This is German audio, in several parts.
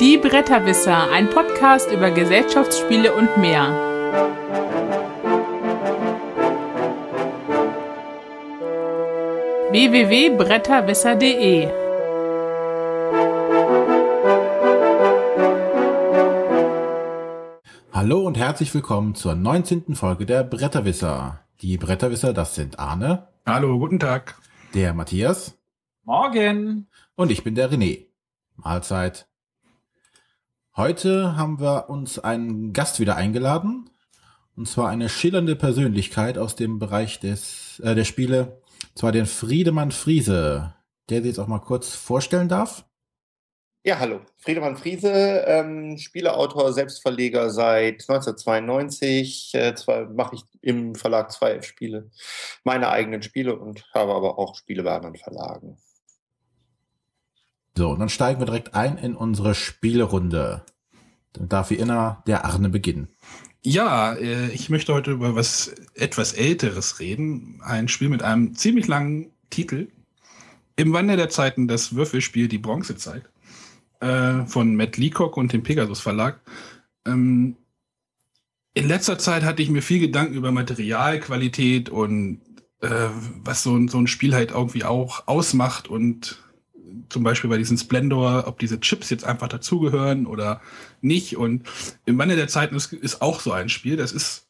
Die Bretterwisser, ein Podcast über Gesellschaftsspiele und mehr. www.bretterwisser.de Hallo und herzlich willkommen zur 19. Folge der Bretterwisser. Die Bretterwisser, das sind Arne. Hallo, guten Tag. Der Matthias. Morgen. Und ich bin der René. Mahlzeit. Heute haben wir uns einen Gast wieder eingeladen. Und zwar eine schillernde Persönlichkeit aus dem Bereich des, äh, der Spiele. Zwar den Friedemann Friese, der sich jetzt auch mal kurz vorstellen darf. Ja, hallo. Friedemann Friese, ähm, Spieleautor, Selbstverleger seit 1992. Äh, zwar mache ich im Verlag zwei Spiele, meine eigenen Spiele und habe aber auch Spiele bei anderen Verlagen. So, und dann steigen wir direkt ein in unsere Spielerunde. Dann darf wie immer der Arne beginnen. Ja, äh, ich möchte heute über was etwas Älteres reden. Ein Spiel mit einem ziemlich langen Titel. Im Wandel der Zeiten das Würfelspiel Die Bronzezeit äh, von Matt Leacock und dem Pegasus Verlag. Ähm, in letzter Zeit hatte ich mir viel Gedanken über Materialqualität und äh, was so ein Spiel halt irgendwie auch ausmacht und zum Beispiel bei diesem Splendor, ob diese Chips jetzt einfach dazugehören oder nicht. Und im Wandel der Zeiten ist, ist auch so ein Spiel. Das ist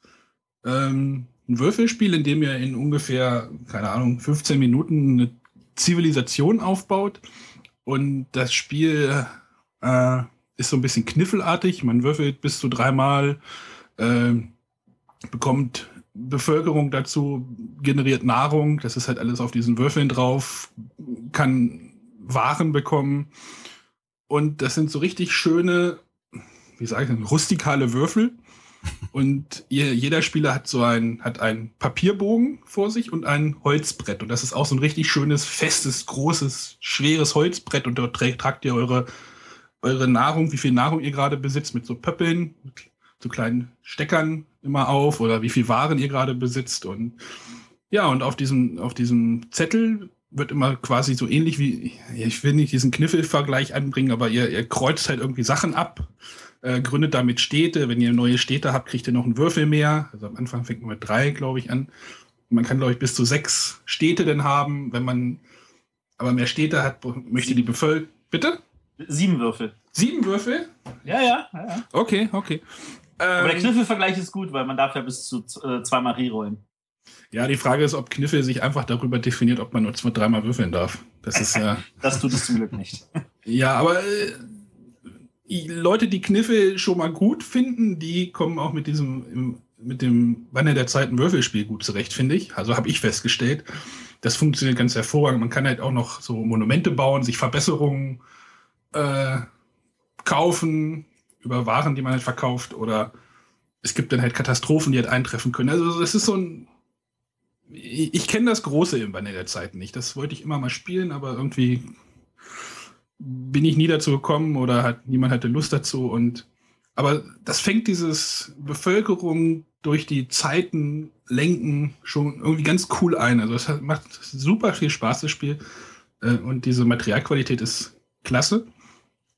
ähm, ein Würfelspiel, in dem ihr in ungefähr, keine Ahnung, 15 Minuten eine Zivilisation aufbaut. Und das Spiel äh, ist so ein bisschen kniffelartig. Man würfelt bis zu dreimal, äh, bekommt Bevölkerung dazu, generiert Nahrung. Das ist halt alles auf diesen Würfeln drauf, kann waren bekommen. Und das sind so richtig schöne, wie sage ich, rustikale Würfel. Und jeder Spieler hat so ein, hat einen Papierbogen vor sich und ein Holzbrett. Und das ist auch so ein richtig schönes, festes, großes, schweres Holzbrett. Und dort tragt ihr eure, eure Nahrung, wie viel Nahrung ihr gerade besitzt, mit so Pöppeln, mit so kleinen Steckern immer auf oder wie viel Waren ihr gerade besitzt. Und ja, und auf diesem, auf diesem Zettel wird immer quasi so ähnlich wie, ich will nicht diesen Kniffelvergleich anbringen, aber ihr, ihr kreuzt halt irgendwie Sachen ab, äh, gründet damit Städte. Wenn ihr neue Städte habt, kriegt ihr noch einen Würfel mehr. Also am Anfang fängt man mit drei, glaube ich, an. Man kann, glaube ich, bis zu sechs Städte denn haben. Wenn man aber mehr Städte hat, möchte die Bevölkerung. Bitte? Sieben Würfel. Sieben Würfel? Ja, ja. ja, ja. Okay, okay. Aber der ähm, Kniffelvergleich ist gut, weil man darf ja bis zu äh, zweimal rollen. Ja, die Frage ist, ob Kniffel sich einfach darüber definiert, ob man nur zwei, dreimal würfeln darf. Das ist ja. das tut es zum Glück nicht. ja, aber äh, Leute, die Kniffel schon mal gut finden, die kommen auch mit diesem, mit dem Banner der Zeiten Würfelspiel gut zurecht, finde ich. Also habe ich festgestellt. Das funktioniert ganz hervorragend. Man kann halt auch noch so Monumente bauen, sich Verbesserungen äh, kaufen über Waren, die man halt verkauft oder es gibt dann halt Katastrophen, die halt eintreffen können. Also das ist so ein ich, ich kenne das Große im Banner der Zeiten nicht. Das wollte ich immer mal spielen, aber irgendwie bin ich nie dazu gekommen oder hat, niemand hatte Lust dazu. Und aber das fängt dieses Bevölkerung durch die Zeiten lenken schon irgendwie ganz cool ein. Also es hat, macht super viel Spaß, das Spiel. Äh, und diese Materialqualität ist klasse.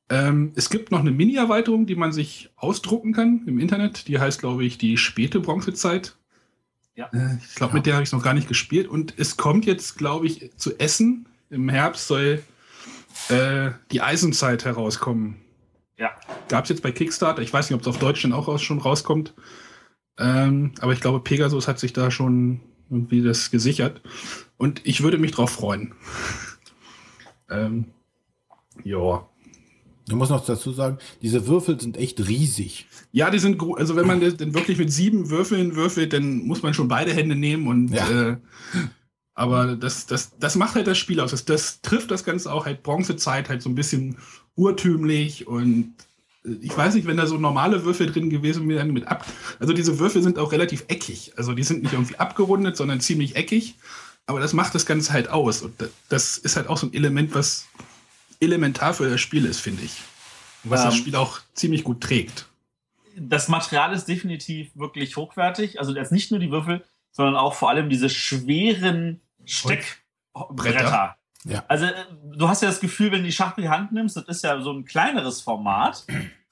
Ähm, es gibt noch eine Mini-Erweiterung, die man sich ausdrucken kann im Internet. Die heißt, glaube ich, die späte Bronzezeit. Ja. Äh, ich glaube, mit der habe ich noch gar nicht gespielt. Und es kommt jetzt, glaube ich, zu Essen. Im Herbst soll äh, die Eisenzeit herauskommen. Ja. Gab es jetzt bei Kickstarter. Ich weiß nicht, ob es auf Deutsch dann auch raus, schon rauskommt. Ähm, aber ich glaube, Pegasus hat sich da schon irgendwie das gesichert. Und ich würde mich drauf freuen. ähm, ja. Du musst noch dazu sagen, diese Würfel sind echt riesig. Ja, die sind, also wenn man denn wirklich mit sieben Würfeln würfelt, dann muss man schon beide Hände nehmen und, ja. äh, aber das, das, das macht halt das Spiel aus. Das, das trifft das Ganze auch halt Bronzezeit halt so ein bisschen urtümlich und äh, ich weiß nicht, wenn da so normale Würfel drin gewesen wären mit ab. Also diese Würfel sind auch relativ eckig. Also die sind nicht irgendwie abgerundet, sondern ziemlich eckig. Aber das macht das Ganze halt aus. Und das ist halt auch so ein Element, was elementar für das Spiel ist, finde ich. Was ähm, das Spiel auch ziemlich gut trägt. Das Material ist definitiv wirklich hochwertig. Also jetzt nicht nur die Würfel, sondern auch vor allem diese schweren Steckbretter. Ja. Also äh, du hast ja das Gefühl, wenn du die Schachtel in die Hand nimmst, das ist ja so ein kleineres Format.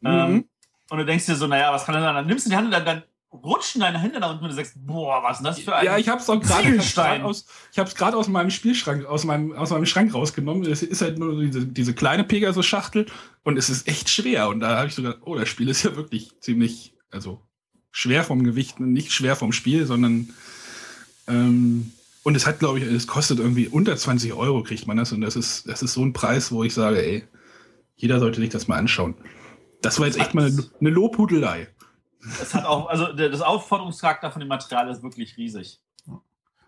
Ähm, und du denkst dir so, naja, was kann denn dann? Dann nimmst du die Hand und dann, dann rutschen deine Hände nach unten und du sagst, boah, was ist denn das für ein Ja, ich habe es auch gerade hab's aus, ich hab's gerade aus meinem Spielschrank, aus meinem, aus meinem Schrank rausgenommen. Es ist halt nur diese, diese kleine Pegasus-Schachtel und es ist echt schwer. Und da habe ich so gedacht, oh, das Spiel ist ja wirklich ziemlich, also schwer vom Gewicht, nicht schwer vom Spiel, sondern ähm, und es hat, glaube ich, es kostet irgendwie unter 20 Euro, kriegt man das. Und das ist, das ist so ein Preis, wo ich sage, ey, jeder sollte sich das mal anschauen. Das war jetzt echt mal eine Lobhudelei. Es hat auch, also der- das Aufforderungscharakter von dem Material ist wirklich riesig.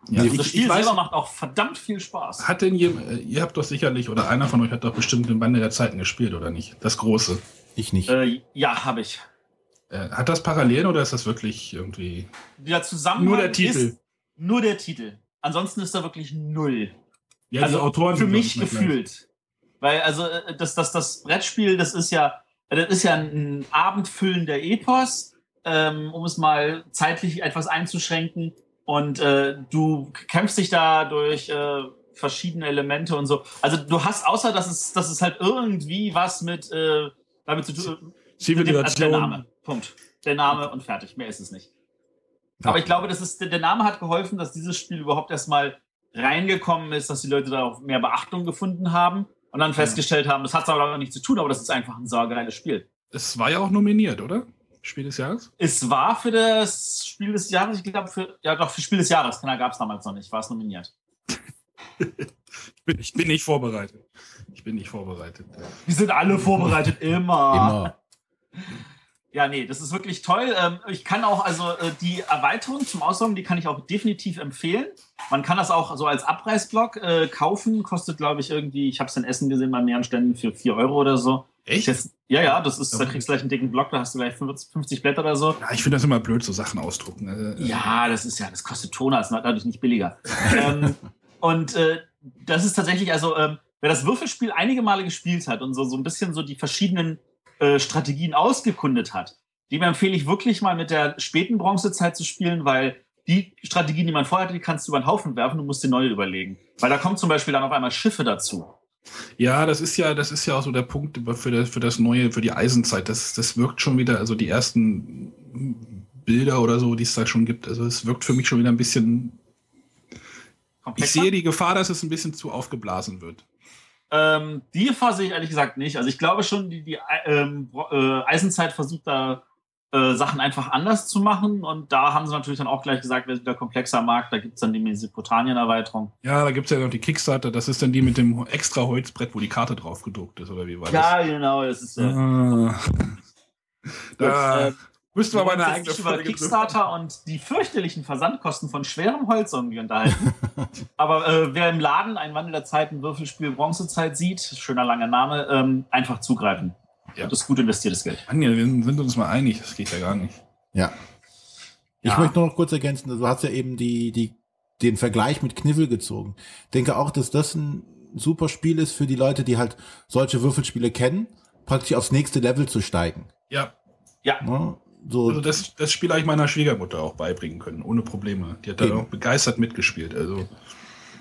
Ja, das ich, Spiel ich weiß, selber macht auch verdammt viel Spaß. Hat denn ihr, äh, ihr habt doch sicherlich, oder einer von euch hat doch bestimmt den Bande der Zeiten gespielt, oder nicht? Das große. Ich nicht. Äh, ja, habe ich. Äh, hat das Parallelen oder ist das wirklich irgendwie. Der Zusammenhang Nur der Titel. ist nur der Titel. Ansonsten ist da wirklich null. Ja, also die Autoren für mich gefühlt. Weil also äh, das, das, das Brettspiel, das ist ja, das ist ja ein abendfüllender Epos, ähm, um es mal zeitlich etwas einzuschränken. Und äh, du kämpfst dich da durch äh, verschiedene Elemente und so. Also du hast, außer dass es, dass es halt irgendwie was mit äh, damit zu tun. dem- also der Zivilisation. Name. Punkt. Der Name und fertig. Mehr ist es nicht. Ja. Aber ich glaube, das ist, der Name hat geholfen, dass dieses Spiel überhaupt erstmal reingekommen ist, dass die Leute da auch mehr Beachtung gefunden haben und dann festgestellt haben, das hat aber damit nichts zu tun, aber das ist einfach ein saugeiles Spiel. Es war ja auch nominiert, oder? Spiel des Jahres? Es war für das Spiel des Jahres, ich glaube, für, ja doch, für Spiel des Jahres, da gab es damals noch nicht, war es nominiert. Ich bin, ich bin nicht vorbereitet. Ich bin nicht vorbereitet. Wir sind alle vorbereitet, immer. Immer. Ja, nee, das ist wirklich toll. Ähm, ich kann auch, also äh, die Erweiterung zum Ausloggen, die kann ich auch definitiv empfehlen. Man kann das auch so als Abreißblock äh, kaufen. Kostet, glaube ich, irgendwie, ich habe es in Essen gesehen bei mehreren Ständen für 4 Euro oder so. Echt? Jetzt, ja, ja, das ist, da kriegst du gleich einen dicken Block, da hast du gleich 50 50 Blätter oder so. Ja, ich finde das immer blöd, so Sachen ausdrucken. Äh, Ja, das ist ja, das kostet Toner, ist dadurch nicht billiger. ähm, und äh, das ist tatsächlich, also ähm, wer das Würfelspiel einige Male gespielt hat und so, so ein bisschen so die verschiedenen äh, Strategien ausgekundet hat, dem empfehle ich wirklich mal mit der späten Bronzezeit zu spielen, weil die Strategien, die man vorher hatte, die kannst du über den Haufen werfen, du musst dir neue überlegen. Weil da kommt zum Beispiel dann auf einmal Schiffe dazu. Ja, das ist ja, das ist ja auch so der Punkt für das, für das neue, für die Eisenzeit. Das, das wirkt schon wieder, also die ersten Bilder oder so, die es da schon gibt. Also es wirkt für mich schon wieder ein bisschen. Ich Komplexer. sehe die Gefahr, dass es ein bisschen zu aufgeblasen wird. Ähm, die Gefahr sehe ich ehrlich gesagt nicht. Also ich glaube schon, die, die ähm, Bro- äh, Eisenzeit versucht da äh, Sachen einfach anders zu machen. Und da haben sie natürlich dann auch gleich gesagt, wer es wieder komplexer mag, da gibt es dann die Mesopotamien-Erweiterung. Ja, da gibt es ja noch die Kickstarter, das ist dann die mit dem extra Holzbrett, wo die Karte drauf gedruckt ist, oder wie war das? genau, das ist äh, Ah. Da äh, müssten wir mal eine eigene über Folge Kickstarter und die fürchterlichen Versandkosten von schwerem Holz irgendwie unterhalten. Aber äh, wer im Laden ein Wandel der Zeiten Würfelspiel Bronzezeit sieht, schöner langer Name, ähm, einfach zugreifen. Ja. Das ist gut investiertes Geld. Anja, wir sind uns mal einig, das geht ja gar nicht. Ja. Ich Ja. möchte nur noch kurz ergänzen, du hast ja eben die, die, den Vergleich mit Kniffel gezogen. Denke auch, dass das ein super Spiel ist für die Leute, die halt solche Würfelspiele kennen, praktisch aufs nächste Level zu steigen. Ja, Ne? So, also das, das Spiel habe ich meiner Schwiegermutter auch beibringen können, ohne Probleme. Die hat da auch begeistert mitgespielt. Also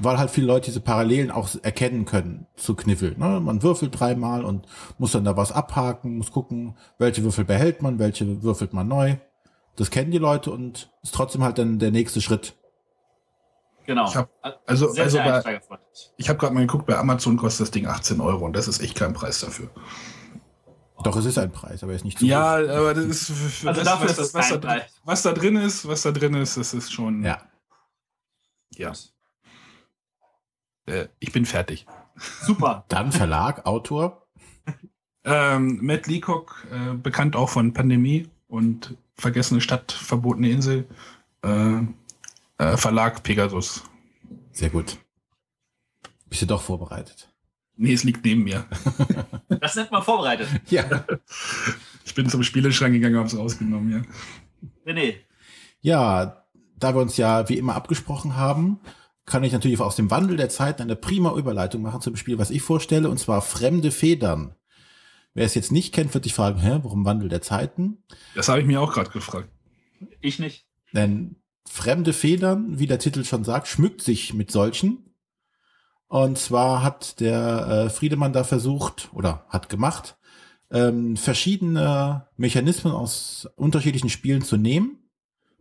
weil halt viele Leute diese Parallelen auch erkennen können zu Kniffel. Ne? Man würfelt dreimal und muss dann da was abhaken, muss gucken, welche Würfel behält man, welche würfelt man neu. Das kennen die Leute und ist trotzdem halt dann der nächste Schritt. Genau. Ich hab- also, sehr, also sehr bei, ich habe gerade mal geguckt, bei Amazon kostet das Ding 18 Euro und das ist echt kein Preis dafür. Doch, es ist ein Preis, aber er ist nicht zu Ja, hoch. aber das ist Also das, dafür was, ist es das, was, da, kein drin- Preis. was da drin ist, was da drin ist, das ist schon. Ja. ja. Äh, ich bin fertig. Super. Dann Verlag, Autor. Ähm, Matt Leacock, äh, bekannt auch von Pandemie und Vergessene Stadt, Verbotene Insel. Äh, äh, Verlag Pegasus. Sehr gut. Bist du doch vorbereitet. Nee, es liegt neben mir. Das nennt man vorbereitet. Ja. Ich bin zum Spieleschrank gegangen, habe es rausgenommen, ja. René, Ja, da wir uns ja wie immer abgesprochen haben, kann ich natürlich aus dem Wandel der Zeiten eine prima Überleitung machen zum Spiel, was ich vorstelle, und zwar Fremde Federn. Wer es jetzt nicht kennt, wird sich fragen, hä, warum Wandel der Zeiten? Das habe ich mir auch gerade gefragt. ich nicht. Denn Fremde Federn, wie der Titel schon sagt, schmückt sich mit solchen. Und zwar hat der äh, Friedemann da versucht oder hat gemacht, ähm, verschiedene Mechanismen aus unterschiedlichen Spielen zu nehmen,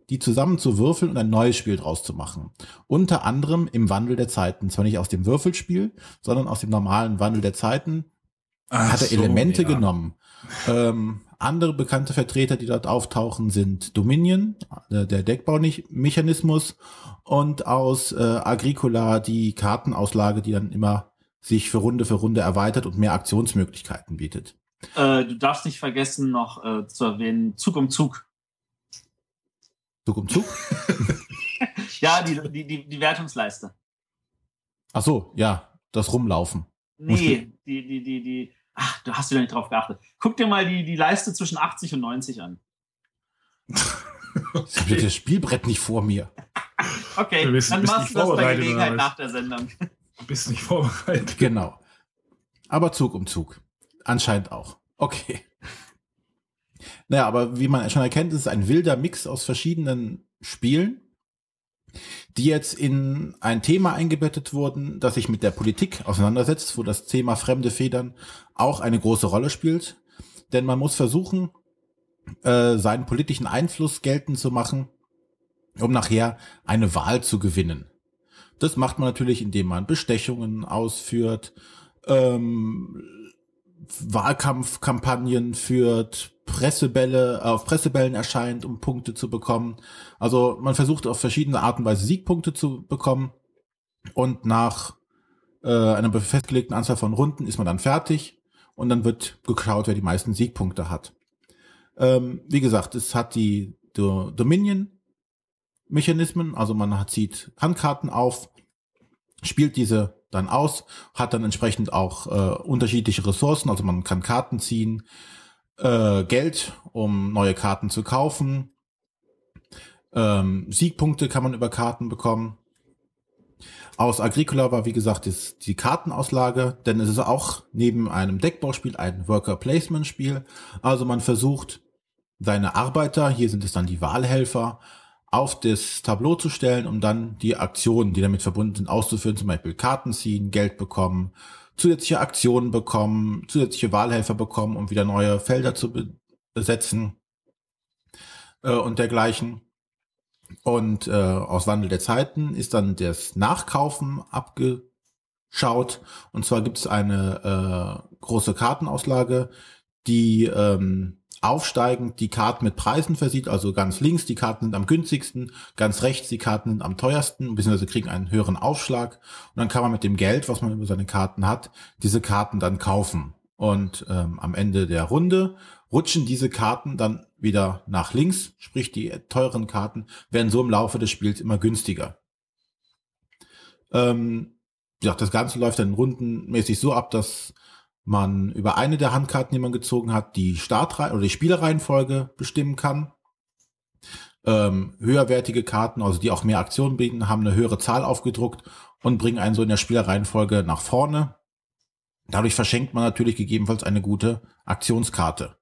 die zusammen zu würfeln und ein neues Spiel draus zu machen. Unter anderem im Wandel der Zeiten. Zwar nicht aus dem Würfelspiel, sondern aus dem normalen Wandel der Zeiten. Ach hat er so, Elemente ja. genommen. Ähm, andere bekannte Vertreter, die dort auftauchen, sind Dominion, äh, der Deckbaumechanismus und aus äh, Agricola die Kartenauslage, die dann immer sich für Runde für Runde erweitert und mehr Aktionsmöglichkeiten bietet. Äh, du darfst nicht vergessen, noch äh, zu erwähnen, Zug um Zug. Zug um Zug? Ja, die, die, die, die Wertungsleiste. Ach so, ja, das Rumlaufen. Nee, die, die, die, die. Ach, du hast wieder nicht drauf geachtet. Guck dir mal die, die Leiste zwischen 80 und 90 an. Ich habe das Spielbrett nicht vor mir. Okay, Du bist- dann bist machst nicht du das bei vorbereitet, Gelegenheit nach der Sendung. Du bist nicht vorbereitet. Genau. Aber Zug um Zug. Anscheinend auch. Okay. Naja, aber wie man schon erkennt, ist es ein wilder Mix aus verschiedenen Spielen, die jetzt in ein Thema eingebettet wurden, das sich mit der Politik auseinandersetzt, wo das Thema fremde Federn auch eine große Rolle spielt. Denn man muss versuchen, äh, seinen politischen Einfluss geltend zu machen, um nachher eine Wahl zu gewinnen. Das macht man natürlich, indem man Bestechungen ausführt, ähm, Wahlkampfkampagnen führt, Pressebälle, auf Pressebällen erscheint, um Punkte zu bekommen. Also man versucht auf verschiedene Arten und Weise Siegpunkte zu bekommen. Und nach äh, einer festgelegten Anzahl von Runden ist man dann fertig und dann wird geschaut, wer die meisten Siegpunkte hat. Ähm, wie gesagt, es hat die Do Dominion-Mechanismen, also man zieht Handkarten auf, spielt diese dann aus, hat dann entsprechend auch äh, unterschiedliche Ressourcen, also man kann Karten ziehen, äh, Geld, um neue Karten zu kaufen, ähm, Siegpunkte kann man über Karten bekommen. Aus Agricola war, wie gesagt, das, die Kartenauslage, denn es ist auch neben einem Deckbauspiel ein Worker-Placement-Spiel. Also man versucht, seine Arbeiter, hier sind es dann die Wahlhelfer, auf das Tableau zu stellen, um dann die Aktionen, die damit verbunden sind, auszuführen, zum Beispiel Karten ziehen, Geld bekommen, zusätzliche Aktionen bekommen, zusätzliche Wahlhelfer bekommen, um wieder neue Felder zu be besetzen äh, und dergleichen. Und äh, aus Wandel der Zeiten ist dann das Nachkaufen abgeschaut. Und zwar gibt es eine äh, große Kartenauslage, die ähm, aufsteigend die Karten mit Preisen versieht. Also ganz links die Karten sind am günstigsten, ganz rechts die Karten sind am teuersten, beziehungsweise kriegen einen höheren Aufschlag. Und dann kann man mit dem Geld, was man über seine Karten hat, diese Karten dann kaufen. Und ähm, am Ende der Runde rutschen diese Karten dann wieder nach links, sprich die teuren Karten werden so im Laufe des Spiels immer günstiger. Ähm, ja, das Ganze läuft dann rundenmäßig so ab, dass man über eine der Handkarten, die man gezogen hat, die Startreihe oder die Spielereihenfolge bestimmen kann. Ähm, höherwertige Karten, also die auch mehr Aktionen bieten, haben eine höhere Zahl aufgedruckt und bringen einen so in der Spielereihenfolge nach vorne. Dadurch verschenkt man natürlich gegebenenfalls eine gute Aktionskarte.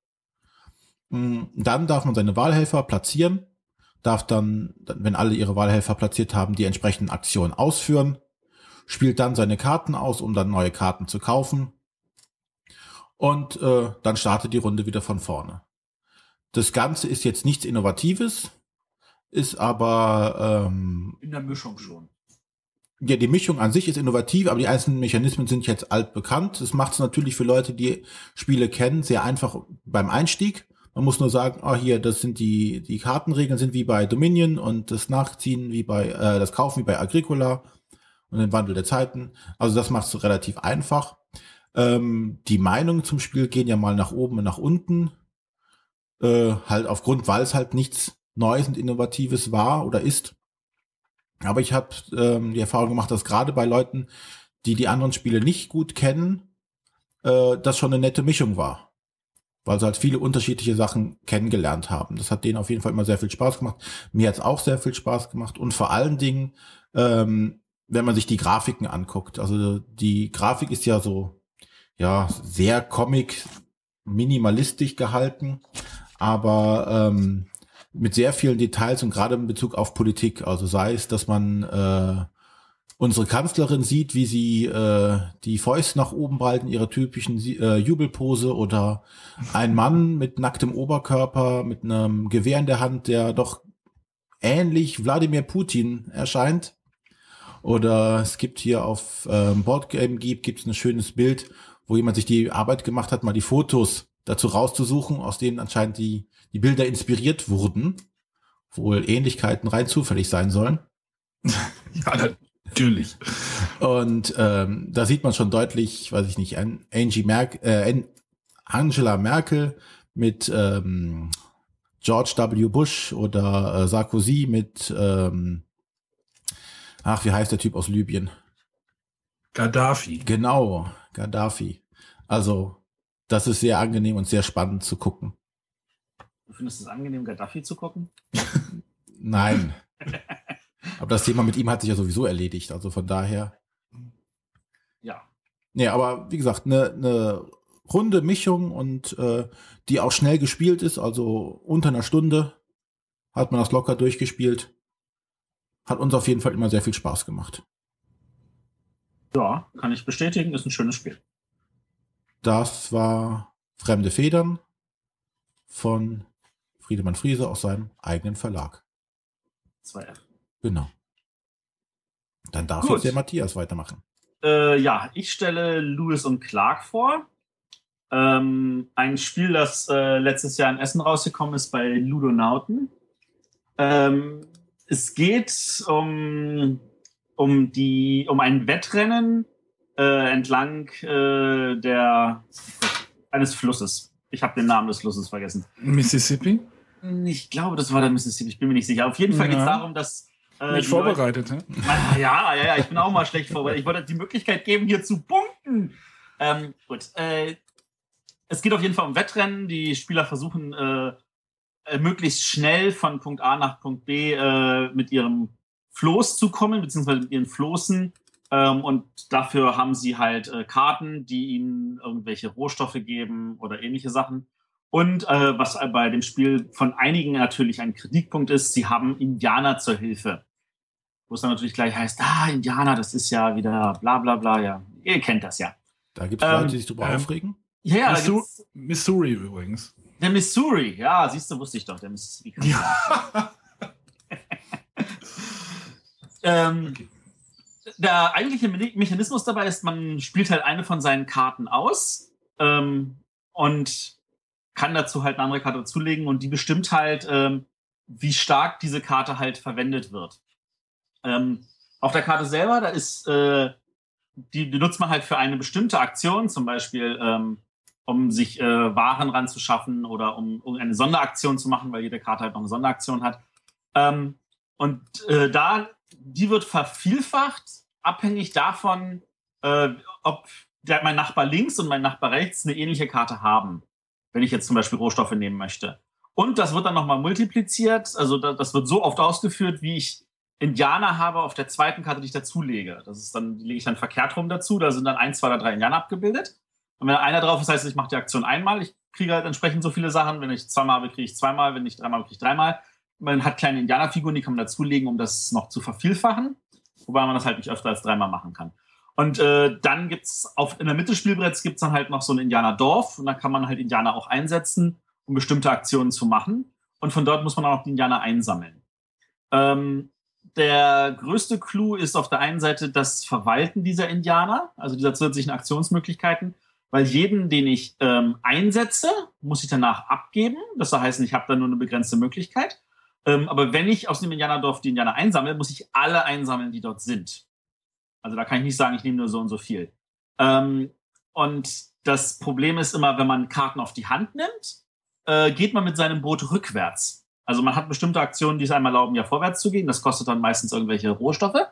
Mm, Dann darf man seine Wahlhelfer platzieren, darf dann, wenn alle ihre Wahlhelfer platziert haben, die entsprechenden Aktionen ausführen, spielt dann seine Karten aus, um dann neue Karten zu kaufen. Und äh, dann startet die Runde wieder von vorne. Das Ganze ist jetzt nichts Innovatives, ist aber ähm, In der Mischung schon. ja, die Mischung an sich ist innovativ, aber die einzelnen Mechanismen sind jetzt altbekannt. Das macht es natürlich für Leute, die Spiele kennen, sehr einfach beim Einstieg. Man muss nur sagen, ah, hier, das sind die, die Kartenregeln sind wie bei Dominion und das Nachziehen wie bei, äh, das Kaufen wie bei Agricola und den Wandel der Zeiten. Also das macht es relativ einfach. Ähm, die Meinungen zum Spiel gehen ja mal nach oben und nach unten. Äh, halt aufgrund, weil es halt nichts Neues und Innovatives war oder ist. Aber ich habe ähm, die Erfahrung gemacht, dass gerade bei Leuten, die die anderen Spiele nicht gut kennen, äh, das schon eine nette Mischung war. Weil sie halt viele unterschiedliche Sachen kennengelernt haben. Das hat denen auf jeden Fall immer sehr viel Spaß gemacht. Mir hat es auch sehr viel Spaß gemacht. Und vor allen Dingen, ähm, wenn man sich die Grafiken anguckt. Also die Grafik ist ja so, ja, sehr comic minimalistisch gehalten, aber ähm, mit sehr vielen Details und gerade in Bezug auf Politik. Also sei es, dass man äh, unsere Kanzlerin sieht, wie sie äh, die Fäuste nach oben ballt in ihrer typischen äh, Jubelpose oder ein Mann mit nacktem Oberkörper, mit einem Gewehr in der Hand, der doch ähnlich Wladimir Putin erscheint. Oder es gibt hier auf ähm, Boardgame Geek gibt es ein schönes Bild, wo jemand sich die Arbeit gemacht hat, mal die Fotos dazu rauszusuchen, aus denen anscheinend die, die Bilder inspiriert wurden. Wohl Ähnlichkeiten rein zufällig sein sollen. ja, Natürlich. Und ähm, da sieht man schon deutlich, weiß ich nicht, Angie Merkel, äh, Angela Merkel mit ähm, George W. Bush oder äh, Sarkozy mit, ähm, ach, wie heißt der Typ aus Libyen? Gaddafi. Genau, Gaddafi. Also, das ist sehr angenehm und sehr spannend zu gucken. Du findest es angenehm, Gaddafi zu gucken? Nein. Aber das Thema mit ihm hat sich ja sowieso erledigt. Also von daher. Ja. Nee, aber wie gesagt, eine ne runde Mischung und äh, die auch schnell gespielt ist. Also unter einer Stunde hat man das locker durchgespielt. Hat uns auf jeden Fall immer sehr viel Spaß gemacht. Ja, kann ich bestätigen, ist ein schönes Spiel. Das war Fremde Federn von Friedemann Friese aus seinem eigenen Verlag. 2F. Genau. Dann darf Gut. jetzt der Matthias weitermachen. Äh, ja, ich stelle Lewis und Clark vor. Ähm, ein Spiel, das äh, letztes Jahr in Essen rausgekommen ist bei Ludonauten. Ähm, es geht um, um, die, um ein Wettrennen äh, entlang äh, der, eines Flusses. Ich habe den Namen des Flusses vergessen. Mississippi? Ich glaube, das war der Mississippi, ich bin mir nicht sicher. Auf jeden Fall Ja. geht es darum, dass. äh, Nicht Leute- vorbereitet? Ah, Ja, ja, ja, ich bin auch mal schlecht vorbereitet. Ich wollte die Möglichkeit geben, hier zu punkten. Ähm, gut. Äh, es geht auf jeden Fall um Wettrennen. Die Spieler versuchen äh, möglichst schnell von Punkt A nach Punkt B äh, mit ihrem Floß zu kommen, beziehungsweise mit ihren Floßen. Ähm, und dafür haben sie halt äh, Karten, die ihnen irgendwelche Rohstoffe geben oder ähnliche Sachen. Und äh, was bei dem Spiel von einigen natürlich ein Kritikpunkt ist, sie haben Indianer zur Hilfe wo es dann natürlich gleich heißt, ah, Indianer, das ist ja wieder bla bla bla, ja. Ihr kennt das ja. Da gibt es Ähm, Leute, die sich drüber ähm, aufregen. Ja, ja, da Missouri, Missouri übrigens. der Missouri, ja, siehst du, wusste ich doch, der Mississippi. Ja. Ähm, Okay. Der eigentliche Me- Mechanismus dabei ist, man spielt halt eine von seinen Karten aus ähm, und kann dazu halt eine andere Karte zulegen und die bestimmt halt, ähm, wie stark diese Karte halt verwendet wird. Ähm, auf der Karte selber, da ist, äh, die, die nutzt man halt für eine bestimmte Aktion, zum Beispiel, ähm, um sich äh, Waren ranzuschaffen oder um, um eine Sonderaktion zu machen, weil jede Karte halt noch eine Sonderaktion hat. Ähm, und äh, da, die wird vervielfacht, abhängig davon, äh, ob der, mein Nachbar links und mein Nachbar rechts eine ähnliche Karte haben. Wenn ich jetzt zum Beispiel Rohstoffe nehmen möchte. Und das wird dann nochmal multipliziert. Also da, das wird so oft ausgeführt, wie ich Indianer habe auf der zweiten Karte, die ich dazulege. Das ist dann, die lege ich dann verkehrt rum dazu. Da sind dann ein, zwei oder drei Indianer abgebildet. Und wenn einer drauf ist, heißt es, ich mache die Aktion einmal. Ich kriege halt entsprechend so viele Sachen. Wenn ich zweimal habe, kriege ich zweimal. Wenn ich dreimal habe, kriege ich dreimal. Man hat kleine Indianerfiguren, die kann man dazulegen, um das noch zu vervielfachen. Wobei man das halt nicht öfter als dreimal machen kann. Und äh, dann gibt's auf in der Mitte des Spielbretts gibt's dann halt noch so ein Indianerdorf und da kann man halt Indianer auch einsetzen, um bestimmte Aktionen zu machen. Und von dort muss man auch die Indianer einsammeln. Ähm, der größte Clou ist auf der einen Seite das Verwalten dieser Indianer, also dieser zusätzlichen Aktionsmöglichkeiten, weil jeden, den ich ähm, einsetze, muss ich danach abgeben. Das heißt, ich habe dann nur eine begrenzte Möglichkeit. Ähm, aber wenn ich aus dem Indianerdorf die Indianer einsammle, muss ich alle einsammeln, die dort sind. Also da kann ich nicht sagen, ich nehme nur so und so viel. Ähm, und das Problem ist immer, wenn man Karten auf die Hand nimmt, äh, geht man mit seinem Boot rückwärts. Also man hat bestimmte Aktionen, die es einem erlauben, ja vorwärts zu gehen. Das kostet dann meistens irgendwelche Rohstoffe.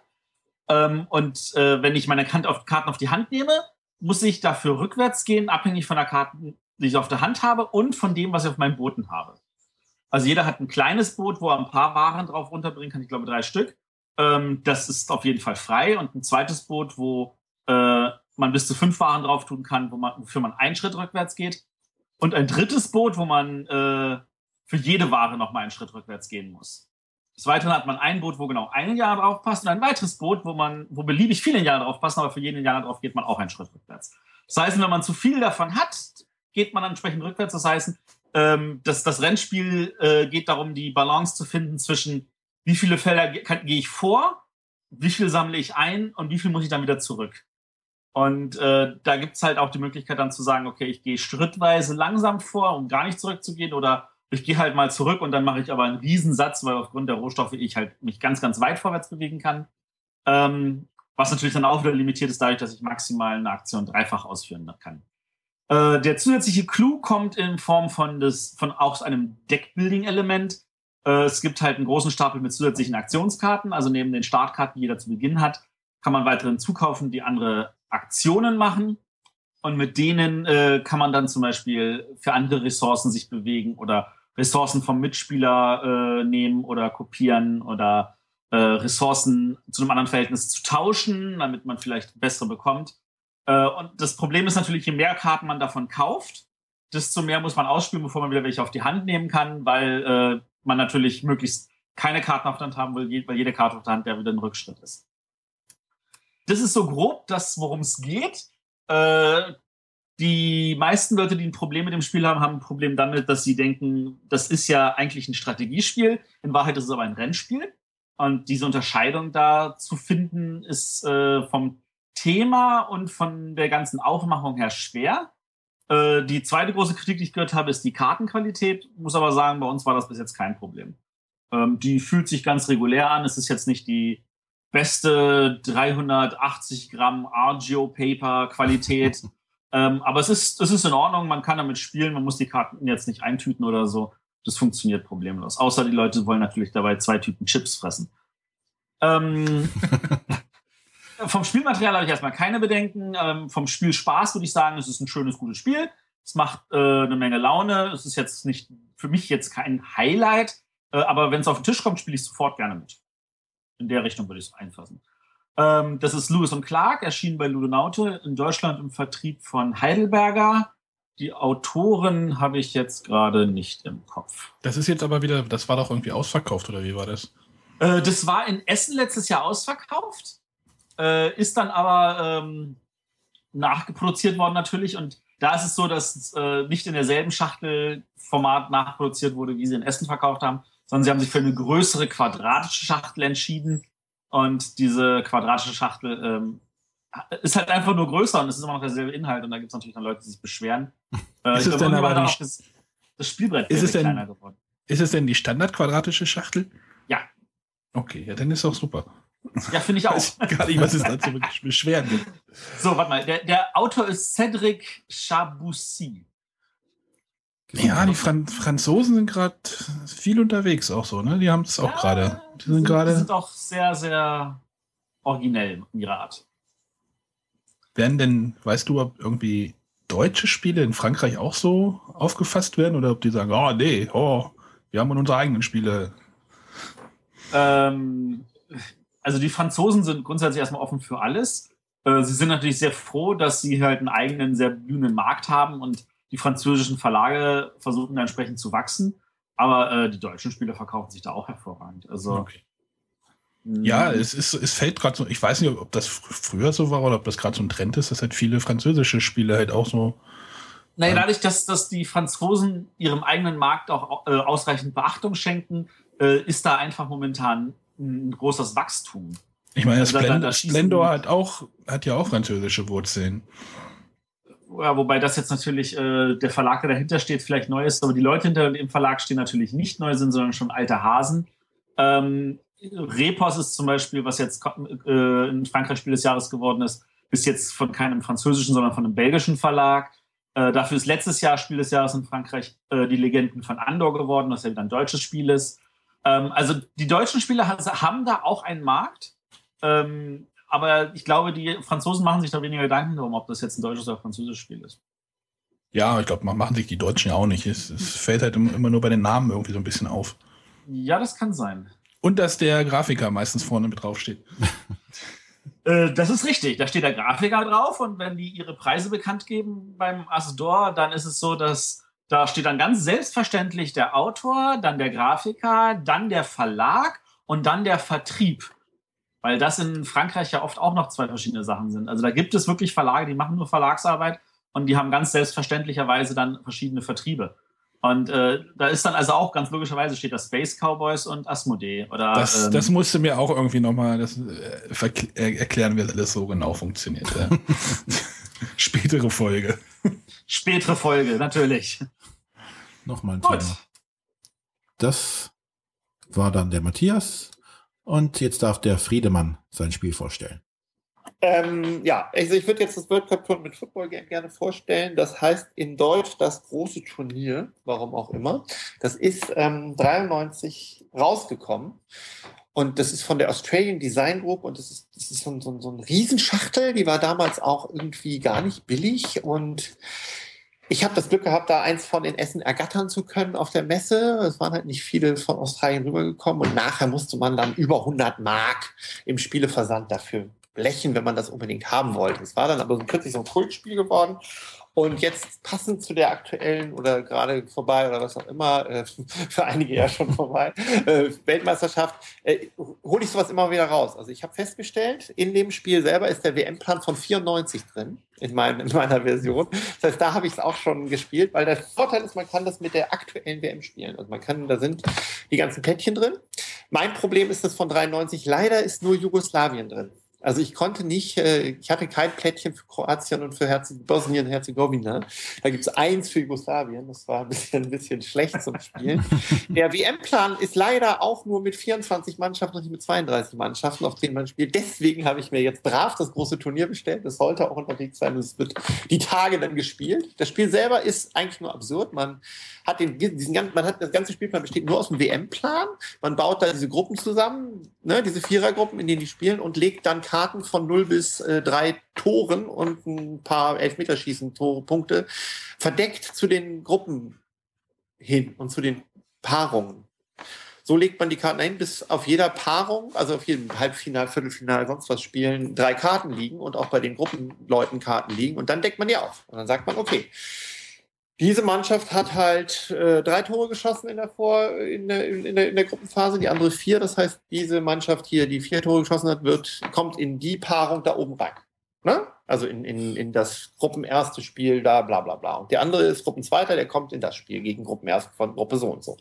Ähm, und äh, wenn ich meine auf, Karten auf die Hand nehme, muss ich dafür rückwärts gehen, abhängig von der Karte, die ich auf der Hand habe und von dem, was ich auf meinem Booten habe. Also jeder hat ein kleines Boot, wo er ein paar Waren drauf runterbringen kann, ich glaube drei Stück. Ähm, das ist auf jeden Fall frei. Und ein zweites Boot, wo äh, man bis zu fünf Waren drauf tun kann, wo man, wofür man einen Schritt rückwärts geht. Und ein drittes Boot, wo man äh, für jede Ware nochmal einen Schritt rückwärts gehen muss. Des Weiteren hat man ein Boot, wo genau ein Jahr drauf passt und ein weiteres Boot, wo man, wo beliebig viele Jahre drauf passen, aber für jeden Jahr drauf geht man auch einen Schritt rückwärts. Das heißt, wenn man zu viel davon hat, geht man entsprechend rückwärts. Das heißt, ähm, das, das Rennspiel äh, geht darum, die Balance zu finden zwischen wie viele Felder gehe ich vor, wie viel sammle ich ein und wie viel muss ich dann wieder zurück. Und äh, da gibt es halt auch die Möglichkeit dann zu sagen, okay, ich gehe schrittweise langsam vor, um gar nicht zurückzugehen, oder ich gehe halt mal zurück und dann mache ich aber einen Riesensatz, weil aufgrund der Rohstoffe ich halt mich ganz, ganz weit vorwärts bewegen kann. Ähm, was natürlich dann auch wieder limitiert ist, dadurch, dass ich maximal eine Aktion dreifach ausführen kann. Äh, der zusätzliche Clou kommt in Form von, des, von auch einem Deckbuilding-Element. Äh, es gibt halt einen großen Stapel mit zusätzlichen Aktionskarten. Also neben den Startkarten, die jeder zu Beginn hat, kann man weiterhin zukaufen, die andere Aktionen machen. Und mit denen äh, kann man dann zum Beispiel für andere Ressourcen sich bewegen oder Ressourcen vom Mitspieler äh, nehmen oder kopieren oder äh, Ressourcen zu einem anderen Verhältnis zu tauschen, damit man vielleicht bessere bekommt. Äh, und das Problem ist natürlich, je mehr Karten man davon kauft, desto mehr muss man ausspielen, bevor man wieder welche auf die Hand nehmen kann, weil äh, man natürlich möglichst keine Karten auf der Hand haben will, weil jede Karte auf der Hand ja wieder ein Rückschritt ist. Das ist so grob das, worum es geht. Äh, die meisten Leute, die ein Problem mit dem Spiel haben, haben ein Problem damit, dass sie denken, das ist ja eigentlich ein Strategiespiel. In Wahrheit ist es aber ein Rennspiel. Und diese Unterscheidung da zu finden, ist äh, vom Thema und von der ganzen Aufmachung her schwer. Äh, die zweite große Kritik, die ich gehört habe, ist die Kartenqualität. Muss aber sagen, bei uns war das bis jetzt kein Problem. Ähm, die fühlt sich ganz regulär an. Es ist jetzt nicht die beste 380 Gramm Argio Paper Qualität. ähm, aber es ist, es ist in Ordnung. Man kann damit spielen. Man muss die Karten jetzt nicht eintüten oder so. Das funktioniert problemlos. Außer die Leute wollen natürlich dabei zwei Typen Chips fressen. Ähm, vom Spielmaterial habe ich erstmal keine Bedenken. Ähm, vom Spielspaß würde ich sagen, es ist ein schönes, gutes Spiel. Es macht äh, eine Menge Laune. Es ist jetzt nicht für mich jetzt kein Highlight, äh, aber wenn es auf den Tisch kommt, spiele ich sofort gerne mit. In der Richtung würde ich es einfassen. Ähm, das ist Lewis und Clark, erschienen bei Ludonaute in Deutschland im Vertrieb von Heidelberger. Die Autoren habe ich jetzt gerade nicht im Kopf. Das ist jetzt aber wieder, das war doch irgendwie ausverkauft, oder wie war das? Äh, das war in Essen letztes Jahr ausverkauft, äh, ist dann aber ähm, nachgeproduziert worden natürlich. Und da ist es so, dass es äh, nicht in derselben Schachtelformat nachproduziert wurde, wie sie in Essen verkauft haben, sondern sie haben sich für eine größere quadratische Schachtel entschieden. Und diese quadratische Schachtel ähm, ist halt einfach nur größer und es ist immer noch derselbe Inhalt. Und da gibt es natürlich dann Leute, die sich beschweren. Äh, ist es denn aber nicht, das, das Spielbrett ist es denn, kleiner geworden. Ist es denn die standardquadratische Schachtel? Ja. Okay, ja, dann ist auch super. Ja, finde ich auch. Ich weiß gar nicht, was es dazu wirklich beschweren gibt. So, warte mal. Der, der Autor ist Cédric Chaboussi. Ja, die Fran Franzosen sind gerade viel unterwegs auch so, ne? Die haben es auch ja, gerade. Die sind, gerade. sind auch sehr, sehr originell in ihrer Art. Werden denn, weißt du, ob irgendwie deutsche Spiele in Frankreich auch so aufgefasst werden oder ob die sagen, oh nee, oh, wir haben unsere eigenen Spiele. Ähm, also die Franzosen sind grundsätzlich erstmal offen für alles. Äh, sie sind natürlich sehr froh, dass sie halt einen eigenen, sehr blühenden Markt haben und die französischen Verlage versuchen da entsprechend zu wachsen. Aber äh, die deutschen Spiele verkaufen sich da auch hervorragend. Also okay. Ja, es, ist, es fällt gerade so, ich weiß nicht, ob das früher so war oder ob das gerade so ein Trend ist, dass halt viele französische Spiele halt auch so. Naja, dadurch, dass, dass die Franzosen ihrem eigenen Markt auch äh, ausreichend Beachtung schenken, äh, ist da einfach momentan ein großes Wachstum. Ich meine, also Splend da, da Splendor hat auch, hat ja auch französische Wurzeln. Ja, wobei das jetzt natürlich äh, der Verlag, der dahinter steht, vielleicht neu ist, aber die Leute hinter dem Verlag stehen natürlich nicht neu sind, sondern schon alte Hasen. Ähm, Repos ist zum Beispiel, was jetzt äh, ein Frankreich-Spiel des Jahres geworden ist, bis jetzt von keinem französischen, sondern von einem belgischen Verlag. Äh, dafür ist letztes Jahr Spiel des Jahres in Frankreich äh, die Legenden von Andor geworden, was ja wieder ein deutsches Spiel ist. Ähm, also die deutschen Spieler haben da auch einen Markt. Ähm, aber ich glaube, die Franzosen machen sich da weniger Gedanken darum, ob das jetzt ein deutsches oder französisches Spiel ist. Ja, ich glaube, machen sich die Deutschen ja auch nicht. Es, es fällt halt immer nur bei den Namen irgendwie so ein bisschen auf. Ja, das kann sein. Und dass der Grafiker meistens vorne mit draufsteht. Äh, das ist richtig. Da steht der Grafiker drauf und wenn die ihre Preise bekannt geben beim Asdor, dann ist es so, dass da steht dann ganz selbstverständlich der Autor, dann der Grafiker, dann der Verlag und dann der Vertrieb. Weil das in Frankreich ja oft auch noch zwei verschiedene Sachen sind. Also da gibt es wirklich Verlage, die machen nur Verlagsarbeit und die haben ganz selbstverständlicherweise dann verschiedene Vertriebe. Und äh, da ist dann also auch ganz logischerweise steht da Space Cowboys und Asmodee. Oder, Das, ähm, das musste mir auch irgendwie nochmal äh, äh, erklären, wie das so genau funktioniert. Ja. Spätere Folge. spätere Folge, natürlich. Nochmal ein Gut. Thema. Das war dann der Matthias. Und jetzt darf der Friedemann sein Spiel vorstellen. Ähm, ja, also ich würde jetzt das World Cup Tour mit Football Game gerne vorstellen. Das heißt in Deutsch das große Turnier, warum auch immer. Das ist ähm, 93 rausgekommen. Und das ist von der Australian Design Group und das ist, das ist so, so, so ein Riesenschachtel. Die war damals auch irgendwie gar nicht billig. Und ich habe das Glück gehabt, da eins von den Essen ergattern zu können auf der Messe. Es waren halt nicht viele von Australien rübergekommen und nachher musste man dann über 100 Mark im Spieleversand dafür blechen, wenn man das unbedingt haben wollte. Es war dann aber plötzlich so ein Kultspiel geworden. Und jetzt passend zu der aktuellen oder gerade vorbei oder was auch immer, äh, für einige ja schon vorbei, äh, Weltmeisterschaft, äh, hole ich sowas immer wieder raus. Also ich habe festgestellt, in dem Spiel selber ist der WM-Plan von 94 drin, in, mein, in meiner Version. Das heißt, da habe ich es auch schon gespielt, weil der Vorteil ist, man kann das mit der aktuellen WM spielen. Also man kann, da sind die ganzen Plättchen drin. Mein Problem ist das von 93. Leider ist nur Jugoslawien drin. Also ich konnte nicht, äh, ich hatte kein Plättchen für Kroatien und für Herz Bosnien-Herzegowina. Da gibt es eins für Jugoslawien. Das war ein bisschen, ein bisschen schlecht zum Spielen. Der WM-Plan ist leider auch nur mit 24 Mannschaften und nicht mit 32 Mannschaften, auf denen man spielt. Deswegen habe ich mir jetzt brav das große Turnier bestellt. Das sollte auch unterwegs sein. Es wird die Tage dann gespielt. Das Spiel selber ist eigentlich nur absurd. Man hat den, diesen ganzen, man hat das ganze Spielplan besteht nur aus dem WM-Plan. Man baut da diese Gruppen zusammen, ne, diese Vierergruppen, in denen die spielen und legt dann Karten von 0 bis äh, 3 Toren und ein paar Elfmeterschießen-Punkte verdeckt zu den Gruppen hin und zu den Paarungen. So legt man die Karten ein, bis auf jeder Paarung, also auf jedem Halbfinal, Viertelfinal, sonst was spielen, drei Karten liegen und auch bei den Gruppenleuten Karten liegen. Und dann deckt man die auf. Und dann sagt man, okay, diese Mannschaft hat halt äh, drei Tore geschossen in der, Vor in, der, in, der, in der Gruppenphase, die andere vier. Das heißt, diese Mannschaft hier, die vier Tore geschossen hat, wird, kommt in die Paarung da oben rein. Ne? Also in, in, in das Gruppenerste Spiel da, bla bla bla. Und der andere ist Gruppenzweiter, der kommt in das Spiel gegen Gruppenerste von Gruppe so und so.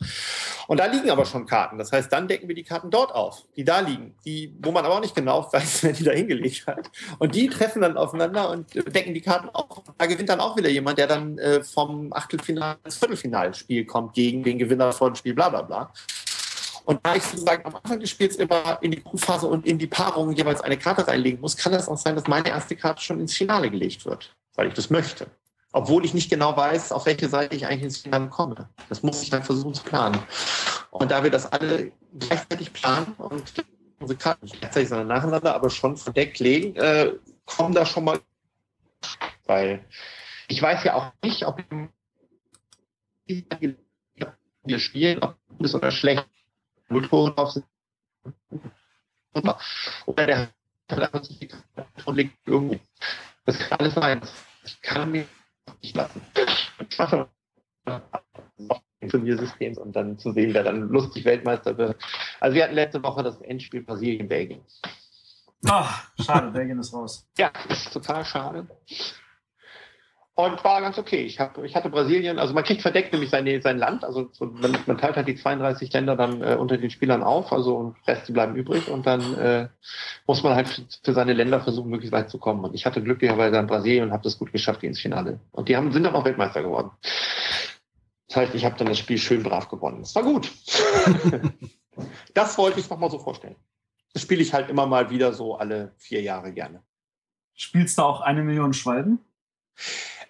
Und da liegen aber schon Karten. Das heißt, dann decken wir die Karten dort auf, die da liegen, die, wo man aber auch nicht genau weiß, wer die da hingelegt hat. Und die treffen dann aufeinander und äh, decken die Karten auf. Da gewinnt dann auch wieder jemand, der dann äh, vom Achtelfinal ins Viertelfinalspiel kommt gegen den Gewinner von Spiel, bla bla bla. Und da ich sozusagen am Anfang des Spiels immer in die Gruppenphase und in die Paarung jeweils eine Karte reinlegen muss, kann es auch sein, dass meine erste Karte schon ins Finale gelegt wird, weil ich das möchte. Obwohl ich nicht genau weiß, auf welche Seite ich eigentlich ins Finale komme. Das muss ich dann versuchen zu planen. Und da wir das alle gleichzeitig planen und unsere Karten nicht gleichzeitig, sondern nacheinander, aber schon verdeckt legen, äh, kommen da schon mal. Weil ich weiß ja auch nicht, ob wir spielen, ob gut ist oder schlecht. Null Tore drauf sind. Oder der hat einfach so viel und liegt irgendwo. Das kann alles sein. Das kann mir nicht lassen. Ich mache Turniersystems und dann zu sehen, wer dann lustig Weltmeister wird. Also wir hatten letzte Woche das Endspiel Brasilien-Belgien. Ah, schade, Belgien ist raus. Ja, ist total schade. Und war ganz okay. Ich, hab, ich hatte Brasilien, also man kriegt verdeckt nämlich seine, sein Land, also so, man, man teilt halt die 32 Länder dann äh, unter den Spielern auf, also und Reste bleiben übrig und dann äh, muss man halt für, für seine Länder versuchen, möglichst weit zu kommen. Und ich hatte glücklicherweise dann Brasilien und habe das gut geschafft ins Finale. Und die haben, sind dann auch Weltmeister geworden. Das heißt, ich habe dann das Spiel schön brav gewonnen. Das war gut. das wollte ich nochmal so vorstellen. Das spiele ich halt immer mal wieder so alle vier Jahre gerne. Spielst du auch eine Million Schwalben?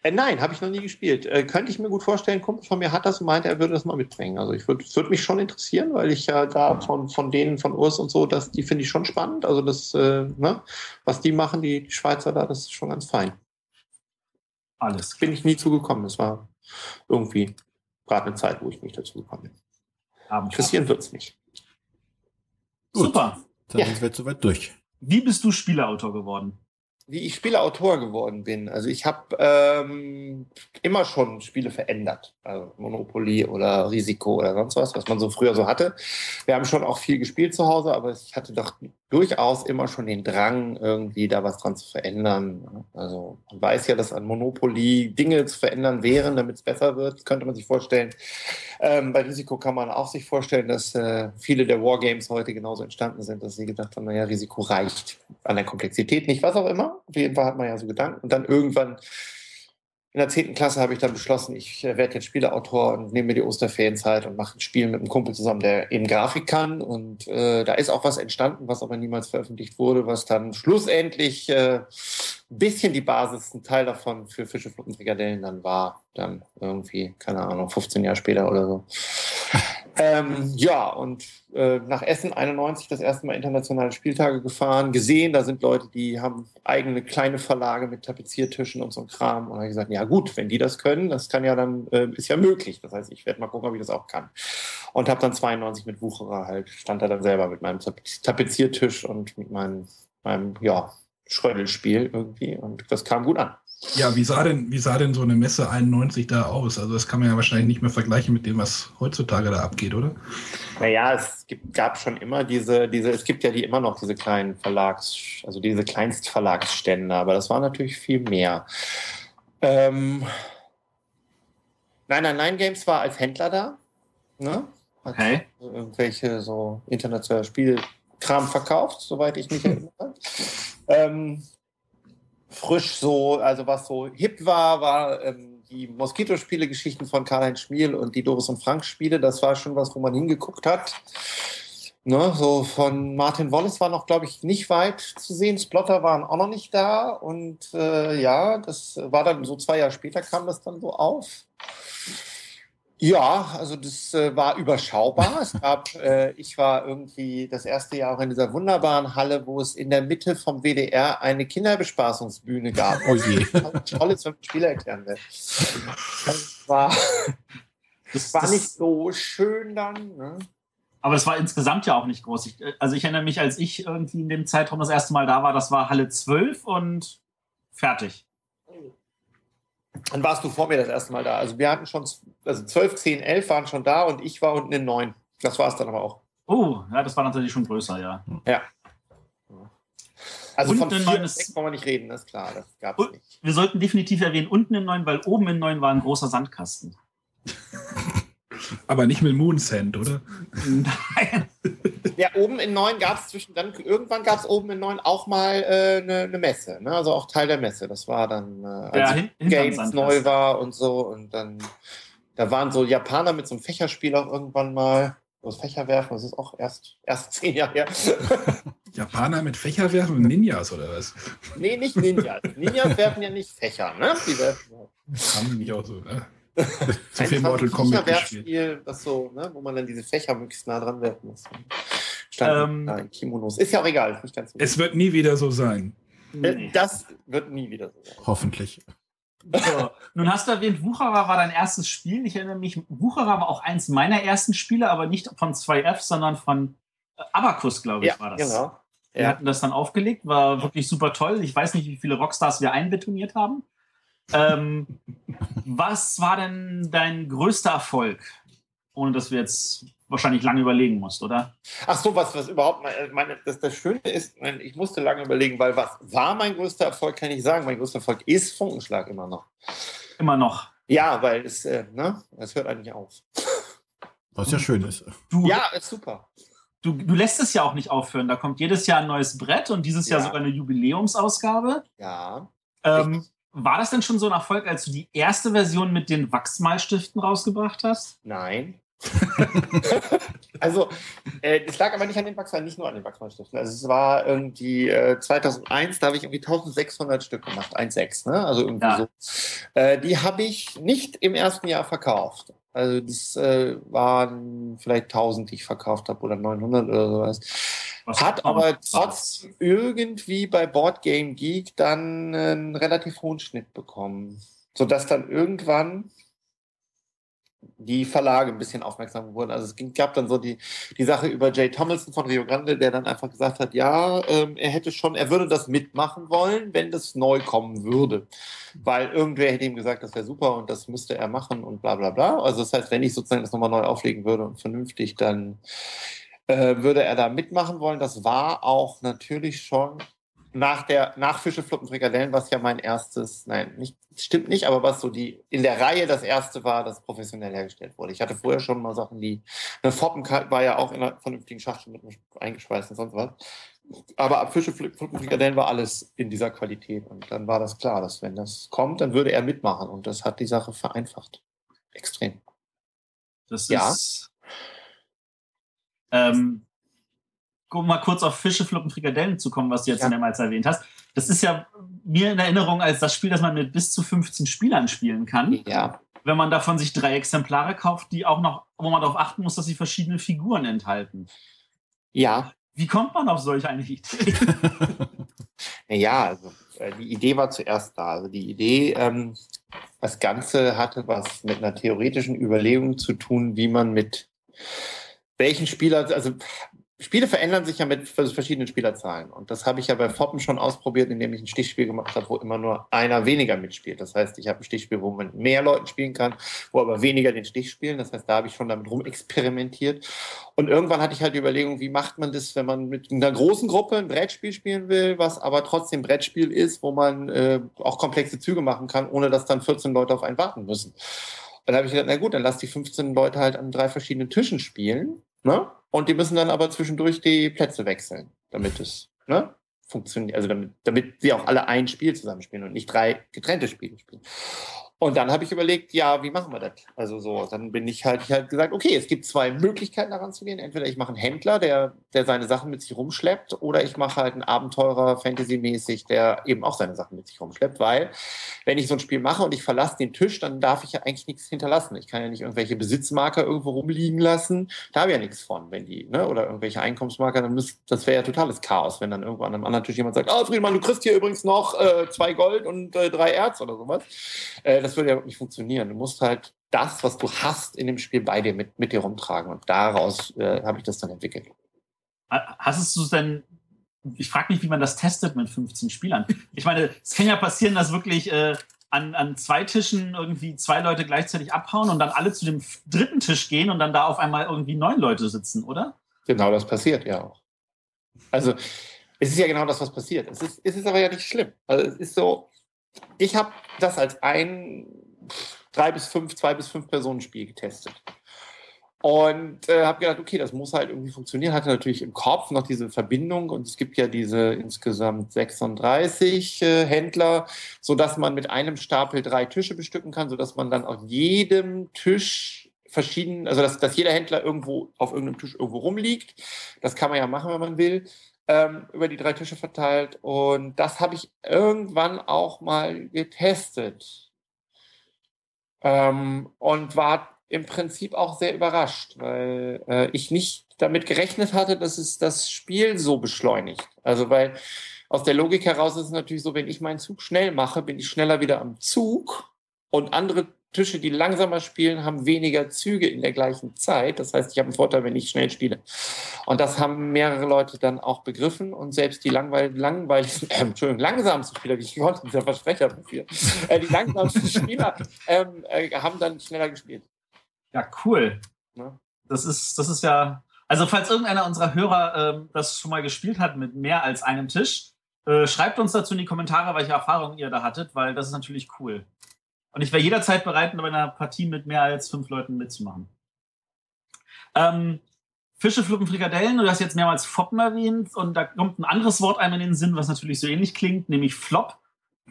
Äh, nein, habe ich noch nie gespielt. Äh, könnte ich mir gut vorstellen, ein Kumpel von mir hat das und meinte, er würde das mal mitbringen. Also ich würde, es würde mich schon interessieren, weil ich ja da von, von denen, von Urs und so, das, die finde ich schon spannend. Also das, äh, ne, was die machen, die, die Schweizer da, das ist schon ganz fein. Alles. Bin ich nie zugekommen. Das war irgendwie gerade eine Zeit, wo ich nicht dazu gekommen bin. Interessieren wird es mich. Gut. Super. Dann Ja. sind wir jetzt soweit durch. Wie bist du Spieleautor geworden? Wie ich Spieleautor geworden bin. Also ich habe ähm, immer schon Spiele verändert. Also Monopoly oder Risiko oder sonst was, was man so früher so hatte. Wir haben schon auch viel gespielt zu Hause, aber ich hatte doch durchaus immer schon den Drang, irgendwie da was dran zu verändern. Also man weiß ja, dass an Monopoly Dinge zu verändern wären, damit es besser wird, könnte man sich vorstellen. Ähm, bei Risiko kann man auch sich vorstellen, dass äh, viele der Wargames heute genauso entstanden sind, dass sie gedacht haben, naja, Risiko reicht an der Komplexität nicht, was auch immer. Auf jeden Fall hat man ja so Gedanken. Und dann irgendwann in der 10. Klasse habe ich dann beschlossen, ich äh, werde jetzt Spieleautor und nehme mir die Osterferienzeit und mache ein Spiel mit einem Kumpel zusammen, der eben Grafik kann. Und äh, da ist auch was entstanden, was aber niemals veröffentlicht wurde, was dann schlussendlich äh, ein bisschen die Basis, ein Teil davon für Fische, Fluppen, Frikadellen dann war. Dann irgendwie, keine Ahnung, 15 Jahre später oder so. Ähm, ja, und äh, nach Essen 91 das erste Mal internationale Spieltage gefahren, gesehen, da sind Leute, die haben eigene kleine Verlage mit Tapeziertischen und so ein Kram. Und habe gesagt, ja gut, wenn die das können, das kann ja dann, äh, ist ja möglich. Das heißt, ich werde mal gucken, ob ich das auch kann. Und habe dann 92 mit Wucherer halt, stand da dann selber mit meinem Tapeziertisch und mit meinem, meinem ja, Schrödelspiel irgendwie. Und das kam gut an. Ja, wie sah denn, wie sah denn so eine Messe 91 da aus? Also das kann man ja wahrscheinlich nicht mehr vergleichen mit dem, was heutzutage da abgeht, oder? Naja, es gibt, gab schon immer diese, diese, es gibt ja die immer noch diese kleinen Verlags, also diese Kleinstverlagsstände, aber das war natürlich viel mehr. Ähm, nein, nein, nein, Games war als Händler da. Ne? Hat Okay. irgendwelche so internationale Spielkram verkauft, soweit ich mich erinnere. ähm, frisch so, also was so hip war, war ähm, die Moskitospiele-Geschichten von Karl-Heinz Schmiel und die Doris und Frank-Spiele. Das war schon was, wo man hingeguckt hat. Ne, so von Martin Wallace war noch, glaube ich, nicht weit zu sehen. Splotter waren auch noch nicht da. Und äh, ja, das war dann so zwei Jahre später kam das dann so auf. Ja, also das äh, war überschaubar. Es gab, äh, ich war irgendwie das erste Jahr auch in dieser wunderbaren Halle, wo es in der Mitte vom WDR eine Kinderbespaßungsbühne gab. Oh je. Tolles, wenn man Spieler erklären will. Das war, das war nicht so schön dann. Ne? Aber es war insgesamt ja auch nicht groß. Ich, also ich erinnere mich, als ich irgendwie in dem Zeitraum das erste Mal da war, das war Halle 12 und fertig. Dann warst du vor mir das erste Mal da. Also wir hatten schon, also 12, 10, 11 waren schon da und ich war unten in 9. Das war es dann aber auch. Oh, ja, das war natürlich schon größer, ja. Ja. Also Und von ein 4 neues- bis 6 wollen wir nicht reden, das ist klar. Das gab es Und nicht. wir sollten definitiv erwähnen, unten in 9, weil oben in 9 war ein großer Sandkasten. Aber nicht mit Moon Sand, oder? Nein. Ja, oben in 9 gab es zwischen, dann irgendwann gab es oben in 9 auch mal eine äh, ne- ne Messe, ne? also auch Teil der Messe. Das war dann, äh, als Ja, Games neu war und so. Und dann, da waren so Japaner mit so einem Fächerspiel auch irgendwann mal. Das Fächerwerfen, das ist auch erst, erst zehn Jahre her. Japaner mit Fächer werfen und Ninjas oder was? nee, nicht Ninjas. Ninjas werfen ja nicht Fächer, ne? Die werfen ja. Haben die nicht auch so, ne? Zu Ein viel Mortal Kombat gespielt. Fächerwerfspiel, das so, ne? wo man dann diese Fächer möglichst nah dran werfen muss. Stand Ähm, da in Kimonos. Ist ja auch egal, ist nicht ganz so. Es wird nie wieder so sein. Äh, Das wird nie wieder so sein. Hoffentlich. So. Nun hast du erwähnt, Wucherer war dein erstes Spiel. Ich erinnere mich, Wucherer war auch eins meiner ersten Spiele, aber nicht von 2F, sondern von äh, Abacus, glaube ich, Ja, war das. genau. Wir Ja. hatten das dann aufgelegt, war wirklich super toll. Ich weiß nicht, wie viele Rockstars wir einbetoniert haben. Ähm, was war denn dein größter Erfolg? Ohne dass wir jetzt wahrscheinlich lange überlegen musst, oder? Ach so, was, was überhaupt, mein- meine, das, das Schöne ist, ich musste lange überlegen, weil was war mein größter Erfolg, kann ich sagen. Mein größter Erfolg ist Funkenschlag immer noch. Immer noch. Ja, weil es, äh, ne, es hört eigentlich auf. Was ja schön ist. Du, Ja, ist super. du, du lässt es ja auch nicht aufhören. Da kommt jedes Jahr ein neues Brett und dieses Jahr Ja. sogar eine Jubiläumsausgabe. Ja. Ähm, war das denn schon so ein Erfolg, als du die erste Version mit den Wachsmalstiften rausgebracht hast? Nein. also, äh, es lag aber nicht an den Wachsmalstiften, nicht nur an den Wachsmalstiften. Also, es war irgendwie äh, 2001, da habe ich irgendwie 1600 Stück gemacht, 1,6, ne? Also irgendwie Ja. so. Äh, die habe ich nicht im ersten Jahr verkauft. Also, das äh, waren vielleicht 1000, die ich verkauft habe oder 900 oder sowas. Was Hat aber trotzdem irgendwie bei Board Game Geek dann einen relativ hohen Schnitt bekommen. Sodass dann irgendwann die Verlage ein bisschen aufmerksam wurden. Also es ging, gab dann so die, die Sache über Jay Tomlinson von Rio Grande, der dann einfach gesagt hat, ja, ähm, er hätte schon, er würde das mitmachen wollen, wenn das neu kommen würde. Weil irgendwer hätte ihm gesagt, das wäre super und das müsste er machen und bla bla bla. Also das heißt, wenn ich sozusagen das nochmal neu auflegen würde und vernünftig, dann äh, würde er da mitmachen wollen. Das war auch natürlich schon nach der nach Fische, Fluppen, Frikadellen, was ja mein erstes, nein, nicht, stimmt nicht, aber was so die in der Reihe das erste war, das professionell hergestellt wurde. Ich hatte vorher schon mal Sachen, die eine Foppen war ja auch in einer vernünftigen Schachtel mit eingeschweißt und sonst was. Aber ab Fische, Fluppen, Frikadellen war alles in dieser Qualität. Und dann war das klar, dass wenn das kommt, dann würde er mitmachen. Und das hat die Sache vereinfacht. Extrem. Das ja. ist. Ähm, um mal kurz auf Fische, Fluppen, Frikadellen zu kommen, was du jetzt ja. mehrmals erwähnt hast. Das ist ja mir in Erinnerung als das Spiel, das man mit bis zu 15 Spielern spielen kann. Ja. Wenn man davon sich drei Exemplare kauft, die auch noch, wo man darauf achten muss, dass sie verschiedene Figuren enthalten. Ja. Wie kommt man auf solch eine Idee? ja, also äh, die Idee war zuerst da. Also die Idee, ähm, das Ganze hatte was mit einer theoretischen Überlegung zu tun, wie man mit welchen Spieler, also Spiele verändern sich ja mit verschiedenen Spielerzahlen. Und das habe ich ja bei Foppen schon ausprobiert, indem ich ein Stichspiel gemacht habe, wo immer nur einer weniger mitspielt. Das heißt, ich habe ein Stichspiel, wo man mehr Leuten spielen kann, wo aber weniger den Stich spielen. Das heißt, da habe ich schon damit rumexperimentiert. Und irgendwann hatte ich halt die Überlegung, wie macht man das, wenn man mit einer großen Gruppe ein Brettspiel spielen will, was aber trotzdem Brettspiel ist, wo man äh, auch komplexe Züge machen kann, ohne dass dann 14 Leute auf einen warten müssen. Dann habe ich gedacht, na gut, dann lass die 15 Leute halt an drei verschiedenen Tischen spielen. Ne? Und die müssen dann aber zwischendurch die Plätze wechseln, damit es ne, funktioniert. Also damit, damit sie auch alle ein Spiel zusammenspielen und nicht drei getrennte Spiele spielen. Und dann habe ich überlegt, ja, wie machen wir das? Also so, dann bin ich halt, ich halt gesagt, okay, es gibt zwei Möglichkeiten daran zu gehen. Entweder ich mache einen Händler, der, der seine Sachen mit sich rumschleppt, oder ich mache halt einen Abenteurer Fantasy-mäßig, der eben auch seine Sachen mit sich rumschleppt, weil wenn ich so ein Spiel mache und ich verlasse den Tisch, dann darf ich ja eigentlich nichts hinterlassen. Ich kann ja nicht irgendwelche Besitzmarker irgendwo rumliegen lassen. Da habe ich ja nichts von, wenn die, ne, oder irgendwelche Einkommensmarker, dann müsst, das wäre ja totales Chaos, wenn dann irgendwo an einem anderen Tisch jemand sagt, ah, oh, Friedemann, du kriegst hier übrigens noch äh, zwei Gold und äh, drei Erz oder sowas. Äh, das würde ja nicht funktionieren. Du musst halt das, was du hast in dem Spiel bei dir mit, mit dir rumtragen. Und daraus äh, habe ich das dann entwickelt. Hast du es denn, ich frage mich, wie man das testet mit 15 Spielern. Ich meine, es kann ja passieren, dass wirklich äh, an, an zwei Tischen irgendwie zwei Leute gleichzeitig abhauen und dann alle zu dem dritten Tisch gehen und dann da auf einmal irgendwie neun Leute sitzen, oder? Genau, das passiert ja auch. Also, es ist ja genau das, was passiert. Es ist, es ist aber ja nicht schlimm. Also, es ist so, ich habe das als ein drei bis fünf, zwei bis fünf Personen Spiel getestet. Und äh, habe gedacht, okay, das muss halt irgendwie funktionieren. Hatte natürlich im Kopf noch diese Verbindung und es gibt ja diese insgesamt 36 äh, Händler, sodass man mit einem Stapel drei Tische bestücken kann, sodass man dann auf jedem Tisch verschieden, also dass, dass jeder Händler irgendwo auf irgendeinem Tisch irgendwo rumliegt. Das kann man ja machen, wenn man will. Ähm, über die drei Tische verteilt. Und das habe ich irgendwann auch mal getestet ähm, und war im Prinzip auch sehr überrascht, weil äh, ich nicht damit gerechnet hatte, dass es das Spiel so beschleunigt. Also weil aus der Logik heraus ist es natürlich so, wenn ich meinen Zug schnell mache, bin ich schneller wieder am Zug und andere Tische, die langsamer spielen, haben weniger Züge in der gleichen Zeit. Das heißt, ich habe einen Vorteil, wenn ich schnell spiele. Und das haben mehrere Leute dann auch begriffen und selbst die langweil langweiligsten, äh, Entschuldigung, langsamsten Spieler, wie ich konnte, dieser Versprecher dafür, äh, die langsamsten Spieler ähm, äh, haben dann schneller gespielt. Ja, cool. Ja. Das ist, das ist ja, also falls irgendeiner unserer Hörer ähm, das schon mal gespielt hat mit mehr als einem Tisch, äh, schreibt uns dazu in die Kommentare, welche Erfahrungen ihr da hattet, weil das ist natürlich cool. Und ich wäre jederzeit bereit, bei einer Partie mit mehr als fünf Leuten mitzumachen. Ähm, Fische, Fluppen, Frikadellen, du hast jetzt mehrmals Foppen erwähnt und da kommt ein anderes Wort einmal in den Sinn, was natürlich so ähnlich klingt, nämlich Flop.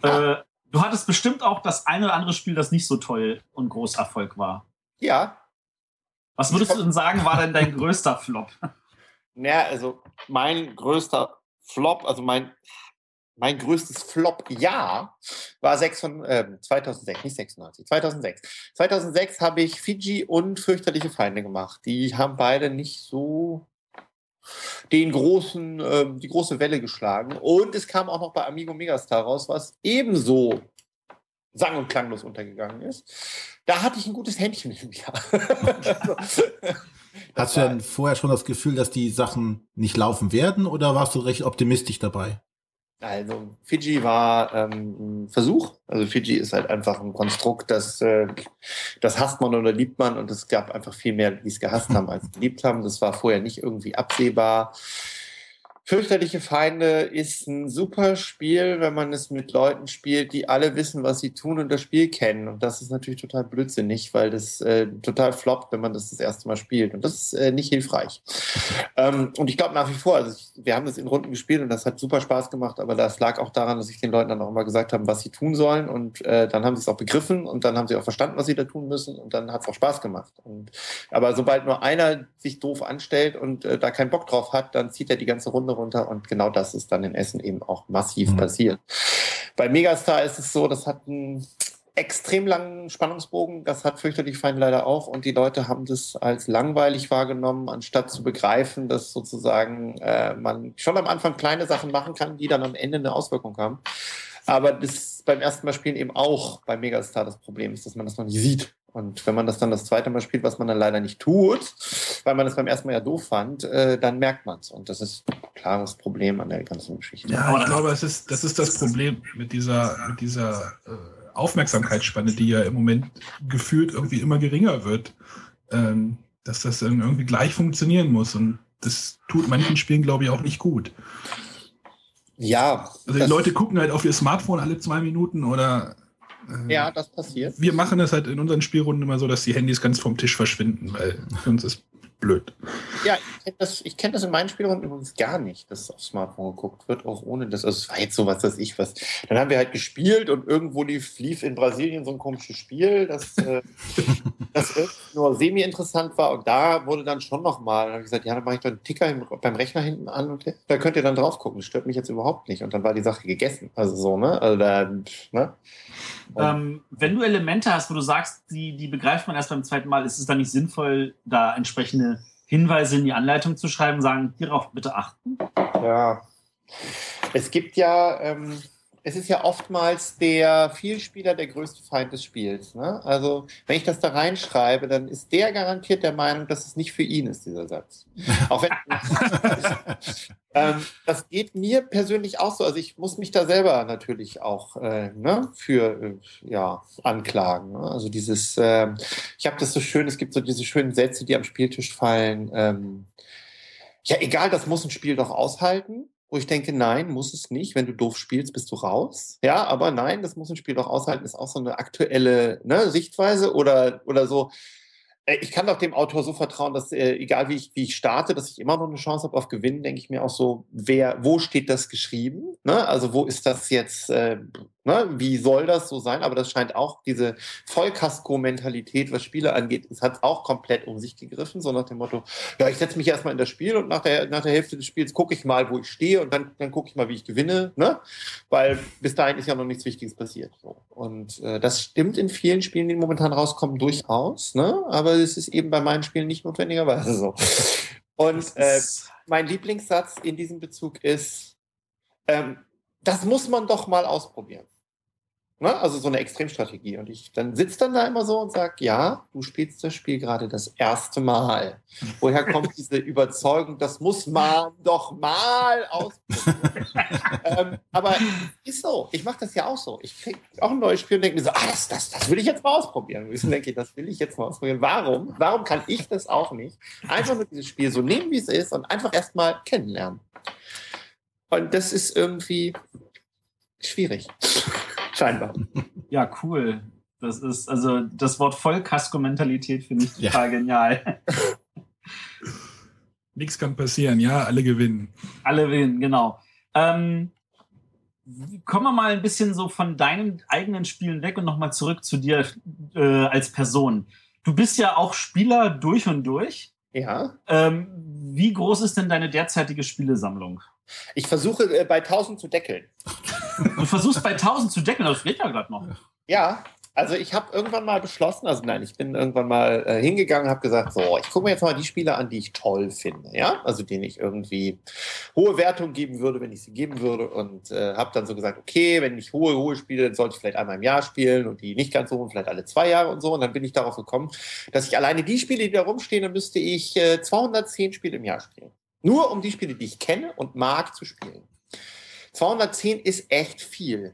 Äh, du hattest bestimmt auch das eine oder andere Spiel, das nicht so toll und Großerfolg war. Ja. Was würdest du denn sagen, war denn dein größter Flop? Naja, also mein größter Flop, also mein mein größtes Flop-Jahr war 6 von, äh, 2006, nicht 96, 2006. 2006 habe ich Fiji und fürchterliche Feinde gemacht. Die haben beide nicht so den großen, äh, die große Welle geschlagen. Und es kam auch noch bei Amigo Megastar raus, was ebenso sang- und klanglos untergegangen ist. Da hatte ich ein gutes Händchen im Jahr. Hast du denn vorher schon das Gefühl, dass die Sachen nicht laufen werden oder warst du recht optimistisch dabei? Also Fiji war ähm, ein Versuch. Also Fiji ist halt einfach ein Konstrukt, das, äh, das hasst man oder liebt man und es gab einfach viel mehr, die es gehasst haben als geliebt haben. Das war vorher nicht irgendwie absehbar. Fürchterliche Feinde ist ein super Spiel, wenn man es mit Leuten spielt, die alle wissen, was sie tun und das Spiel kennen. Und das ist natürlich total blödsinnig, weil das äh, total floppt, wenn man das das erste Mal spielt. Und das ist äh, nicht hilfreich. Ähm, und ich glaube nach wie vor, also ich, wir haben das in Runden gespielt und das hat super Spaß gemacht, aber das lag auch daran, dass ich den Leuten dann auch immer gesagt habe, was sie tun sollen. Und äh, dann haben sie es auch begriffen und dann haben sie auch verstanden, was sie da tun müssen. Und dann hat es auch Spaß gemacht. Und, aber sobald nur einer sich doof anstellt und äh, da keinen Bock drauf hat, dann zieht er die ganze Runde runter und genau das ist dann in Essen eben auch massiv mhm. passiert. Bei Megastar ist es so, das hat einen extrem langen Spannungsbogen, das hat fürchterlich Fein leider auch und die Leute haben das als langweilig wahrgenommen, anstatt zu begreifen, dass sozusagen äh, man schon am Anfang kleine Sachen machen kann, die dann am Ende eine Auswirkung haben. Aber das beim ersten Mal spielen eben auch bei Megastar das Problem ist, dass man das noch nicht sieht. Und wenn man das dann das zweite Mal spielt, was man dann leider nicht tut, weil man es beim ersten Mal ja doof fand, äh, dann merkt man es. Und das ist klares Problem an der ganzen Geschichte. Ja, ich glaube, es ist, das ist das Problem mit dieser, mit dieser äh, Aufmerksamkeitsspanne, die ja im Moment gefühlt irgendwie immer geringer wird, ähm, dass das irgendwie gleich funktionieren muss. Und das tut manchen Spielen, glaube ich, auch nicht gut. Ja. Also die Leute gucken halt auf ihr Smartphone alle zwei Minuten oder äh, ja, das passiert. Wir machen es halt in unseren Spielrunden immer so, dass die Handys ganz vom Tisch verschwinden, weil für uns ist blöd. Ja, ich kenne das, kenn das in meinen Spielrunden übrigens gar nicht, dass auf Smartphone geguckt wird, auch ohne das. Also es war jetzt so was, dass ich was. Dann haben wir halt gespielt und irgendwo lief, lief in Brasilien so ein komisches Spiel, das, äh, das nur semi-interessant war. Und da wurde dann schon nochmal, dann habe ich gesagt, ja, dann mache ich doch einen Ticker beim Rechner hinten an und da könnt ihr dann drauf gucken. Das stört mich jetzt überhaupt nicht. Und dann war die Sache gegessen. Also so, ne? Also da, ne? Ähm, wenn du Elemente hast, wo du sagst, die, die begreift man erst beim zweiten Mal, ist es dann nicht sinnvoll, da entsprechende Hinweise in die Anleitung zu schreiben, sagen, hierauf bitte achten? Ja. Es gibt ja, ähm, es ist ja oftmals der Vielspieler der größte Feind des Spiels. Ne? Also, wenn ich das da reinschreibe, dann ist der garantiert der Meinung, dass es nicht für ihn ist, dieser Satz. Auch wenn. ähm, das geht mir persönlich auch so. Also, ich muss mich da selber natürlich auch äh, ne, für äh, ja, anklagen. Ne? Also, dieses, äh, ich habe das so schön, es gibt so diese schönen Sätze, die am Spieltisch fallen. Ähm, ja, egal, das muss ein Spiel doch aushalten wo ich denke, nein, muss es nicht. Wenn du doof spielst, bist du raus. Ja, aber nein, das muss ein Spiel doch aushalten, ist auch so eine aktuelle ne, Sichtweise oder, oder so. Äh, ich kann doch dem Autor so vertrauen, dass äh, egal wie ich, wie ich starte, dass ich immer noch eine Chance habe auf Gewinnen, denke ich mir auch so, wer, wo steht das geschrieben? Ne? Also wo ist das jetzt, äh, ne? wie soll das so sein? Aber das scheint auch diese Vollkasko-Mentalität, was Spiele angeht, es hat auch komplett um sich gegriffen, so nach dem Motto, ja, ich setze mich erstmal in das Spiel und nach der, nach der Hälfte des Spiels gucke ich mal, wo ich stehe und dann, dann gucke ich mal, wie ich gewinne, ne? weil bis dahin ist ja noch nichts Wichtiges passiert. So. Und äh, das stimmt in vielen Spielen, die momentan rauskommen, durchaus, ne? aber es ist eben bei meinen Spielen nicht notwendigerweise so. Und äh, mein Lieblingssatz in diesem Bezug ist, ähm, das muss man doch mal ausprobieren. Ne? Also so eine Extremstrategie. Und ich dann sitze dann da immer so und sage, ja, du spielst das Spiel gerade das erste Mal. Woher kommt diese Überzeugung, das muss man doch mal ausprobieren? ähm, aber ist so. Ich mache das ja auch so. Ich kriege auch ein neues Spiel und denke mir so, ah, das, das, das will ich jetzt mal ausprobieren. Und ich denke, das will ich jetzt mal ausprobieren. Warum? Warum kann ich das auch nicht? Einfach nur dieses Spiel so nehmen, wie es ist und einfach erstmal kennenlernen. Und das ist irgendwie schwierig. Scheinbar. Ja, cool. Das ist, also das Wort Vollkasko-Mentalität finde ich total ja. genial. Nichts kann passieren, ja, alle gewinnen. Alle gewinnen, genau. Ähm, kommen wir mal ein bisschen so von deinen eigenen Spielen weg und nochmal zurück zu dir äh, als Person. Du bist ja auch Spieler durch und durch. Ja. Ähm, wie groß ist denn deine derzeitige Spielesammlung? Ich versuche äh, bei 1000 zu deckeln. Du versuchst bei 1000 zu deckeln, das geht ja gerade noch. Ja, Also ich habe irgendwann mal beschlossen, also nein, ich bin irgendwann mal äh, hingegangen, habe gesagt, so, ich gucke mir jetzt mal die Spiele an, die ich toll finde, ja, also denen ich irgendwie hohe Wertung geben würde, wenn ich sie geben würde und äh, habe dann so gesagt, okay, wenn ich hohe, hohe spiele, dann sollte ich vielleicht einmal im Jahr spielen und die nicht ganz hohen vielleicht alle zwei Jahre und so und dann bin ich darauf gekommen, dass ich alleine die Spiele, die da rumstehen, dann müsste ich äh, 210 Spiele im Jahr spielen. Nur um die Spiele, die ich kenne und mag, zu spielen. 210 ist echt viel.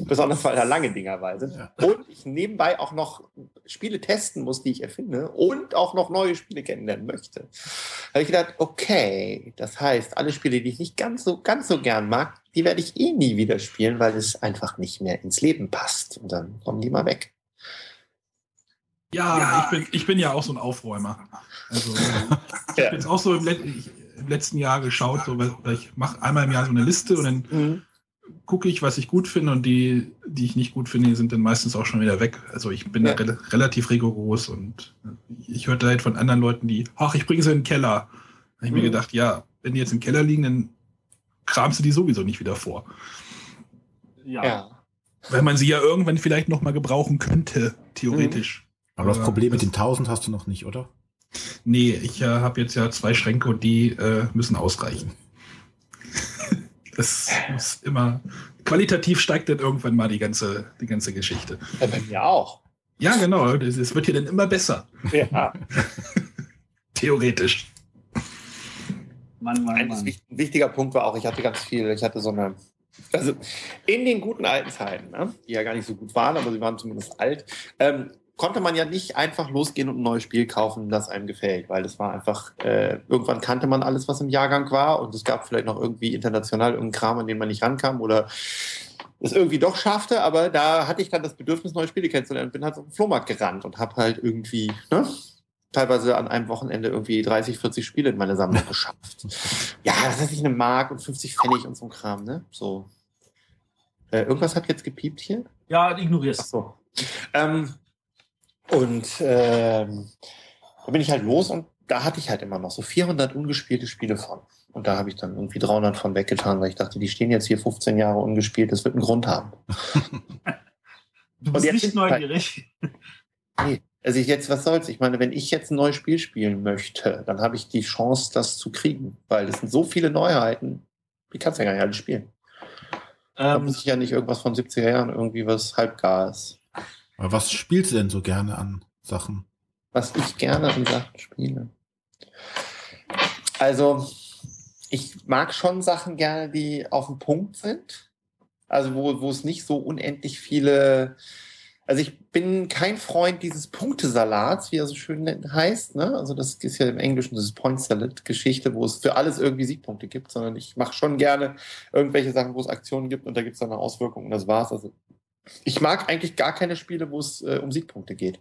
Besonders weil da lange Dinger bei sind. Ja. Und ich nebenbei auch noch Spiele testen muss, die ich erfinde und auch noch neue Spiele kennenlernen möchte. Da habe ich gedacht, okay, das heißt, alle Spiele, die ich nicht ganz so, ganz so gern mag, die werde ich eh nie wieder spielen, weil es einfach nicht mehr ins Leben passt. Und dann kommen die mal weg. Ja, ja. Ich, bin, ich bin ja auch so ein Aufräumer. Also, ich ja. habe jetzt auch so im, ich, im letzten Jahr geschaut, so, weil ich mache einmal im Jahr so eine Liste und dann mhm. gucke ich, was ich gut finde und die, die ich nicht gut finde, sind dann meistens auch schon wieder weg. Also ich bin ja. da re relativ rigoros und ich hörte halt von anderen Leuten, die, ach, ich bringe sie in den Keller. Da habe ich mhm. mir gedacht, ja, wenn die jetzt im Keller liegen, dann kramst du die sowieso nicht wieder vor. Ja. ja. Weil man sie ja irgendwann vielleicht noch mal gebrauchen könnte, theoretisch. Mhm. Aber das Problem mit den 1000 hast du noch nicht, oder? Nee, ich äh, habe jetzt ja zwei Schränke und die äh, müssen ausreichen. das muss immer. Qualitativ steigt dann irgendwann mal die ganze, die ganze Geschichte. Ja, bei mir auch. Ja, genau. Es wird hier dann immer besser. Ja. Theoretisch. Mann, Mann, Mann. Ein wichtiger Punkt war auch, ich hatte ganz viel, ich hatte so eine also in den guten alten Zeiten, ne, die ja gar nicht so gut waren, aber sie waren zumindest alt, ähm, konnte man ja nicht einfach losgehen und ein neues Spiel kaufen, das einem gefällt, weil das war einfach, äh, irgendwann kannte man alles, was im Jahrgang war und es gab vielleicht noch irgendwie international irgendeinen Kram, an den man nicht rankam oder es irgendwie doch schaffte, aber da hatte ich dann das Bedürfnis, neue Spiele kennenzulernen und bin halt auf den Flohmarkt gerannt und habe halt irgendwie, ne, teilweise an einem Wochenende irgendwie 30, 40 Spiele in meine Sammlung geschafft. Ja, das ist nicht eine Mark und 50 Pfennig und so ein Kram, ne? So. Äh, irgendwas hat jetzt gepiept hier? Ja, ignorierst. Ach so. Ähm, und ähm, da bin ich halt los und da hatte ich halt immer noch so 400 ungespielte Spiele von. Und da habe ich dann irgendwie 300 von weggetan, weil ich dachte, die stehen jetzt hier 15 Jahre ungespielt, das wird einen Grund haben. du bist nicht neugierig. nee, also ich jetzt, was soll's? Ich meine, wenn ich jetzt ein neues Spiel spielen möchte, dann habe ich die Chance, das zu kriegen, weil es sind so viele Neuheiten, die kannst du ja gar nicht alle spielen. Ähm, da muss ich ja nicht irgendwas von 70er Jahren irgendwie was halbgar ist. Aber was spielst du denn so gerne an Sachen? Was ich gerne an Sachen spiele. Also, ich mag schon Sachen gerne, die auf dem Punkt sind. Also, wo, wo es nicht so unendlich viele. Also, ich bin kein Freund dieses Punktesalats, wie er so schön heißt. Ne? Also, das ist ja im Englischen dieses Point Salad-Geschichte, wo es für alles irgendwie Siegpunkte gibt, sondern ich mache schon gerne irgendwelche Sachen, wo es Aktionen gibt und da gibt es dann eine Auswirkung und das war's. Also, ich mag eigentlich gar keine Spiele, wo es äh, um Siegpunkte geht.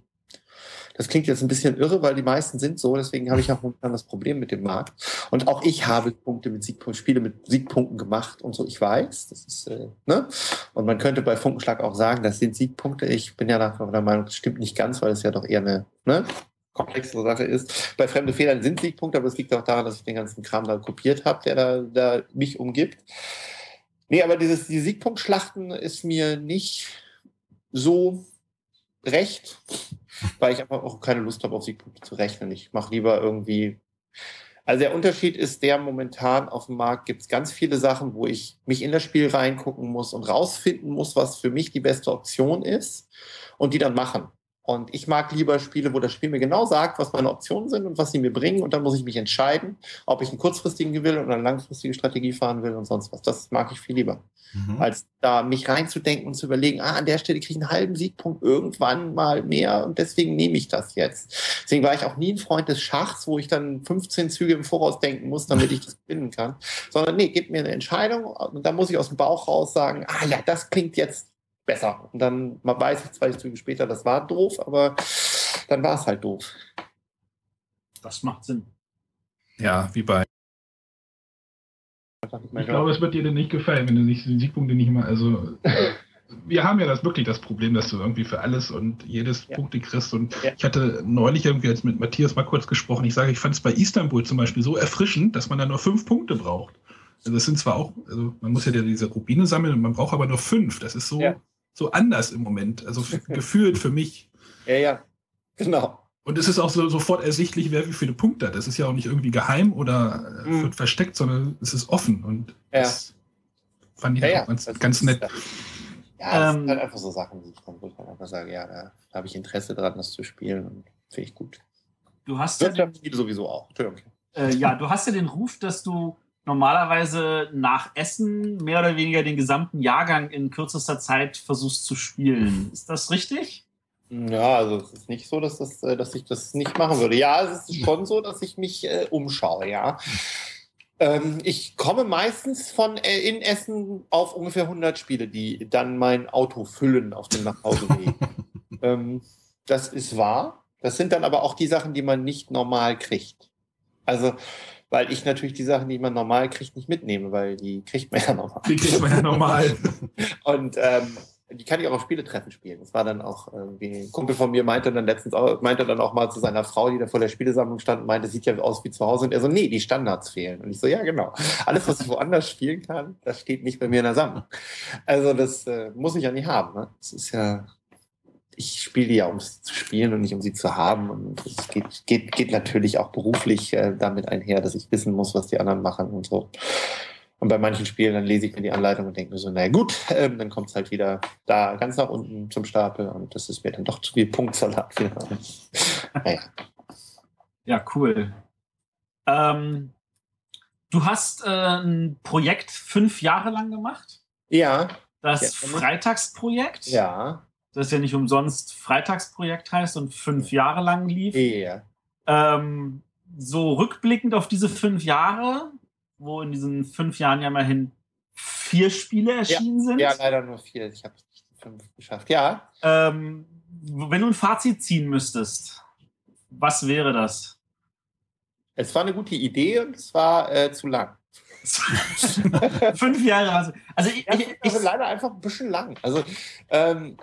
Das klingt jetzt ein bisschen irre, weil die meisten sind so, deswegen habe ich auch momentan das Problem mit dem Markt. Und auch ich habe Punkte mit Siegpunkten, Spiele mit Siegpunkten gemacht und so. Ich weiß, das ist, äh, ne? Und man könnte bei Funkenschlag auch sagen, das sind Siegpunkte. Ich bin ja nach der Meinung, das stimmt nicht ganz, weil es ja doch eher eine, ne? komplexere Sache ist. Bei fremde Fehlern sind Siegpunkte, aber es liegt auch daran, dass ich den ganzen Kram da kopiert habe, der da, da mich umgibt. Nee, aber dieses, die Siegpunktschlachten ist mir nicht so recht, weil ich einfach auch keine Lust habe, auf Siegpunkte zu rechnen. Ich mache lieber irgendwie. Also der Unterschied ist der momentan auf dem Markt gibt es ganz viele Sachen, wo ich mich in das Spiel reingucken muss und rausfinden muss, was für mich die beste Option ist und die dann machen. Und ich mag lieber Spiele, wo das Spiel mir genau sagt, was meine Optionen sind und was sie mir bringen. Und dann muss ich mich entscheiden, ob ich einen kurzfristigen will oder eine langfristige Strategie fahren will und sonst was. Das mag ich viel lieber. Mhm. Als da mich reinzudenken und zu überlegen, ah, an der Stelle kriege ich einen halben Siegpunkt irgendwann mal mehr und deswegen nehme ich das jetzt. Deswegen war ich auch nie ein Freund des Schachs, wo ich dann 15 Züge im Voraus denken muss, damit ich das gewinnen kann. Sondern nee, gib mir eine Entscheidung und dann muss ich aus dem Bauch raus sagen, ah ja, das klingt jetzt besser. Und dann, man weiß ich zwei Züge später, das war doof, aber dann war es halt doof. Das macht Sinn. Ja, wie bei. Ich glaube, es wird dir denn nicht gefallen, wenn du nicht die Siegpunkte nicht mal, also wir haben ja das wirklich das Problem, dass du irgendwie für alles und jedes ja. Punkte kriegst. Und ja. ich hatte neulich irgendwie jetzt mit Matthias mal kurz gesprochen. Ich sage, ich fand es bei Istanbul zum Beispiel so erfrischend, dass man da nur fünf Punkte braucht. Also das sind zwar auch, also man muss ja diese Rubine sammeln und man braucht aber nur fünf. Das ist so, ja so anders im Moment. Also gefühlt für mich. Ja, ja, genau. Und es ist auch so, sofort ersichtlich, wer wie viele Punkte hat. Das ist ja auch nicht irgendwie geheim oder äh, Mhm. wird versteckt, sondern es ist offen. Und Ja. das fand ich Ja, auch ja, ganz, das ganz ist- nett. Ja, das Ähm, sind halt einfach so Sachen, die ich dann, wo ich dann einfach sage, ja, da habe ich Interesse dran, das zu spielen und finde ich gut. Du hast ja den, sowieso auch. Entschuldigung. äh, ja, du hast ja den Ruf, dass du normalerweise nach Essen mehr oder weniger den gesamten Jahrgang in kürzester Zeit versuchst zu spielen. Ist das richtig? Ja, also es ist nicht so, dass, das, äh, dass ich das nicht machen würde. Ja, es ist schon so, dass ich mich äh, umschaue, ja. Ähm, ich komme meistens von äh, in Essen auf ungefähr 100 Spiele, die dann mein Auto füllen auf dem Nachhauseweg. ähm, das ist wahr. Das sind dann aber auch die Sachen, die man nicht normal kriegt. Also, weil ich natürlich die Sachen, die man normal kriegt, nicht mitnehme, weil die kriegt man ja normal. Die kriegt man ja normal. Und ähm, die kann ich auch auf Spieletreffen spielen. Das war dann auch irgendwie, ein Kumpel von mir meinte dann letztens auch, meinte dann auch mal zu seiner Frau, die da vor der Spielesammlung stand, und meinte, sieht ja aus wie zu Hause. Und er so, nee, die Standards fehlen. Und ich so, ja, genau. Alles, was ich woanders spielen kann, das steht nicht bei mir in der Sammlung. Also das äh, muss ich ja nicht haben. Ne? Das ist ja, ich spiele die ja, um es zu spielen und nicht um sie zu haben. Und es geht, geht, geht natürlich auch beruflich äh, damit einher, dass ich wissen muss, was die anderen machen und so. Und bei manchen Spielen, dann lese ich mir die Anleitung und denke mir so, naja gut, ähm, dann kommt es halt wieder da ganz nach unten zum Stapel und das ist mir dann doch zu viel Punktsalat. naja. Ja, cool. Ähm, du hast äh, ein Projekt fünf Jahre lang gemacht. Ja, Das Ja, Freitagsprojekt. ja, Das ja nicht umsonst Freitagsprojekt heißt und fünf Jahre lang lief. ja. Ähm, so rückblickend auf diese fünf Jahre, wo in diesen fünf Jahren ja immerhin vier Spiele erschienen sind. Ja, leider nur vier. Ich habe nicht fünf geschafft. Ja, Ähm, wenn du ein Fazit ziehen müsstest, was wäre das? es war eine gute Idee und es war äh, zu lang. fünf Jahre. Also, also ich, Ja, ich, ich, also leider einfach ein bisschen lang. Also, ähm,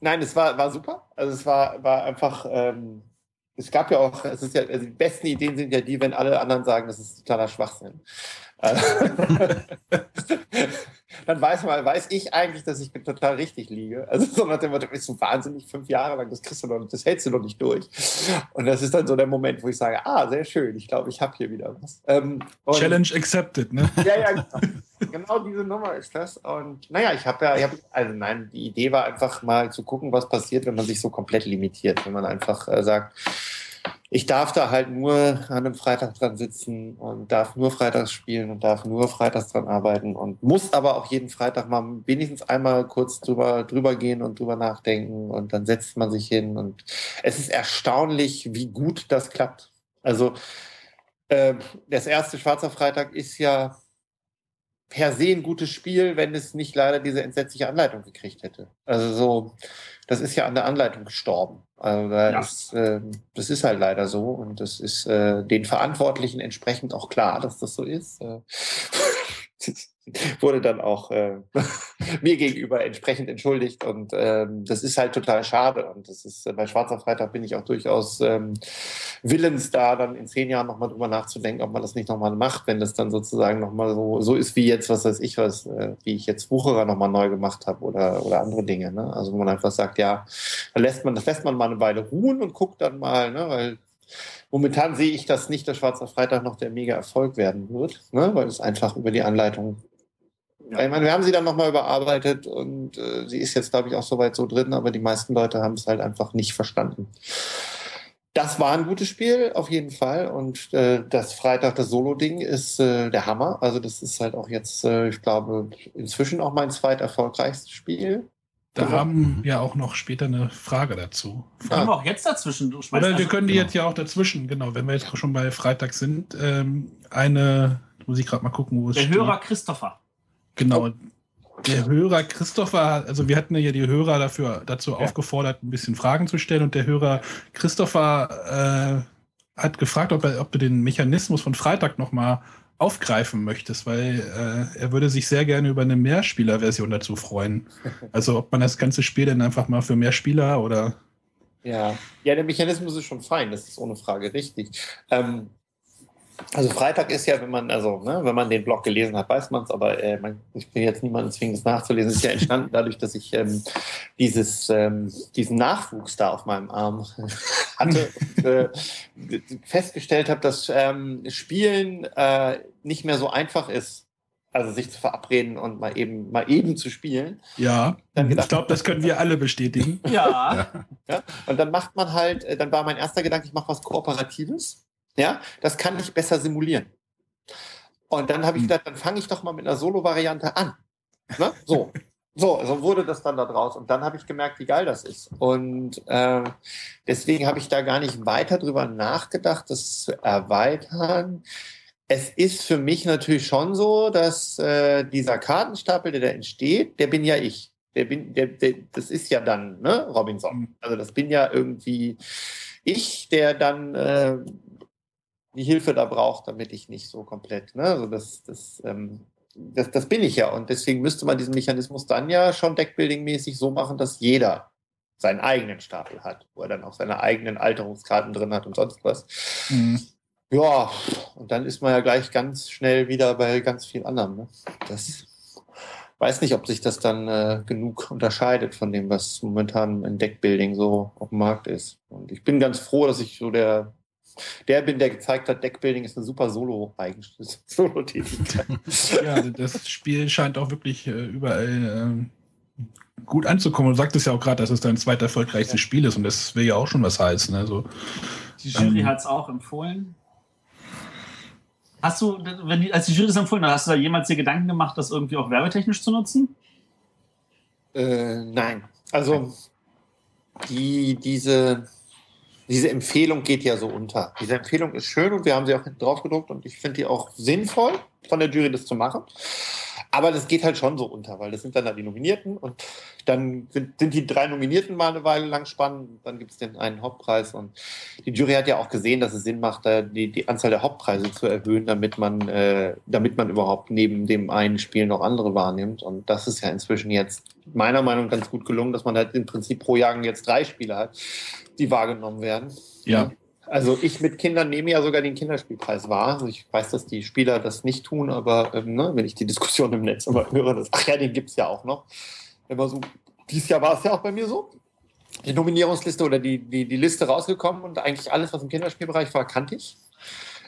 nein, es war, war super. Also es war, war einfach, ähm, es gab ja auch, es ist ja, also die besten Ideen sind ja die, wenn alle anderen sagen, das ist totaler Schwachsinn. Dann weiß man, weiß ich eigentlich, dass ich total richtig liege. Also so nach dem Motto, bist du wahnsinnig fünf Jahre lang, das kriegst du noch, das hältst du noch nicht durch. Und das ist dann so der Moment, wo ich sage, ah, sehr schön, ich glaube, ich habe hier wieder was. Ähm, Challenge accepted, ne? ja, ja, genau. genau diese Nummer ist das. Und naja, ich habe ja, ich hab, also nein, die Idee war einfach mal zu gucken, was passiert, wenn man sich so komplett limitiert. Wenn man einfach äh, sagt, ich darf da halt nur an einem Freitag dran sitzen und darf nur freitags spielen und darf nur freitags dran arbeiten und muss aber auch jeden Freitag mal wenigstens einmal kurz drüber, drüber gehen und drüber nachdenken und dann setzt man sich hin und es ist erstaunlich, wie gut das klappt. Also äh, das erste Schwarzer Freitag ist ja per se ein gutes Spiel, wenn es nicht leider diese entsetzliche Anleitung gekriegt hätte. Also so, das ist ja an der Anleitung gestorben. Also da Ja. ist, äh, das ist halt leider so und das ist äh, den Verantwortlichen entsprechend auch klar, dass das so ist. Wurde dann auch äh, mir gegenüber entsprechend entschuldigt und ähm, das ist halt total schade und das ist äh, bei Schwarzer Freitag bin ich auch durchaus ähm, willens da dann in zehn Jahren nochmal drüber nachzudenken, ob man das nicht nochmal macht, wenn das dann sozusagen nochmal so, so ist wie jetzt, was weiß ich was, äh, wie ich jetzt Wucherer nochmal neu gemacht habe oder, oder andere Dinge. Ne? Also wo man einfach sagt, ja, da lässt man, das lässt man mal eine Weile ruhen und guckt dann mal, ne? weil momentan sehe ich, dass nicht der Schwarze Freitag noch der mega Erfolg werden wird, ne? weil es einfach über die Anleitung Ja. ich meine, wir haben sie dann nochmal überarbeitet und äh, sie ist jetzt, glaube ich, auch soweit so drin, aber die meisten Leute haben es halt einfach nicht verstanden. Das war ein gutes Spiel, auf jeden Fall. Und äh, das Freitag, das Solo-Ding, ist äh, der Hammer. Also, das ist halt auch jetzt, äh, ich glaube, inzwischen auch mein zweiterfolgreichstes Spiel. Da Genau. haben wir auch noch später eine Frage dazu. können wir auch jetzt dazwischen. Du Oder wir also- können die genau. jetzt ja auch dazwischen, genau, wenn wir jetzt schon bei Freitag sind. Ähm, eine, muss ich gerade mal gucken, wo es Der steht. Hörer Christopher. Genau. Der Hörer Christopher, also wir hatten ja die Hörer dafür dazu aufgefordert, ein bisschen Fragen zu stellen und der Hörer Christopher äh, hat gefragt, ob, er, ob du den Mechanismus von Freitag nochmal aufgreifen möchtest, weil äh, er würde sich sehr gerne über eine Mehrspieler-Version dazu freuen. Also ob man das ganze Spiel dann einfach mal für mehr Spieler oder Ja. ja, der Mechanismus ist schon fein, das ist ohne Frage richtig. Ähm, Also Freitag ist ja, wenn man, also ne, wenn man den Blog gelesen hat, weiß man es, aber äh, man, ich bin jetzt niemanden zwingen, es nachzulesen. Es ist ja entstanden dadurch, dass ich ähm, dieses, ähm, diesen Nachwuchs da auf meinem Arm hatte und äh, festgestellt habe, dass ähm, Spielen äh, nicht mehr so einfach ist. Also sich zu verabreden und mal eben, mal eben zu spielen. Ja, Dann ich gedacht- glaube, das können wir alle bestätigen. Ja. Ja? Und dann macht man halt, äh, dann war mein erster Gedanke, ich mache was Kooperatives. Ja, das kann ich besser simulieren. Und dann habe ich Hm. gedacht, dann fange ich doch mal mit einer Solo-Variante an. Ne? So. So, so wurde das dann da draus. Und dann habe ich gemerkt, wie geil das ist. Und äh, deswegen habe ich da gar nicht weiter drüber nachgedacht, das zu erweitern. Es ist für mich natürlich schon so, dass äh, dieser Kartenstapel, der da entsteht, der bin ja ich. Der bin, der, der, das ist ja dann ne, Robinson. Also das bin ja irgendwie ich, der dann äh, die Hilfe da braucht, damit ich nicht so komplett. Ne? Also das, das, ähm, das, das bin ich ja. Und deswegen müsste man diesen Mechanismus dann ja schon Deckbuilding-mäßig so machen, dass jeder seinen eigenen Stapel hat, wo er dann auch seine eigenen Alterungskarten drin hat und sonst was. Mhm. Ja, und dann ist man ja gleich ganz schnell wieder bei ganz vielen anderen. Ne? Das weiß nicht, ob sich das dann äh, genug unterscheidet von dem, was momentan in Deckbuilding so auf dem Markt ist. Und ich bin ganz froh, dass ich so der, der bin, der gezeigt hat, Deckbuilding ist eine super Solo-Eigenschaft, Solo-Tätigkeit. Ja, das Spiel scheint auch wirklich äh, überall ähm, gut anzukommen. Du sagtest ja auch gerade, dass es dein zweiterfolgreichstes Spiel ist und das will ja auch schon was heißen. Also, Die Jury Ähm. hat es auch empfohlen. Hast du, wenn die, als die Jury es empfohlen hat, hast du da jemals dir Gedanken gemacht, das irgendwie auch werbetechnisch zu nutzen? Äh, nein. Also die, diese, diese Empfehlung geht ja so unter. Diese Empfehlung ist schön und wir haben sie auch hinten drauf gedruckt und ich finde die auch sinnvoll, von der Jury das zu machen. Aber das geht halt schon so unter, weil das sind dann da die Nominierten und dann sind, sind die drei Nominierten mal eine Weile lang spannend. Dann gibt es den einen Hauptpreis und die Jury hat ja auch gesehen, dass es Sinn macht, die, die Anzahl der Hauptpreise zu erhöhen, damit man, äh, damit man überhaupt neben dem einen Spiel noch andere wahrnimmt. Und das ist ja inzwischen jetzt meiner Meinung nach ganz gut gelungen, dass man halt im Prinzip pro Jahr jetzt drei Spiele hat, die wahrgenommen werden. ja. Also ich mit Kindern nehme ja sogar den Kinderspielpreis wahr. Also ich weiß, dass die Spieler das nicht tun, aber ähm, ne, wenn ich die Diskussion im Netz immer höre, dass, ach ja, den gibt es ja auch noch. Immer so, dieses Jahr war es ja auch bei mir so. Die Nominierungsliste oder die, die, die Liste rausgekommen und eigentlich alles, was im Kinderspielbereich war, kannte ich.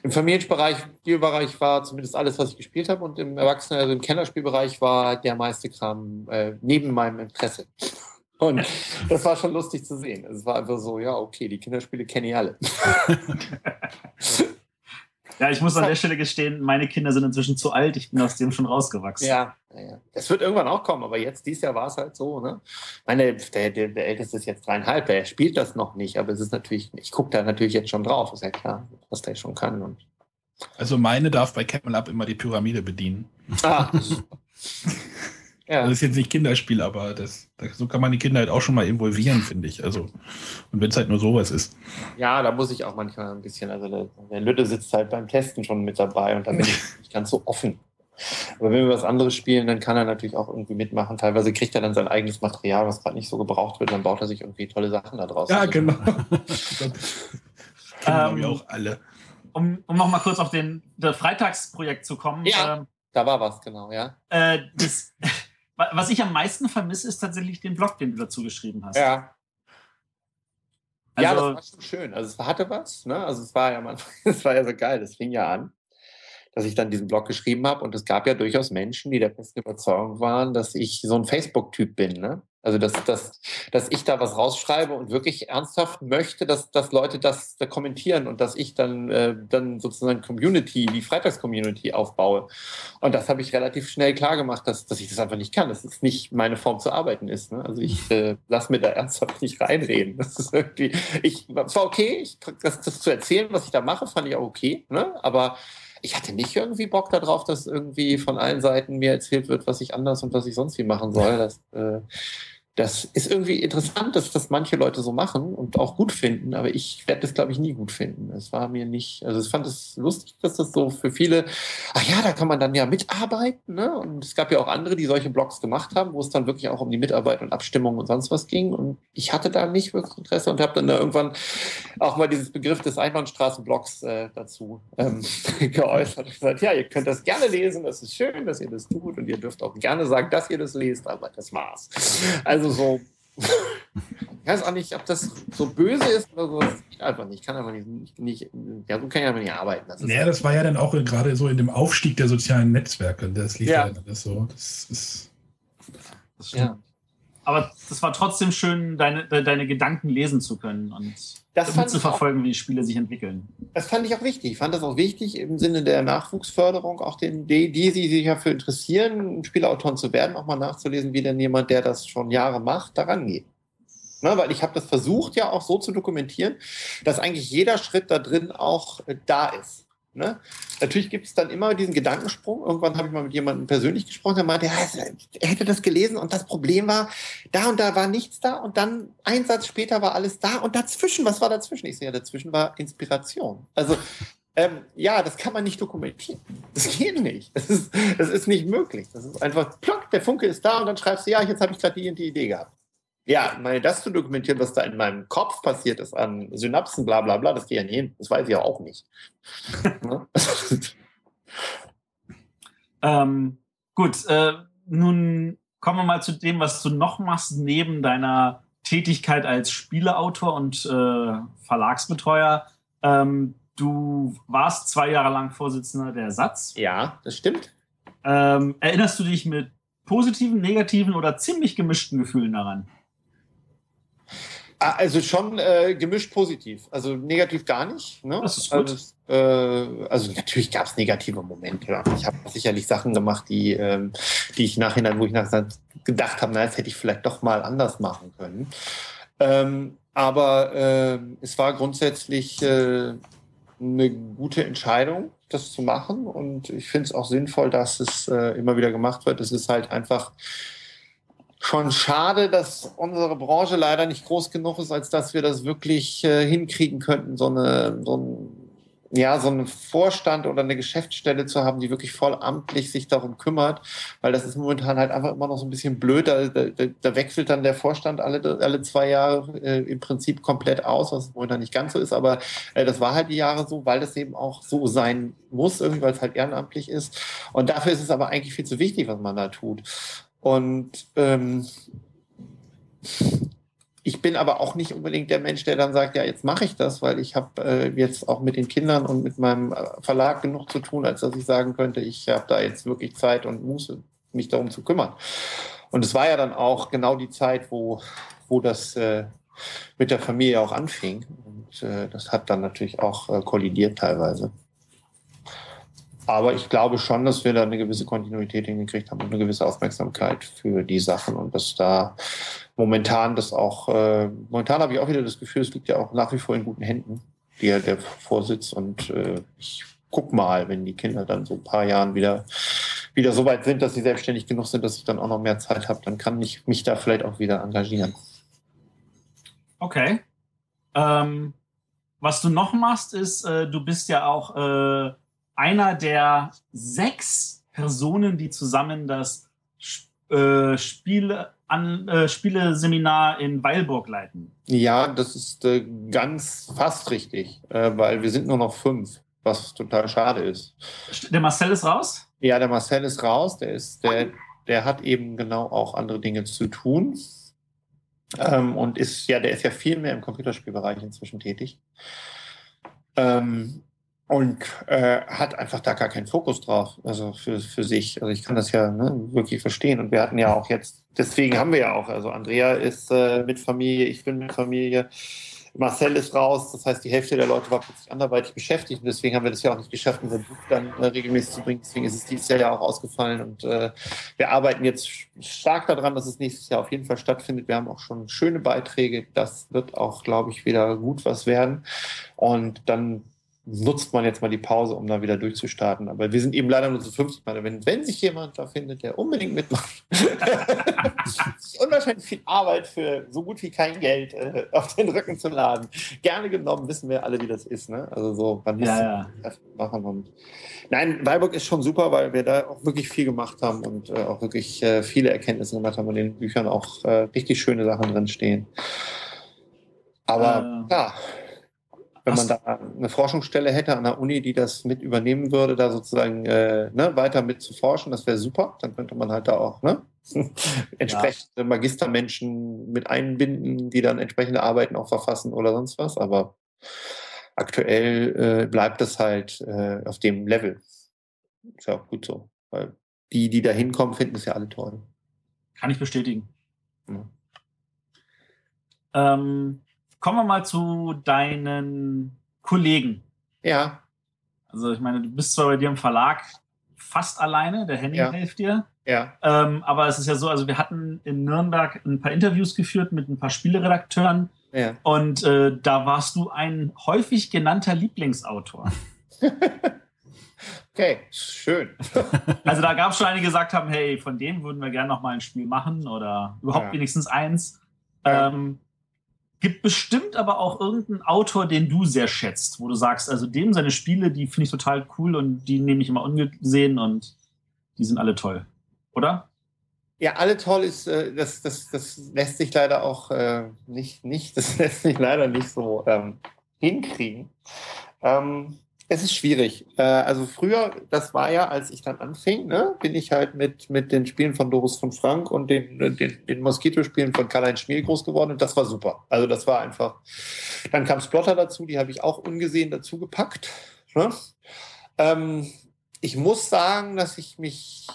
Im Familienbereich, Spielbereich war zumindest alles, was ich gespielt habe und im Erwachsenen, also im Kinderspielbereich war der meiste Kram äh, neben meinem Interesse. Und das war schon lustig zu sehen. Es war einfach so, ja, okay, die Kinderspiele kenne ich alle. Ja, ich muss an der Stelle gestehen, meine Kinder sind inzwischen zu alt, ich bin aus dem schon rausgewachsen. Ja, ja, ja. Das wird irgendwann auch kommen, aber jetzt, dieses Jahr war es halt so, ne? Ich Meine, der, der, der Älteste ist jetzt dreieinhalb, der spielt das noch nicht, aber es ist natürlich, ich gucke da natürlich jetzt schon drauf, ist ja klar, was der schon kann. Und Also meine darf bei Camel Up immer die Pyramide bedienen. ah, ja. Das ist jetzt nicht Kinderspiel, aber das, das, so kann man die Kinder halt auch schon mal involvieren, finde ich. Also, und wenn es halt nur sowas ist. ja, da muss ich auch manchmal ein bisschen, also der, der Lütte sitzt halt beim Testen schon mit dabei und da bin ich nicht ganz so offen. Aber wenn wir was anderes spielen, dann kann er natürlich auch irgendwie mitmachen. Teilweise kriegt er dann sein eigenes Material, was gerade nicht so gebraucht wird, dann baut er sich irgendwie tolle Sachen da draus. Ja, Also, genau. Das kennen Ähm, wir auch alle. Um, um noch mal kurz auf den das Freitagsprojekt zu kommen. Ja. Ähm, Da war was, genau, ja. äh, das, was ich am meisten vermisse, ist tatsächlich den Blog, den du dazu geschrieben hast. Ja. ja, das Also, war schon schön. Also es hatte was, ne? Also es war ja man, es war ja so geil. Das fing ja an, dass ich dann diesen Blog geschrieben habe und es gab ja durchaus Menschen, die der festen Überzeugung waren, dass ich so ein Facebook-Typ bin, ne? Also dass, dass, dass ich da was rausschreibe und wirklich ernsthaft möchte, dass, dass Leute das da kommentieren und dass ich dann, äh, dann sozusagen Community, die Freitags-Community aufbaue. Und das habe ich relativ schnell klar gemacht, dass, dass ich das einfach nicht kann. Dass es nicht meine Form zu arbeiten ist. Ne? Also ich äh, lasse mir da ernsthaft nicht reinreden. Das ist irgendwie, ich, war okay, ich, das, das zu erzählen, was ich da mache, fand ich auch okay. Ne? Aber ich hatte nicht irgendwie Bock darauf, dass irgendwie von allen Seiten mir erzählt wird, was ich anders und was ich sonst wie machen soll. Das, äh, das ist irgendwie interessant, dass das manche Leute so machen und auch gut finden, aber ich werde das, glaube ich, nie gut finden. Es war mir nicht, also ich fand es lustig, dass das so für viele, ach ja, da kann man dann ja mitarbeiten, ne? Und es gab ja auch andere, die solche Blogs gemacht haben, wo es dann wirklich auch um die Mitarbeit und Abstimmung und sonst was ging. Und ich hatte da nicht wirklich Interesse und habe dann da irgendwann auch mal dieses Begriff des Einbahnstraßenblogs äh, dazu ähm, geäußert und gesagt, ja, ihr könnt das gerne lesen, das ist schön, dass ihr das tut und ihr dürft auch gerne sagen, dass ihr das lest, aber das war's. Also so, ich weiß auch nicht, ob das so böse ist oder so. Das geht einfach nicht. Ich kann einfach nicht, nicht, nicht ja, so kann ich einfach nicht arbeiten. Das naja, das war ja dann auch gerade so in dem Aufstieg der sozialen Netzwerke. Das lief ja, ja alles so. Das ist. Das ja. Aber das war trotzdem schön, deine, deine Gedanken lesen zu können und das zu verfolgen, auch, wie die Spiele sich entwickeln. Das fand ich auch wichtig. Ich fand das auch wichtig im Sinne der Nachwuchsförderung, auch den, die, die, sich dafür interessieren, Spielautoren zu werden, auch mal nachzulesen, wie denn jemand, der das schon Jahre macht, daran geht. Ne, weil ich habe das versucht ja auch so zu dokumentieren, dass eigentlich jeder Schritt da drin auch äh, da ist. Ne? Natürlich gibt es dann immer diesen Gedankensprung. Irgendwann habe ich mal mit jemandem persönlich gesprochen, der meinte, ja, er hätte das gelesen und das Problem war, da und da war nichts da und dann ein Satz später war alles da und dazwischen, was war dazwischen? Ich sehe, ja, dazwischen war Inspiration. Also ähm, ja, das kann man nicht dokumentieren. Das geht nicht. Das ist, das ist nicht möglich. Das ist einfach, plock, der Funke ist da und dann schreibst du, ja, jetzt habe ich gerade die die Idee gehabt. Ja, meine, das zu dokumentieren, was da in meinem Kopf passiert ist an Synapsen, bla bla bla, das geht ja nicht hin. Das weiß ich ja auch nicht. Ähm, gut, äh, nun kommen wir mal zu dem, was du noch machst, neben deiner Tätigkeit als Spieleautor und äh, Verlagsbetreuer. Ähm, du warst zwei Jahre lang Vorsitzender der Satz. Ja, das stimmt. Ähm, erinnerst du dich mit positiven, negativen oder ziemlich gemischten Gefühlen daran? Ah, also schon äh, gemischt positiv. Also negativ gar nicht. Ne? Das ist gut. Also, äh, also natürlich gab es negative Momente. Ja. Ich habe sicherlich Sachen gemacht, die, ähm, die ich nachhinein, wo ich nachher gedacht habe, na, das hätte ich vielleicht doch mal anders machen können. Ähm, aber äh, es war grundsätzlich äh, eine gute Entscheidung, das zu machen. Und ich finde es auch sinnvoll, dass es äh, immer wieder gemacht wird. Es ist halt einfach schon schade, dass unsere Branche leider nicht groß genug ist, als dass wir das wirklich äh, hinkriegen könnten, so eine, so ein ja, so einen Vorstand oder eine Geschäftsstelle zu haben, die wirklich vollamtlich sich darum kümmert, weil das ist momentan halt einfach immer noch so ein bisschen blöd. Da, da, da wechselt dann der Vorstand alle, alle zwei Jahre äh, im Prinzip komplett aus, was momentan nicht ganz so ist, aber äh, das war halt die Jahre so, weil das eben auch so sein muss, irgendwie, weil es halt ehrenamtlich ist. Und dafür ist es aber eigentlich viel zu wichtig, was man da tut. Und ähm, ich bin aber auch nicht unbedingt der Mensch, der dann sagt, ja, jetzt mache ich das, weil ich habe äh, jetzt auch mit den Kindern und mit meinem äh, Verlag genug zu tun, als dass ich sagen könnte, ich habe da jetzt wirklich Zeit und Muße, mich darum zu kümmern. Und es war ja dann auch genau die Zeit, wo, wo das äh, mit der Familie auch anfing. Und äh, das hat dann natürlich auch äh, kollidiert teilweise. Aber ich glaube schon, dass wir da eine gewisse Kontinuität hingekriegt haben und eine gewisse Aufmerksamkeit für die Sachen und dass da momentan das auch, äh, momentan habe ich auch wieder das Gefühl, es liegt ja auch nach wie vor in guten Händen, der, der Vorsitz und äh, ich guck mal, wenn die Kinder dann so ein paar Jahren wieder, wieder so weit sind, dass sie selbstständig genug sind, dass ich dann auch noch mehr Zeit habe, dann kann ich mich da vielleicht auch wieder engagieren. Okay. Ähm, was du noch machst, ist, äh, du bist ja auch äh, einer der sechs Personen, die zusammen das äh, Spiele, an, äh, Spieleseminar in Weilburg leiten. Ja, das ist äh, ganz fast richtig, äh, weil wir sind nur noch fünf, was total schade ist. Der Marcel ist raus? Ja, der Marcel ist raus. Der ist, der, der hat eben genau auch andere Dinge zu tun. Ähm, und ist ja, der ist ja viel mehr im Computerspielbereich inzwischen tätig. Ähm, und äh, hat einfach da gar keinen Fokus drauf, also für, für sich. Also ich kann das ja ne, wirklich verstehen. Und wir hatten ja auch jetzt, deswegen haben wir ja auch, also Andrea ist äh, mit Familie, ich bin mit Familie, Marcel ist raus, das heißt, die Hälfte der Leute war plötzlich anderweitig beschäftigt und deswegen haben wir das ja auch nicht geschafft, unser Buch dann äh, regelmäßig zu bringen. Deswegen ist es dieses Jahr ja auch ausgefallen und äh, wir arbeiten jetzt stark daran, dass es nächstes Jahr auf jeden Fall stattfindet. Wir haben auch schon schöne Beiträge. Das wird auch, glaube ich, wieder gut was werden. Und dann nutzt man jetzt mal die Pause, um da wieder durchzustarten. Aber wir sind eben leider nur zu 50 Mal. Wenn, wenn sich jemand da findet, der unbedingt mitmacht, unwahrscheinlich, viel Arbeit für so gut wie kein Geld äh, auf den Rücken zu laden. Gerne genommen, wissen wir alle, wie das ist. Ne? Also so, man muss Ja, ja. das machen. Und Nein, Weilburg ist schon super, weil wir da auch wirklich viel gemacht haben und äh, auch wirklich äh, viele Erkenntnisse gemacht haben und in den Büchern auch äh, richtig schöne Sachen drin stehen. Aber ja, wenn man da eine Forschungsstelle hätte an der Uni, die das mit übernehmen würde, da sozusagen äh, ne, weiter mit zu forschen, das wäre super. Dann könnte man halt da auch ne, entsprechende Magistermenschen mit einbinden, die dann entsprechende Arbeiten auch verfassen oder sonst was. Aber aktuell äh, bleibt es halt äh, auf dem Level. Ist ja auch gut so. Weil die, die da hinkommen, finden es ja alle toll. Kann ich bestätigen. Ja. Ähm, kommen wir mal zu deinen Kollegen. Ja, Also ich meine, du bist zwar bei dir im Verlag fast alleine, der Henning Ja. hilft dir. ja, Ähm, aber es ist ja so, also wir hatten in Nürnberg ein paar Interviews geführt mit ein paar Spieleredakteuren ja. und äh, da warst du ein häufig genannter Lieblingsautor. Okay, schön. Also da gab es schon einige, die gesagt haben, hey, von dem würden wir gerne noch mal ein Spiel machen oder überhaupt Ja. wenigstens eins. Ja. Ähm, gibt bestimmt aber auch irgendeinen Autor, den du sehr schätzt, wo du sagst, also dem seine Spiele, die finde ich total cool und die nehme ich immer ungesehen und die sind alle toll. Oder? Ja, alle toll ist, äh, das, das, das lässt sich leider auch äh, nicht, nicht, das lässt sich leider nicht so ähm, hinkriegen. Ähm, es ist schwierig. Äh, also früher, das war ja, als ich dann anfing, ne, bin ich halt mit, mit den Spielen von Doris von Frank und den, den, den Moskito-Spielen von Karl-Heinz Schmiel groß geworden und das war super. Also das war einfach. Dann kam Splotter dazu, die habe ich auch ungesehen dazu gepackt. Ne? Ähm, ich muss sagen, dass ich mich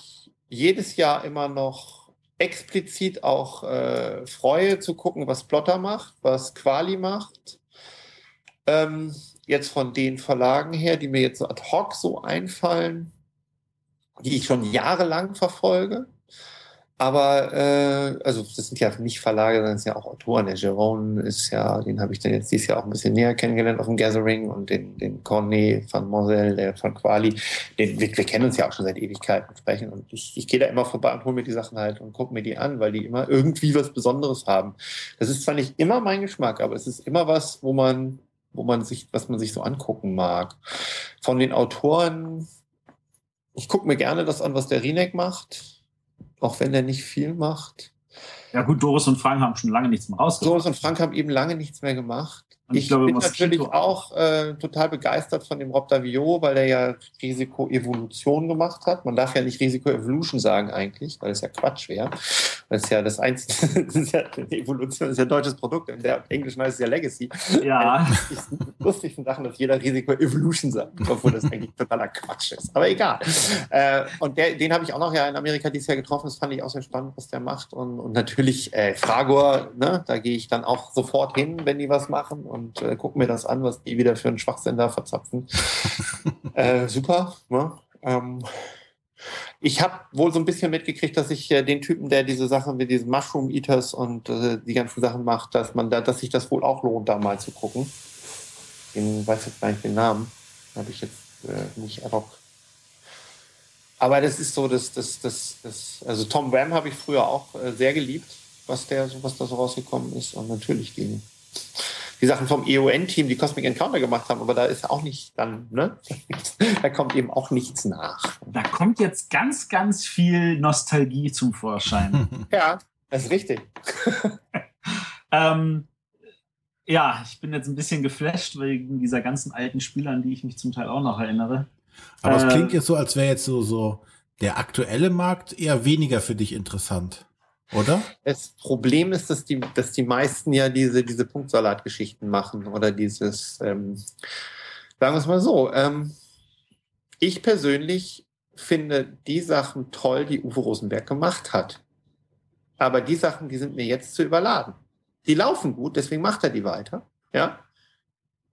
jedes Jahr immer noch explizit auch äh, freue zu gucken, was Plotter macht, was Quali macht. Ähm, jetzt von den Verlagen her, die mir jetzt so ad hoc so einfallen, die ich schon jahrelang verfolge. Aber äh, also das sind ja nicht Verlage, sondern es sind ja auch Autoren. Der Jerome ist ja, den habe ich dann jetzt dieses Jahr auch ein bisschen näher kennengelernt auf dem Gathering und den, den Cornet van Mosel, der von Quali, den, wir, wir kennen uns ja auch schon seit Ewigkeiten sprechen und ich, ich gehe da immer vorbei und hole mir die Sachen halt und gucke mir die an, weil die immer irgendwie was Besonderes haben. Das ist zwar nicht immer mein Geschmack, aber es ist immer was, wo man, wo man sich, was man sich so angucken mag. Von den Autoren, ich gucke mir gerne das an, was der Rinek macht, auch wenn der nicht viel macht. Ja gut, Doris und Frank haben schon lange nichts mehr rausgebracht. Soros und Frank haben eben lange nichts mehr gemacht. Und ich Ich, glaube, bin natürlich auch. äh, total begeistert von dem Rob Davio, weil der ja Risiko-Evolution gemacht hat. Man darf ja nicht Risiko-Evolution sagen eigentlich, weil es ja Quatsch wäre. Das ist ja das einzige, das ist ja, Evolution ist ja ein deutsches Produkt, in der Englischen heißt es ja Legacy. Ja, Die lustigsten Sachen, dass jeder Risiko-Evolution sagt, obwohl das eigentlich totaler Quatsch ist. Aber egal. Äh, und der, den habe ich auch noch ja in Amerika dieses Jahr getroffen. Das fand ich auch sehr spannend, was der macht. Und, und natürlich äh, Fragor, ne, da gehe ich dann auch sofort hin, wenn die was machen und äh, gucke mir das an, was die wieder für einen Schwachsinn da verzapfen. äh, super. Ne? Ähm, ich habe wohl so ein bisschen mitgekriegt, dass ich äh, den Typen, der diese Sachen mit diesen Mushroom Eaters und äh, die ganzen Sachen macht, dass man da, dass sich das wohl auch lohnt, da mal zu gucken. Ich weiß jetzt gar nicht den Namen. Habe ich jetzt äh, nicht ad hoc. Aber das ist so, das, das, das, das, also Tom Ram habe ich früher auch äh, sehr geliebt, was der, was da so rausgekommen ist. Und natürlich die, die Sachen vom EON-Team, die Cosmic Encounter gemacht haben, aber da ist auch nicht dann, ne? da kommt eben auch nichts nach. da kommt jetzt ganz, ganz viel Nostalgie zum Vorschein. Ja, das ist richtig. ähm, ja, ich bin jetzt ein bisschen geflasht wegen dieser ganzen alten Spiele, an die ich mich zum Teil auch noch erinnere. Aber es Äh, klingt jetzt so, als wäre jetzt so, so der aktuelle Markt eher weniger für dich interessant, oder? Das Problem ist, dass die, dass die meisten ja diese, diese Punktsalat-Geschichten machen oder dieses, ähm, sagen wir es mal so, ähm, ich persönlich finde die Sachen toll, die Uwe Rosenberg gemacht hat. Aber die Sachen, die sind mir jetzt zu überladen. Die laufen gut, deswegen macht er die weiter. Ja.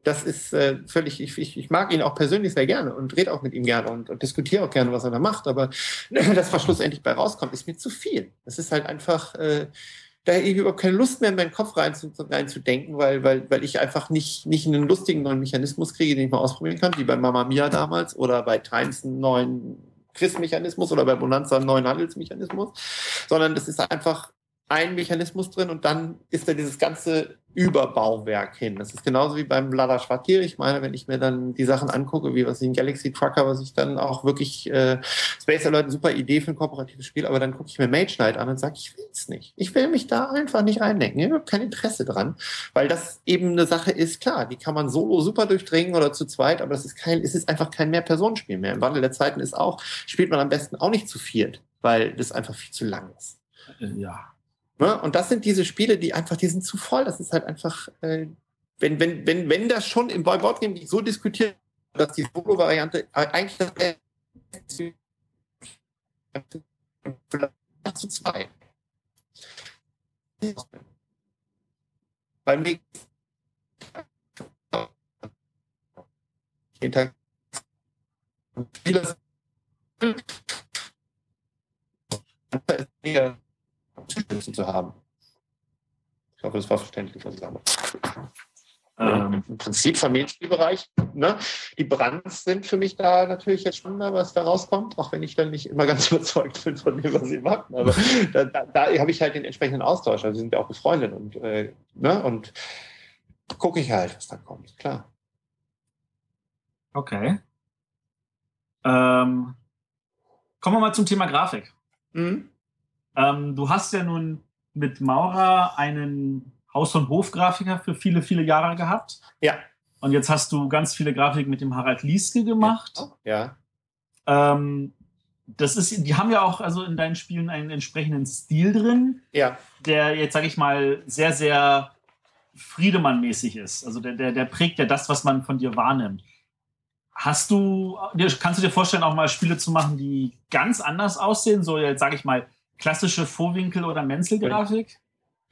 Das ist äh, völlig, ich, ich, ich mag ihn auch persönlich sehr gerne und rede auch mit ihm gerne und, und diskutiere auch gerne, was er da macht. Aber das, was schlussendlich bei rauskommt, ist mir zu viel. Es ist halt einfach, äh, da habe ich überhaupt keine Lust mehr in meinen Kopf rein zu, reinzudenken, weil, weil, weil ich einfach nicht, nicht einen lustigen neuen Mechanismus kriege, den ich mal ausprobieren kann, wie bei Mamma Mia damals oder bei Times einen neuen Quiz-Mechanismus oder bei Bonanza einen neuen Handelsmechanismus, sondern das ist einfach ein Mechanismus drin und dann ist da dieses ganze Überbauwerk hin. Das ist genauso wie beim Lada Schwartier. Ich meine, wenn ich mir dann die Sachen angucke, wie was ich in Galaxy Trucker, was ich dann auch wirklich äh, Space Alert, super Idee für ein kooperatives Spiel, aber dann gucke ich mir Mage Knight an und sage, ich will's nicht. Ich will mich da einfach nicht reindenken. Ich habe kein Interesse dran, weil das eben eine Sache ist, klar, die kann man solo super durchdringen oder zu zweit, aber das ist kein, es ist einfach kein Mehr-Personenspiel mehr. Im Wandel der Zeiten ist auch, spielt man am besten auch nicht zu viert, weil das einfach viel zu lang ist. Ja. Ne? Und das sind diese Spiele, die einfach, die sind zu voll. Das ist halt einfach, äh, wenn, wenn, wenn, wenn das schon im Board Game so diskutiert, dass die Solo-Variante eigentlich das Beste vielleicht zu zwei. Beim nächsten jeden Tag Spieler zu haben. Ich hoffe, das war verständlich, was ich sage. Ähm, Im Prinzip Familienspielbereich. Ne? Die Brands sind für mich da natürlich jetzt schon mal, was da rauskommt, auch wenn ich dann nicht immer ganz überzeugt bin von dem, was sie machen. Aber da, da, da habe ich halt den entsprechenden Austausch. Also sind ja auch befreundet und, äh, ne? und gucke ich halt, was da kommt. Klar. Okay. Ähm, kommen wir mal zum Thema Grafik. Mhm. Ähm, du hast ja nun mit Maura einen Haus- und Hofgrafiker für viele, viele Jahre gehabt. Ja. Und jetzt hast du ganz viele Grafiken mit dem Harald Lieske gemacht. Ja. Ähm, das ist, die haben ja auch also in deinen Spielen einen entsprechenden Stil drin, Ja. der jetzt, sage ich mal, sehr, sehr Friedemann-mäßig ist. Also der, der, der prägt ja das, was man von dir wahrnimmt. Hast du, kannst du dir vorstellen, auch mal Spiele zu machen, die ganz anders aussehen? So jetzt, sage ich mal, klassische Vorwinkel- oder Menzelgrafik?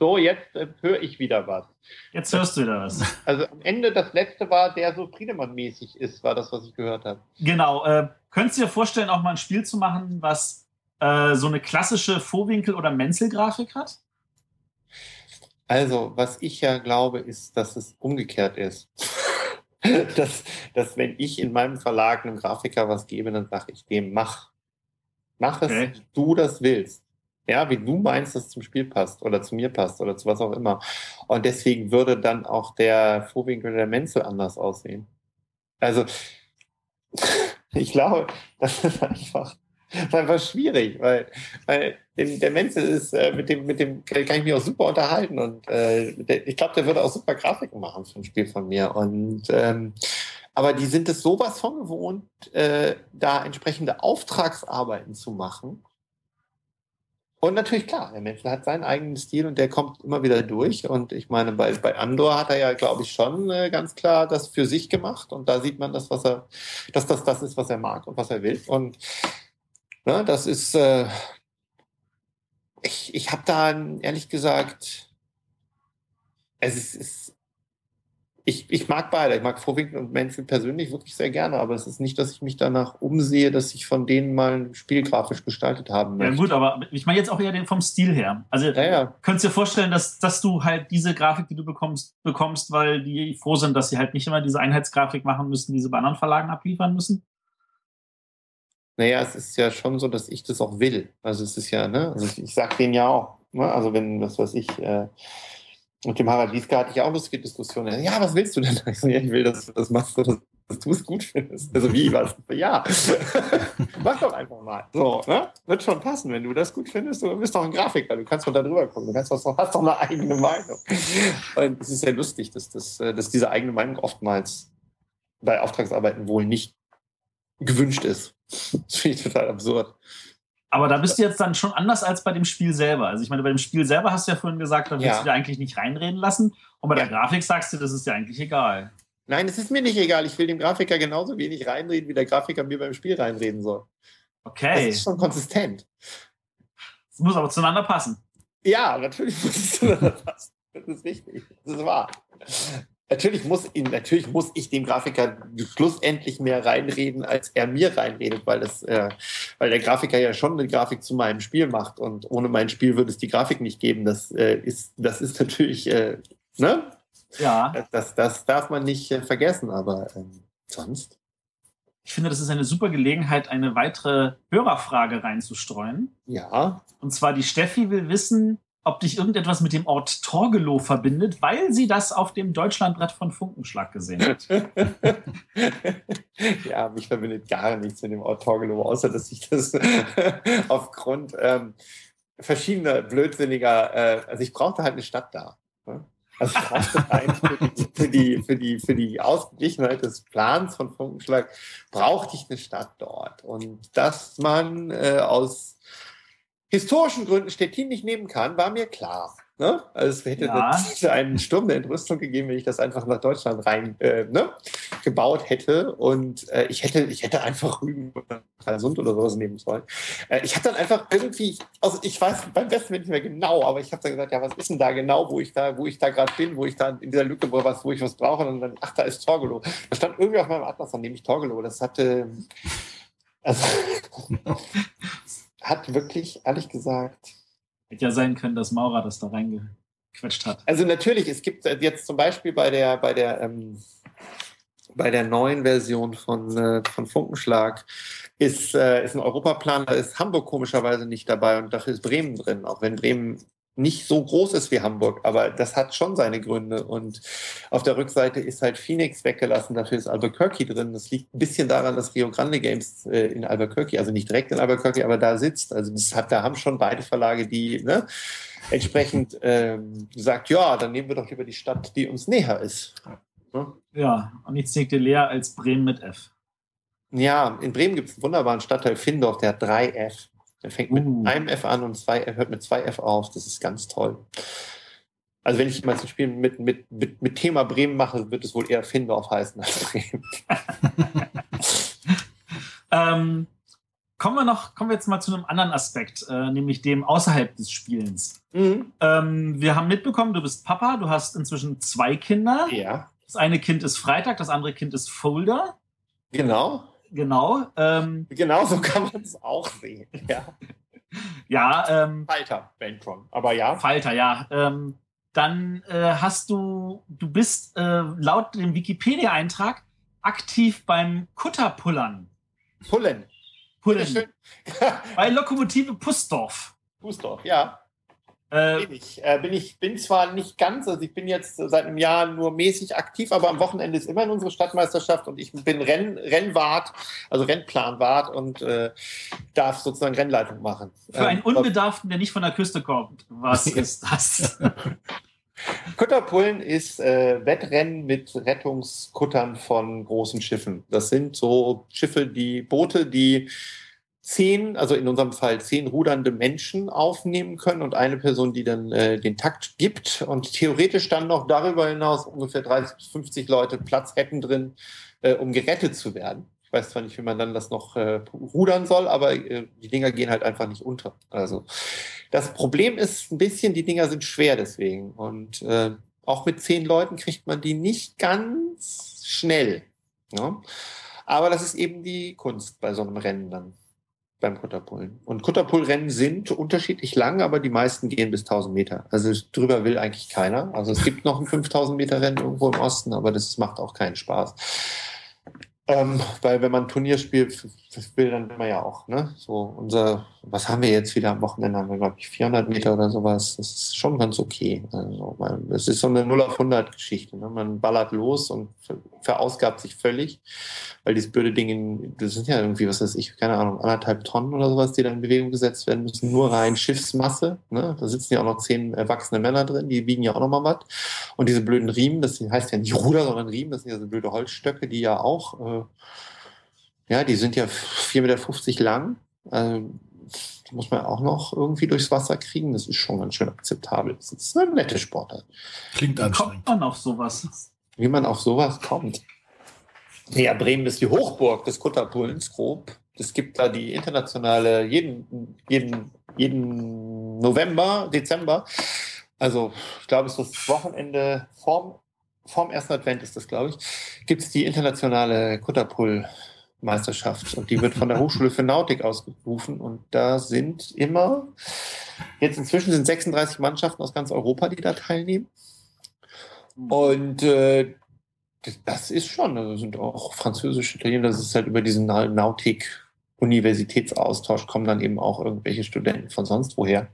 So, jetzt äh, höre ich wieder was. Jetzt hörst du wieder was. Also am Ende das letzte war, der so Friedemann-mäßig ist, war das, was ich gehört habe. Genau. Äh, könntest du dir vorstellen, auch mal ein Spiel zu machen, was äh, so eine klassische Vorwinkel- oder Menzelgrafik hat? Also, was ich ja glaube, ist, dass es umgekehrt ist. dass, dass wenn ich in meinem Verlag einem Grafiker was gebe, dann sage ich dem, mach. Mach es, Okay. wie du das willst. Ja, wie du meinst, dass es zum Spiel passt oder zu mir passt oder zu was auch immer. Und deswegen würde dann auch der Vorwinkel der Menzel anders aussehen. Also, ich glaube, das ist einfach, das ist einfach schwierig, weil, weil der Menzel ist, äh, mit dem, mit dem kann ich mich auch super unterhalten und äh, der, ich glaube, der würde auch super Grafiken machen für ein Spiel von mir. Und ähm, aber die sind es sowas von gewohnt, äh, da entsprechende Auftragsarbeiten zu machen. Und natürlich, klar, der Mensch hat seinen eigenen Stil und der kommt immer wieder durch. Und ich meine, bei, bei Andor hat er ja, glaube ich, schon äh, ganz klar das für sich gemacht. Und da sieht man das, was er, dass das das ist, was er mag und was er will. Und ne, das ist, äh, ich, ich habe da ehrlich gesagt, es ist, ist ich, ich mag beide. Ich mag Vorwinkel und Menzel persönlich wirklich sehr gerne, aber es ist nicht, dass ich mich danach umsehe, dass ich von denen mal ein Spiel grafisch gestaltet haben Ja, möchte. gut, aber ich meine jetzt auch eher den vom Stil her. Also Ja, ja. könntest du dir vorstellen, dass, dass du halt diese Grafik, die du bekommst, bekommst, weil die froh sind, dass sie halt nicht immer diese Einheitsgrafik machen müssen, die sie bei anderen Verlagen abliefern müssen? Naja, es ist ja schon so, dass ich das auch will. Also es ist ja, ne, also ich, ich sag denen ja auch, ne? also wenn, was weiß ich, äh, mit dem Harald Lieske hatte ich auch lustige Diskussionen. Ja, was willst du denn? Ich, so, ja, ich will, dass du das machst, dass, dass du es gut findest. Also wie, was? Ja, mach doch einfach mal. So, ne? Wird schon passen. Wenn du das gut findest, du bist doch ein Grafiker, du kannst doch da drüber gucken, du kannst doch, hast doch eine eigene Meinung. Und es ist ja lustig, dass, das, äh, dass diese eigene Meinung oftmals bei Auftragsarbeiten wohl nicht gewünscht ist. Das finde ich total absurd. Aber da bist du jetzt dann schon anders als bei dem Spiel selber. Also ich meine, bei dem Spiel selber hast du ja vorhin gesagt, da willst Ja. du dir eigentlich nicht reinreden lassen. Und bei der Ja. Grafik sagst du, das ist dir eigentlich egal. Nein, es ist mir nicht egal. Ich will dem Grafiker genauso wenig reinreden, wie der Grafiker mir beim Spiel reinreden soll. Das Okay. ist schon konsistent. Es muss aber zueinander passen. Ja, natürlich muss es zueinander passen. Das ist wichtig. Das ist wahr. Natürlich muss, ihn, natürlich muss ich dem Grafiker schlussendlich mehr reinreden, als er mir reinredet, weil, das, äh, weil der Grafiker ja schon eine Grafik zu meinem Spiel macht und ohne mein Spiel würde es die Grafik nicht geben. Das, äh, ist, das ist natürlich, äh, ne? Ja. Das, das, darf man nicht äh, vergessen, aber ähm, sonst. Ich finde, das ist eine super Gelegenheit, eine weitere Hörerfrage reinzustreuen. Ja, Und zwar die Steffi will wissen, ob dich irgendetwas mit dem Ort Torgelow verbindet, weil sie das auf dem Deutschlandbrett von Funkenschlag gesehen hat. ja, mich verbindet gar nichts mit dem Ort Torgelow, außer dass ich das aufgrund ähm, verschiedener blödsinniger, äh, also ich brauchte halt eine Stadt da. Ne? Also ich brauchte eigentlich für die, für, die, für die Ausgeglichenheit des Plans von Funkenschlag brauchte ich eine Stadt dort. Und dass man äh, aus historischen Gründen Stettin nicht nehmen kann, war mir klar. Ne? Also es hätte ja. einen Sturm der Entrüstung gegeben, wenn ich das einfach nach Deutschland rein äh, ne, gebaut hätte. Und äh, ich hätte, ich hätte einfach Rügen oder Stralsund oder sowas nehmen sollen. Äh, ich habe dann einfach irgendwie, also ich weiß beim besten nicht mehr genau, aber ich habe dann gesagt, ja, was ist denn da genau, wo ich da, wo ich da gerade bin, wo ich da in dieser Lücke, wo, was, wo ich was brauche. Und dann, ach, da ist Torgelow. Da stand irgendwie auf meinem Atlas, dann nehme ich Torgelow. Das hatte, also, hat wirklich, ehrlich gesagt, Hätte ja sein können, dass Maurer das da reingequetscht hat. Also natürlich, es gibt jetzt zum Beispiel bei der, bei der, ähm, bei der neuen Version von, äh, von Funkenschlag ist, äh, ist ein Europaplan, da ist Hamburg komischerweise nicht dabei und dafür ist Bremen drin, auch wenn Bremen nicht so groß ist wie Hamburg, aber das hat schon seine Gründe. Und auf der Rückseite ist halt Phoenix weggelassen, dafür ist Albuquerque drin. Das liegt ein bisschen daran, dass Rio Grande Games äh, in Albuquerque, also nicht direkt in Albuquerque, aber da sitzt. Also das hat, da haben schon beide Verlage, die ne, entsprechend ähm, gesagt, ja, dann nehmen wir doch lieber die Stadt, die uns näher ist. Ja, ja und nichts liegt dir leer als Bremen mit F. Ja, in Bremen gibt es einen wunderbaren Stadtteil Findorf, der hat drei F. Der fängt mit uh. einem F an und zwei, hört mit zwei F auf. Das ist ganz toll. Also wenn ich mal ein Spiel mit, mit, mit, mit Thema Bremen mache, wird es wohl eher Findorf heißen als Bremen. ähm, kommen wir noch, kommen wir jetzt mal zu einem anderen Aspekt, äh, nämlich dem außerhalb des Spielens. Mhm. Ähm, wir haben mitbekommen, du bist Papa, du hast inzwischen zwei Kinder. Ja. Das eine Kind ist Freitag, das andere Kind ist Folder. Genau genau. Ähm, genau so kann man es auch sehen. Ja, ja ähm, Falter, Ventron. Aber ja. Falter, ja. Ähm, dann äh, hast du, du bist äh, laut dem Wikipedia-Eintrag aktiv beim Kutterpullern. Pullen. Pullen. Bei Lokomotive Pusdorf. Pusdorf, ja. Äh, bin ich. Äh, bin ich. Bin zwar nicht ganz, also ich bin jetzt seit einem Jahr nur mäßig aktiv, aber am Wochenende ist immerhin unsere Stadtmeisterschaft und ich bin Renn, Rennwart, also Rennplanwart und äh, darf sozusagen Rennleitung machen. Für einen ähm, Unbedarften, der nicht von der Küste kommt, was ist das? Kutterpullen ist äh, Wettrennen mit Rettungskuttern von großen Schiffen. Das sind so Schiffe, die Boote, die zehn, also in unserem Fall zehn rudernde Menschen aufnehmen können und eine Person, die dann äh, den Takt gibt und theoretisch dann noch darüber hinaus ungefähr 30 bis 50 Leute Platz hätten drin, äh, um gerettet zu werden. Ich weiß zwar nicht, wie man dann das noch äh, rudern soll, aber äh, die Dinger gehen halt einfach nicht unter. Also das Problem ist ein bisschen, die Dinger sind schwer deswegen und äh, auch mit zehn Leuten kriegt man die nicht ganz schnell. Ja? Aber das ist eben die Kunst bei so einem Rennen dann beim Kutterpullen. Und Kutterpullrennen sind unterschiedlich lang, aber die meisten gehen bis 1000 Meter. Also drüber will eigentlich keiner. Also es gibt noch ein 5000 Meter Rennen irgendwo im Osten, aber das macht auch keinen Spaß. Ähm, weil wenn man Turnier spielt, will, dann man ja auch, ne? So unser, was haben wir jetzt wieder am Wochenende? Haben wir, glaube ich, 400 Meter oder sowas. Das ist schon ganz okay. Also, es ist so eine 0 auf 100 Geschichte. Ne? Man ballert los und verausgabt sich völlig, weil dieses blöde Ding, das sind ja irgendwie, was weiß ich, keine Ahnung, anderthalb Tonnen oder sowas, die da in Bewegung gesetzt werden müssen, nur rein Schiffsmasse. Ne? Da sitzen ja auch noch zehn erwachsene Männer drin, die wiegen ja auch noch mal was. Und diese blöden Riemen, das heißt ja nicht Ruder, sondern Riemen, das sind ja so blöde Holzstöcke, die ja auch, äh, ja, die sind ja 4,50 Meter lang. Also, die muss man auch noch irgendwie durchs Wasser kriegen. Das ist schon ganz schön akzeptabel. Das ist eine nette Sportart. Klingt anstrengend. Kommt man auf sowas? Wie man auf sowas kommt. Ja, Bremen ist die Hochburg des Kutterpullens grob. Es gibt da die internationale, jeden, jeden, jeden November, Dezember. Also, ich glaube, es ist das Wochenende vorm, vorm ersten Advent ist das, glaube ich, gibt es die internationale Kutterpull-Meisterschaft. Und die wird von der Hochschule für Nautik ausgerufen. Und da sind immer, jetzt inzwischen sind 36 Mannschaften aus ganz Europa, die da teilnehmen. Und äh, das ist schon, also sind auch französische Italiener, das ist halt über diesen Nautik-Universitätsaustausch kommen dann eben auch irgendwelche Studenten von sonst woher.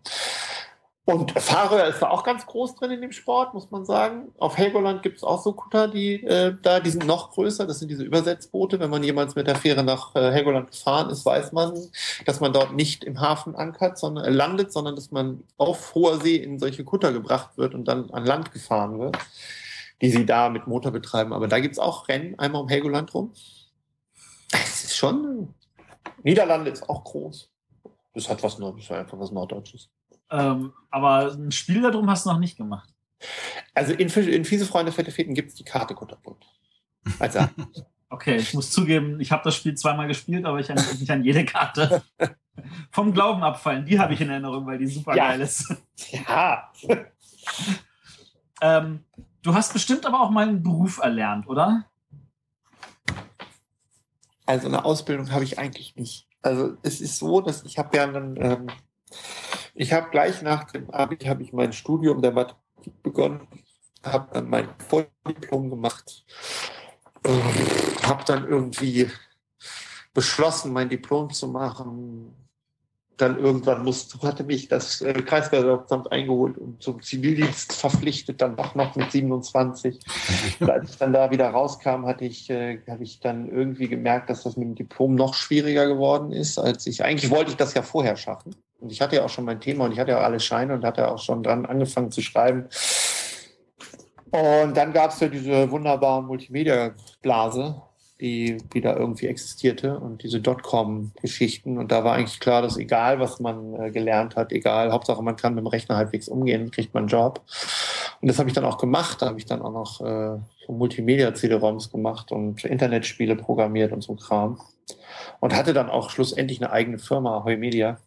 Und Färöer ist da auch ganz groß drin in dem Sport, muss man sagen. Auf Helgoland gibt es auch so Kutter, die äh, da, die sind noch größer. Das sind diese Übersetzboote. Wenn man jemals mit der Fähre nach äh, Helgoland gefahren ist, weiß man, dass man dort nicht im Hafen ankert, sondern äh, landet, sondern dass man auf hoher See in solche Kutter gebracht wird und dann an Land gefahren wird, die sie da mit Motor betreiben. Aber da gibt es auch Rennen einmal um Helgoland rum. Es ist schon. Niederlande ist auch groß. Das hat was war einfach was Norddeutsches. Ähm, aber ein Spiel darum hast du noch nicht gemacht. Also in, in Fiese Freunde Fette Feten gibt es die Karte Kutterbunt. Also, okay, ich muss zugeben, ich habe das Spiel zweimal gespielt, aber ich erinnere mich an jede Karte. Vom Glauben abfallen, die habe ich in Erinnerung, weil die super Ja. geil ist. ja. Ähm, du hast bestimmt aber auch mal einen Beruf erlernt, oder? Also eine Ausbildung habe ich eigentlich nicht. Also es ist so, dass ich habe ja dann, ähm, ich habe gleich nach dem Abi habe ich mein Studium der Mathematik begonnen, habe dann mein Volldiplom gemacht, äh, habe dann irgendwie beschlossen, mein Diplom zu machen. Dann irgendwann musste, hatte mich das äh, Kreisgewerbeamt eingeholt und zum Zivildienst verpflichtet, dann doch noch mit 27. Und als ich dann da wieder rauskam, hatte ich, äh, habe ich dann irgendwie gemerkt, dass das mit dem Diplom noch schwieriger geworden ist, als ich. Eigentlich wollte ich das ja vorher schaffen. Und ich hatte ja auch schon mein Thema und ich hatte ja alle Scheine und hatte auch schon dran angefangen zu schreiben. Und dann gab es ja diese wunderbare Multimedia-Blase, die, die da irgendwie existierte und diese Dotcom-Geschichten. Und da war eigentlich klar, dass egal, was man äh, gelernt hat, egal, Hauptsache man kann mit dem Rechner halbwegs umgehen, kriegt man einen Job. Und das habe ich dann auch gemacht. Da habe ich dann auch noch äh, so Multimedia-CD-ROMs gemacht und Internetspiele programmiert und so Kram. Und hatte dann auch schlussendlich eine eigene Firma, Ahoy Media,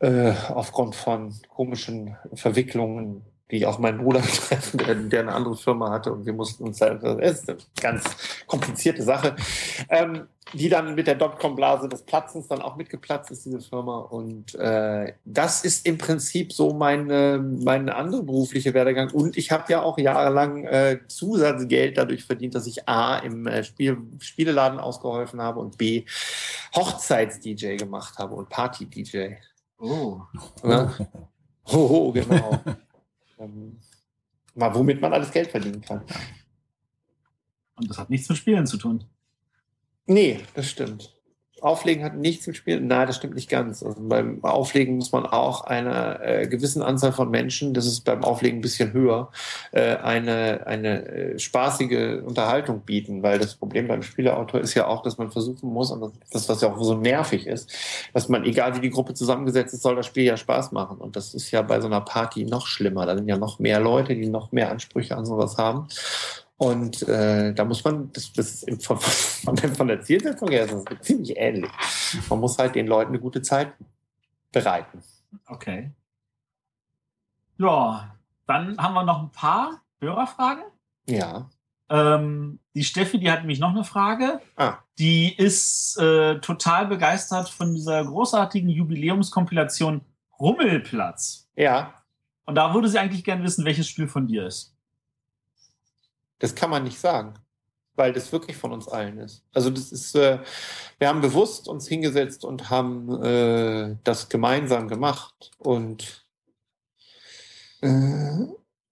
äh, aufgrund von komischen Verwicklungen, die auch meinen Bruder betreffen, der, der eine andere Firma hatte und wir mussten uns da, das ist eine ganz komplizierte Sache, ähm, die dann mit der Dotcom-Blase des Platzens dann auch mitgeplatzt ist, diese Firma. Und äh, das ist im Prinzip so meine, meine andere berufliche Werdegang. Und ich habe ja auch jahrelang äh, Zusatzgeld dadurch verdient, dass ich A im äh, Spiel, Spieleladen ausgeholfen habe und B Hochzeits-DJ gemacht habe und Party-DJ. Oh. Ne? Hoho, genau. ähm, mal womit man alles Geld verdienen kann. Und das hat nichts mit Spielen zu tun. Nee, das stimmt. Auflegen hat nichts mit Spielen. Nein, das stimmt nicht ganz. Also beim Auflegen muss man auch einer äh, gewissen Anzahl von Menschen, das ist beim Auflegen ein bisschen höher, äh, eine, eine äh, spaßige Unterhaltung bieten, weil das Problem beim Spieleautor ist ja auch, dass man versuchen muss, und das, was ja auch so nervig ist, dass man, egal wie die Gruppe zusammengesetzt ist, soll das Spiel ja Spaß machen. Und das ist ja bei so einer Party noch schlimmer. Da sind ja noch mehr Leute, die noch mehr Ansprüche an sowas haben. Und äh, da muss man, das, das ist von, von, der- von der Zielsetzung her ist das ziemlich ähnlich. Man muss halt den Leuten eine gute Zeit bereiten. Okay. Ja, dann haben wir noch ein paar Hörerfragen. Ja. Ähm, die Steffi, die hat nämlich noch eine Frage. Ah. Die ist äh, total begeistert von dieser großartigen Jubiläumskompilation Rummelplatz. Ja, Und da würde sie eigentlich gern wissen, welches Spiel von dir ist. Das kann man nicht sagen, weil das wirklich von uns allen ist. Also das ist, äh, wir haben bewusst uns hingesetzt und haben äh, das gemeinsam gemacht. Und äh,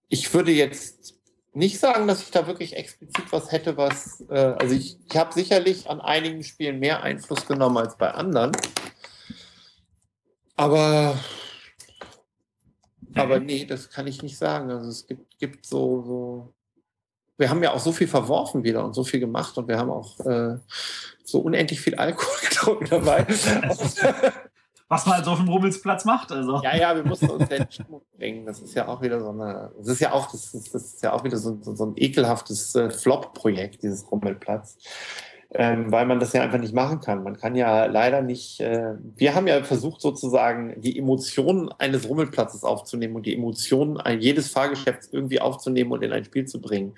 ich würde jetzt nicht sagen, dass ich da wirklich explizit was hätte, was, äh, also ich, ich habe sicherlich an einigen Spielen mehr Einfluss genommen als bei anderen. Aber aber nee, das kann ich nicht sagen. Also es gibt, gibt so, so. Wir haben ja auch so viel verworfen wieder und so viel gemacht und wir haben auch äh, so unendlich viel Alkohol getrunken dabei. Was man halt so auf dem Rummelsplatz macht. Also. ja, ja, wir mussten uns ja in Stimmung bringen. Das ist ja auch wieder so eine. Das ist ja auch, das ist, das ist ja auch wieder so, so, so ein ekelhaftes äh, Flop-Projekt, dieses Rummelplatz. Ähm, weil man das ja einfach nicht machen kann. Man kann ja leider nicht. Äh, wir haben ja versucht, sozusagen die Emotionen eines Rummelplatzes aufzunehmen und die Emotionen jedes Fahrgeschäfts irgendwie aufzunehmen und in ein Spiel zu bringen.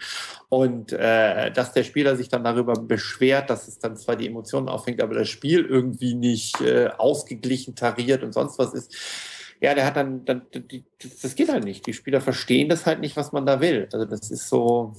Und äh, dass der Spieler sich dann darüber beschwert, dass es dann zwar die Emotionen auffängt, aber das Spiel irgendwie nicht äh, ausgeglichen tariert und sonst was ist. Ja, der hat dann, dann die, das geht halt nicht. Die Spieler verstehen das halt nicht, was man da will. Also das ist so.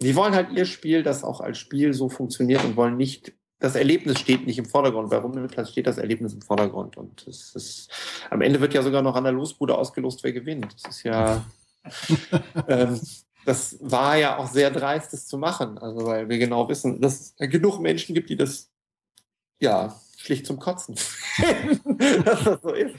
Die wollen halt ihr Spiel, das auch als Spiel so funktioniert und wollen nicht das Erlebnis steht nicht im Vordergrund. Bei Rummelplatz steht das Erlebnis im Vordergrund. Und es ist, am Ende wird ja sogar noch an der Losbude ausgelost, wer gewinnt. Das ist ja, ähm, das war ja auch sehr dreist, das zu machen. Also, weil wir genau wissen, dass es genug Menschen gibt, die das, ja, schlicht zum Kotzen, dass das so ist.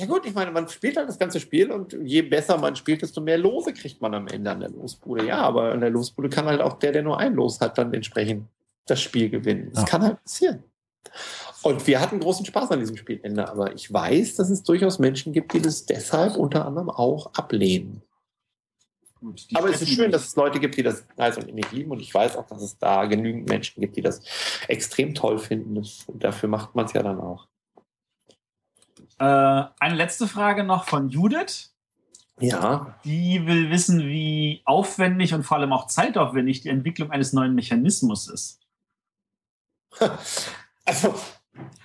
Ja gut, ich meine, man spielt halt das ganze Spiel und je besser man spielt, desto mehr Lose kriegt man am Ende an der Losbude. Ja, aber an der Losbude kann halt auch der, der nur ein Los hat, dann entsprechend das Spiel gewinnen. Das Ja. kann halt passieren. Und wir hatten großen Spaß an diesem Spielende, aber ich weiß, dass es durchaus Menschen gibt, die das deshalb unter anderem auch ablehnen. Gut, Aber es ist schön, dass es Leute gibt, die das heiß und innig lieben. Und ich weiß auch, dass es da genügend Menschen gibt, die das extrem toll finden. Das, und dafür macht man es ja dann auch. Äh, eine letzte Frage noch von Judith. Ja. Die will wissen, wie aufwendig und vor allem auch zeitaufwendig die Entwicklung eines neuen Mechanismus ist. Also,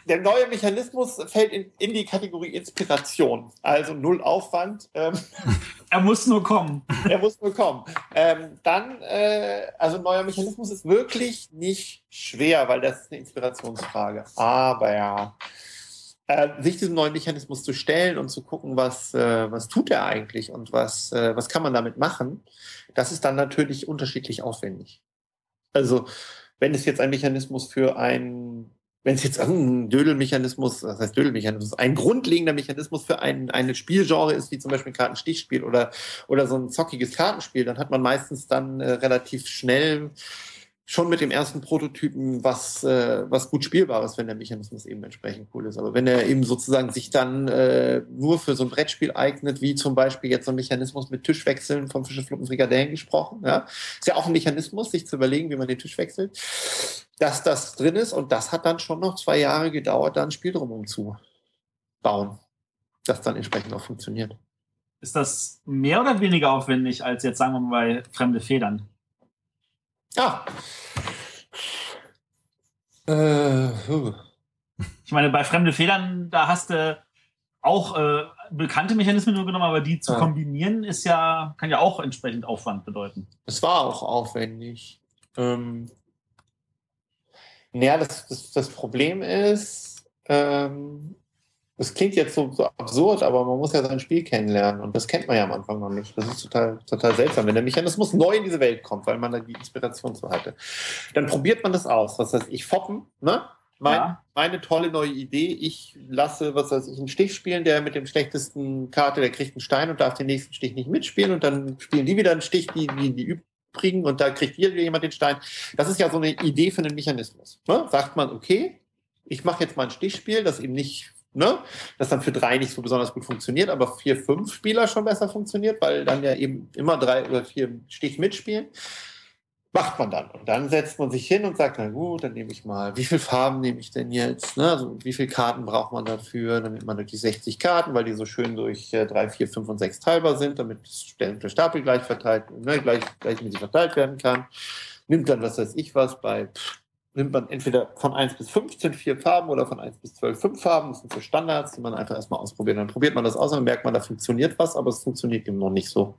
der neue Mechanismus fällt in, in die Kategorie Inspiration. Also null Aufwand. Ähm, Er muss nur kommen. er muss nur kommen. Ähm, dann, äh, also ein neuer Mechanismus ist wirklich nicht schwer, weil das ist eine Inspirationsfrage. Aber ja, äh, sich diesem neuen Mechanismus zu stellen und zu gucken, was, äh, was tut er eigentlich und was, äh, was kann man damit machen, das ist dann natürlich unterschiedlich aufwendig. Also, wenn es jetzt ein Mechanismus für ein, wenn es jetzt ein Dödelmechanismus, das heißt Dödelmechanismus, ein grundlegender Mechanismus für ein, eine Spielgenre ist, wie zum Beispiel ein Kartenstichspiel oder, oder so ein zockiges Kartenspiel, dann hat man meistens dann äh, relativ schnell schon mit dem ersten Prototypen was, äh, was gut spielbares, wenn der Mechanismus eben entsprechend cool ist. Aber wenn er eben sozusagen sich dann äh, nur für so ein Brettspiel eignet, wie zum Beispiel jetzt so ein Mechanismus mit Tischwechseln vom Fische, Fluppen, Frikadellen gesprochen, ja, ist ja auch ein Mechanismus, sich zu überlegen, wie man den Tisch wechselt, dass das drin ist und das hat dann schon noch zwei Jahre gedauert, da ein Spiel drumherum zu bauen, das dann entsprechend auch funktioniert. Ist das mehr oder weniger aufwendig als jetzt, sagen wir mal, bei Fremde Federn? Ja. Äh, huh. Ich meine, bei Fremde Federn, da hast du auch äh, bekannte Mechanismen nur genommen, aber die zu Ja. kombinieren ist ja, kann ja auch entsprechend Aufwand bedeuten. Es war auch aufwendig. Ähm, naja, das, das, das Problem ist, ähm, das klingt jetzt so, so absurd, aber man muss ja sein Spiel kennenlernen und das kennt man ja am Anfang noch nicht. Das ist total, total seltsam, wenn der Mechanismus neu in diese Welt kommt, weil man da die Inspiration zu hatte. Dann probiert man das aus. Was heißt ich, Foppen, ne? Mein, Ja. Meine tolle neue Idee, ich lasse, was weiß ich, einen Stich spielen, der mit dem schlechtesten Karte, der kriegt einen Stein und darf den nächsten Stich nicht mitspielen und dann spielen die wieder einen Stich, die, die, die übrigen und da kriegt hier jemand den Stein. Das ist ja so eine Idee für einen Mechanismus. Ne? Sagt man, okay, ich mache jetzt mal ein Stichspiel, das eben nicht, ne, das dann für drei nicht so besonders gut funktioniert, aber vier, fünf Spieler schon besser funktioniert, weil dann ja eben immer drei oder vier Stich mitspielen. Macht man dann. Und dann setzt man sich hin und sagt, na gut, dann nehme ich mal, wie viele Farben nehme ich denn jetzt? Ne? Also wie viele Karten braucht man dafür? Dann nimmt man natürlich 60 Karten, weil die so schön durch äh, drei, vier, fünf und sechs teilbar sind, damit der Stapel gleich verteilt, ne, gleich, gleichmäßig verteilt werden kann. Nimmt dann, was weiß ich was, bei pff, nimmt man entweder von 1 bis 15 vier Farben oder von 1 bis 12 fünf Farben. Das sind so Standards, die man einfach erstmal ausprobiert. Dann probiert man das aus und dann merkt man, da funktioniert was, aber es funktioniert eben noch nicht so.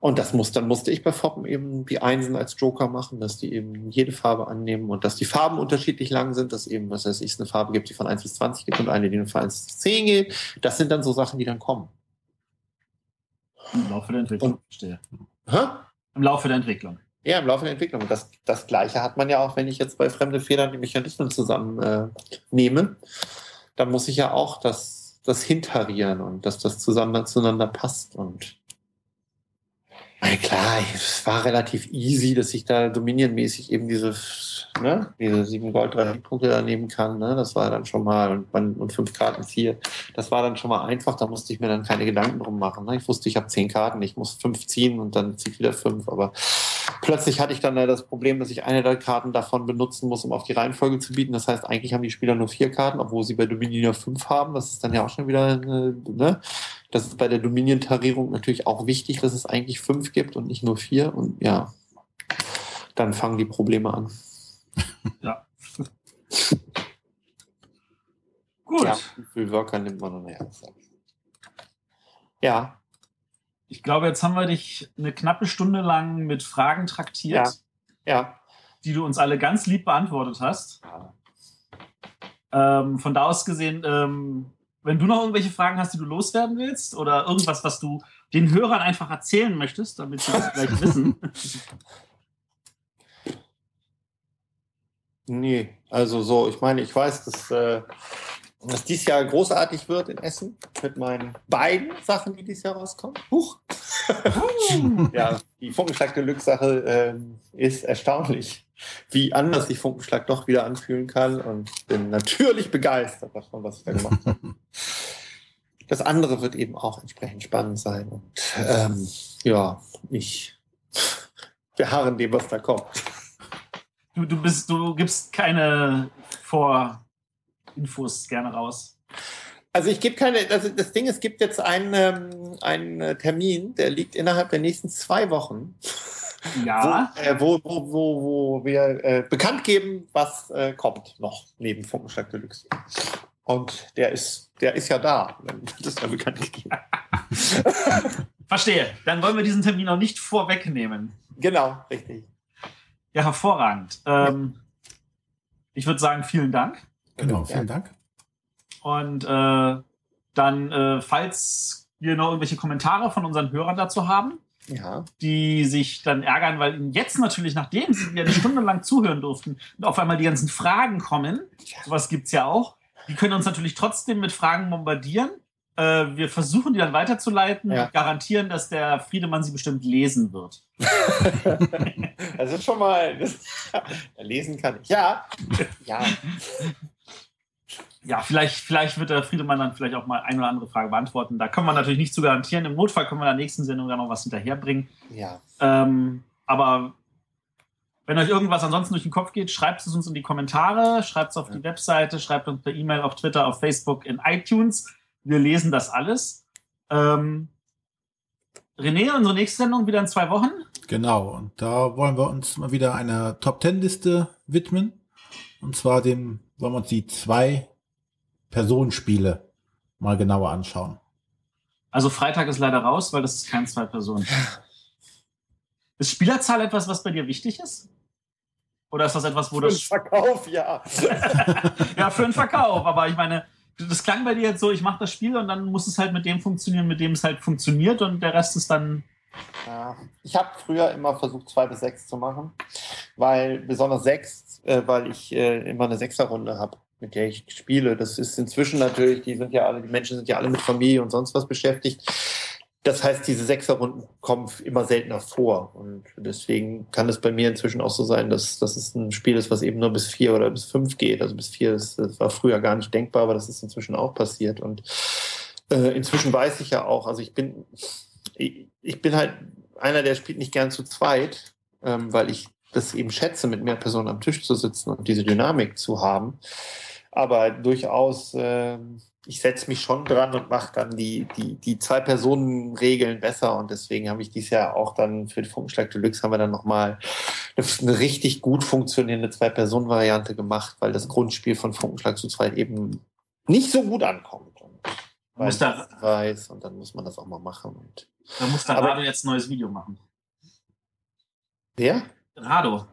Und das muss, dann musste ich bei Foppen eben die Einsen als Joker machen, dass die eben jede Farbe annehmen und dass die Farben unterschiedlich lang sind, dass eben, was weiß ich, es eine Farbe gibt, die von 1 bis 20 geht und eine, die nur von 1 bis 10 geht. Das sind dann so Sachen, die dann kommen. Im Laufe der Entwicklung. Und- Verstehe. Hä? Im Laufe der Entwicklung. Ja, im Laufe der Entwicklung. Das, das Gleiche hat man ja auch, wenn ich jetzt bei fremde Federn die Mechanismen zusammen äh, nehme. Dann muss ich ja auch das, das hintarieren und dass das zusammen zueinander passt. Und klar, es war relativ easy, dass ich da dominierenmäßig eben diese, ne, diese sieben Gold, drei Punkte da nehmen kann. Ne? Das war dann schon mal, und, und fünf Karten vier. Das war dann schon mal einfach, da musste ich mir dann keine Gedanken drum machen. Ne? Ich wusste, ich habe zehn Karten, ich muss fünf ziehen und dann ziehe ich wieder fünf. Aber plötzlich hatte ich dann das Problem, dass ich eine der Karten davon benutzen muss, um auf die Reihenfolge zu bieten. Das heißt, eigentlich haben die Spieler nur vier Karten, obwohl sie bei Dominion nur fünf haben. Das ist dann ja auch schon wieder, ne? Das ist bei der Dominion-Tarierung natürlich auch wichtig, dass es eigentlich fünf gibt und nicht nur vier. Und ja, dann fangen die Probleme an. Ja. Gut. Ja, wie viel Worker nimmt man nachher? Ja, Ich glaube, jetzt haben wir dich eine knappe Stunde lang mit Fragen traktiert. Ja. ja. die du uns alle ganz lieb beantwortet hast. Ähm, von da aus gesehen, ähm, wenn du noch irgendwelche Fragen hast, die du loswerden willst oder irgendwas, was du den Hörern einfach erzählen möchtest, damit sie das gleich wissen. Nee, also so, ich meine, ich weiß, dass, äh, dass dies Jahr großartig wird in Essen mit meinen beiden Sachen, die dieses Jahr rauskommen. Huch! ja, die Funkenschlag Deluxe-Sache ähm, ist erstaunlich, wie anders sich Funkenschlag doch wieder anfühlen kann und bin natürlich begeistert davon, was ich da gemacht habe. Das andere wird eben auch entsprechend spannend sein und ähm, ja, ich beharren dem, was da kommt. Du, du, bist, du gibst keine Vorinfos gerne raus. Also ich gebe keine, also das Ding, es gibt jetzt einen, ähm, einen Termin, der liegt innerhalb der nächsten zwei Wochen. Ja. Wo, äh, wo, wo, wo, wo wir äh, bekannt geben, was äh, kommt noch neben Funkenschlag Deluxe. Und der ist, der ist ja da. Wird es ja bekannt gegeben. Verstehe. Dann wollen wir diesen Termin noch nicht vorwegnehmen. Genau, richtig. Ja, hervorragend. Ähm, ich würde sagen, vielen Dank. Genau, vielen Dank. Und äh, dann, äh, falls wir noch irgendwelche Kommentare von unseren Hörern dazu haben, Ja. die sich dann ärgern, weil ihnen jetzt natürlich, nachdem sie ja eine Stunde lang zuhören durften, und auf einmal die ganzen Fragen kommen, sowas gibt es ja auch, die können uns natürlich trotzdem mit Fragen bombardieren. Äh, wir versuchen die dann weiterzuleiten Ja. und garantieren, dass der Friedemann sie bestimmt lesen wird. Das ist schon mal. Das, lesen kann ich. Ja. Ja. Ja, vielleicht, vielleicht wird der Friedemann dann vielleicht auch mal eine oder andere Frage beantworten. Da können wir natürlich nicht zu garantieren. Im Notfall können wir in der nächsten Sendung dann noch was hinterherbringen. Ja. Ähm, aber wenn euch irgendwas ansonsten durch den Kopf geht, schreibt es uns in die Kommentare, schreibt es auf die Webseite, schreibt uns per E-Mail, auf Twitter, auf Facebook, in iTunes. Wir lesen das alles. Ähm, René, unsere nächste Sendung wieder in zwei Wochen. Genau, und da wollen wir uns mal wieder einer Top Ten Liste widmen. Und zwar dem wollen wir uns die zwei Personenspiele mal genauer anschauen. Also Freitag ist leider raus, weil das ist kein zwei Personen. Ist Spielerzahl etwas, was bei dir wichtig ist? Oder ist das etwas, wo Für den das Verkauf, ja. ja für den Verkauf? Aber ich meine, das klang bei dir jetzt so, ich mache das Spiel und dann muss es halt mit dem funktionieren, mit dem es halt funktioniert und der Rest ist dann. Ja, ich habe früher immer versucht, zwei bis sechs zu machen, weil besonders sechs, äh, weil ich äh, immer eine Sechserrunde habe, mit der ich spiele. Das ist inzwischen natürlich, die sind ja alle, die Menschen sind ja alle mit Familie und sonst was beschäftigt. Das heißt, diese Sechserrunden kommen immer seltener vor. Und deswegen kann es bei mir inzwischen auch so sein, dass, dass es ein Spiel ist, was eben nur bis vier oder bis fünf geht. Also bis vier, ist, das war früher gar nicht denkbar, aber das ist inzwischen auch passiert. Und äh, inzwischen weiß ich ja auch, also ich bin, ich, ich bin halt einer, der spielt nicht gern zu zweit, ähm, weil ich das eben schätze, mit mehr Personen am Tisch zu sitzen und diese Dynamik zu haben. Aber durchaus, ähm, ich setze mich schon dran und mache dann die, die, die Zwei-Personen-Regeln besser. Und deswegen habe ich dieses Jahr auch dann für den Funkenschlag Deluxe haben wir dann nochmal eine, eine richtig gut funktionierende Zwei-Personen-Variante gemacht, weil das Grundspiel von Funkenschlag zu zweit eben nicht so gut ankommt. Und ich da- weiß und dann muss man das auch mal machen. Und Da muss der Rado jetzt ein neues Video machen. wer? Rado,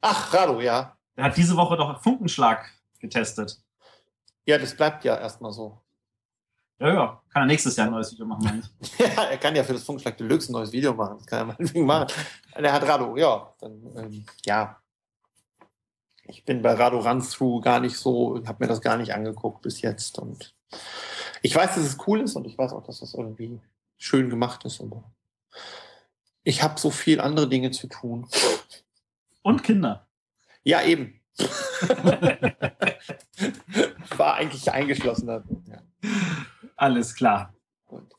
Ach, Rado, ja. der hat diese Woche doch Funkenschlag getestet. Ja, das bleibt ja erstmal so. Ja, ja. Kann er nächstes Jahr ein neues Video machen. Ja, er kann ja für das Funkschlag Deluxe ein neues Video machen. Das kann er meinetwegen machen. Der hat Rado, ja. Dann, ähm, ja. Ich bin bei Rado Run Through gar nicht so, habe mir das gar nicht angeguckt bis jetzt. Und ich weiß, dass es cool ist und ich weiß auch, dass das irgendwie schön gemacht ist. Aber ich habe so viel andere Dinge zu tun. Und Kinder. Ja, eben. War eigentlich eingeschlossen. Ja. Alles klar. Gut.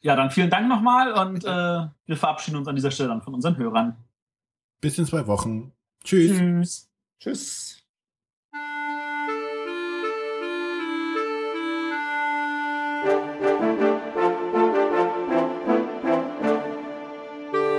Ja, dann vielen Dank nochmal und äh, wir verabschieden uns an dieser Stelle dann von unseren Hörern. Bis in zwei Wochen. Tschüss. Tschüss. Tschüss.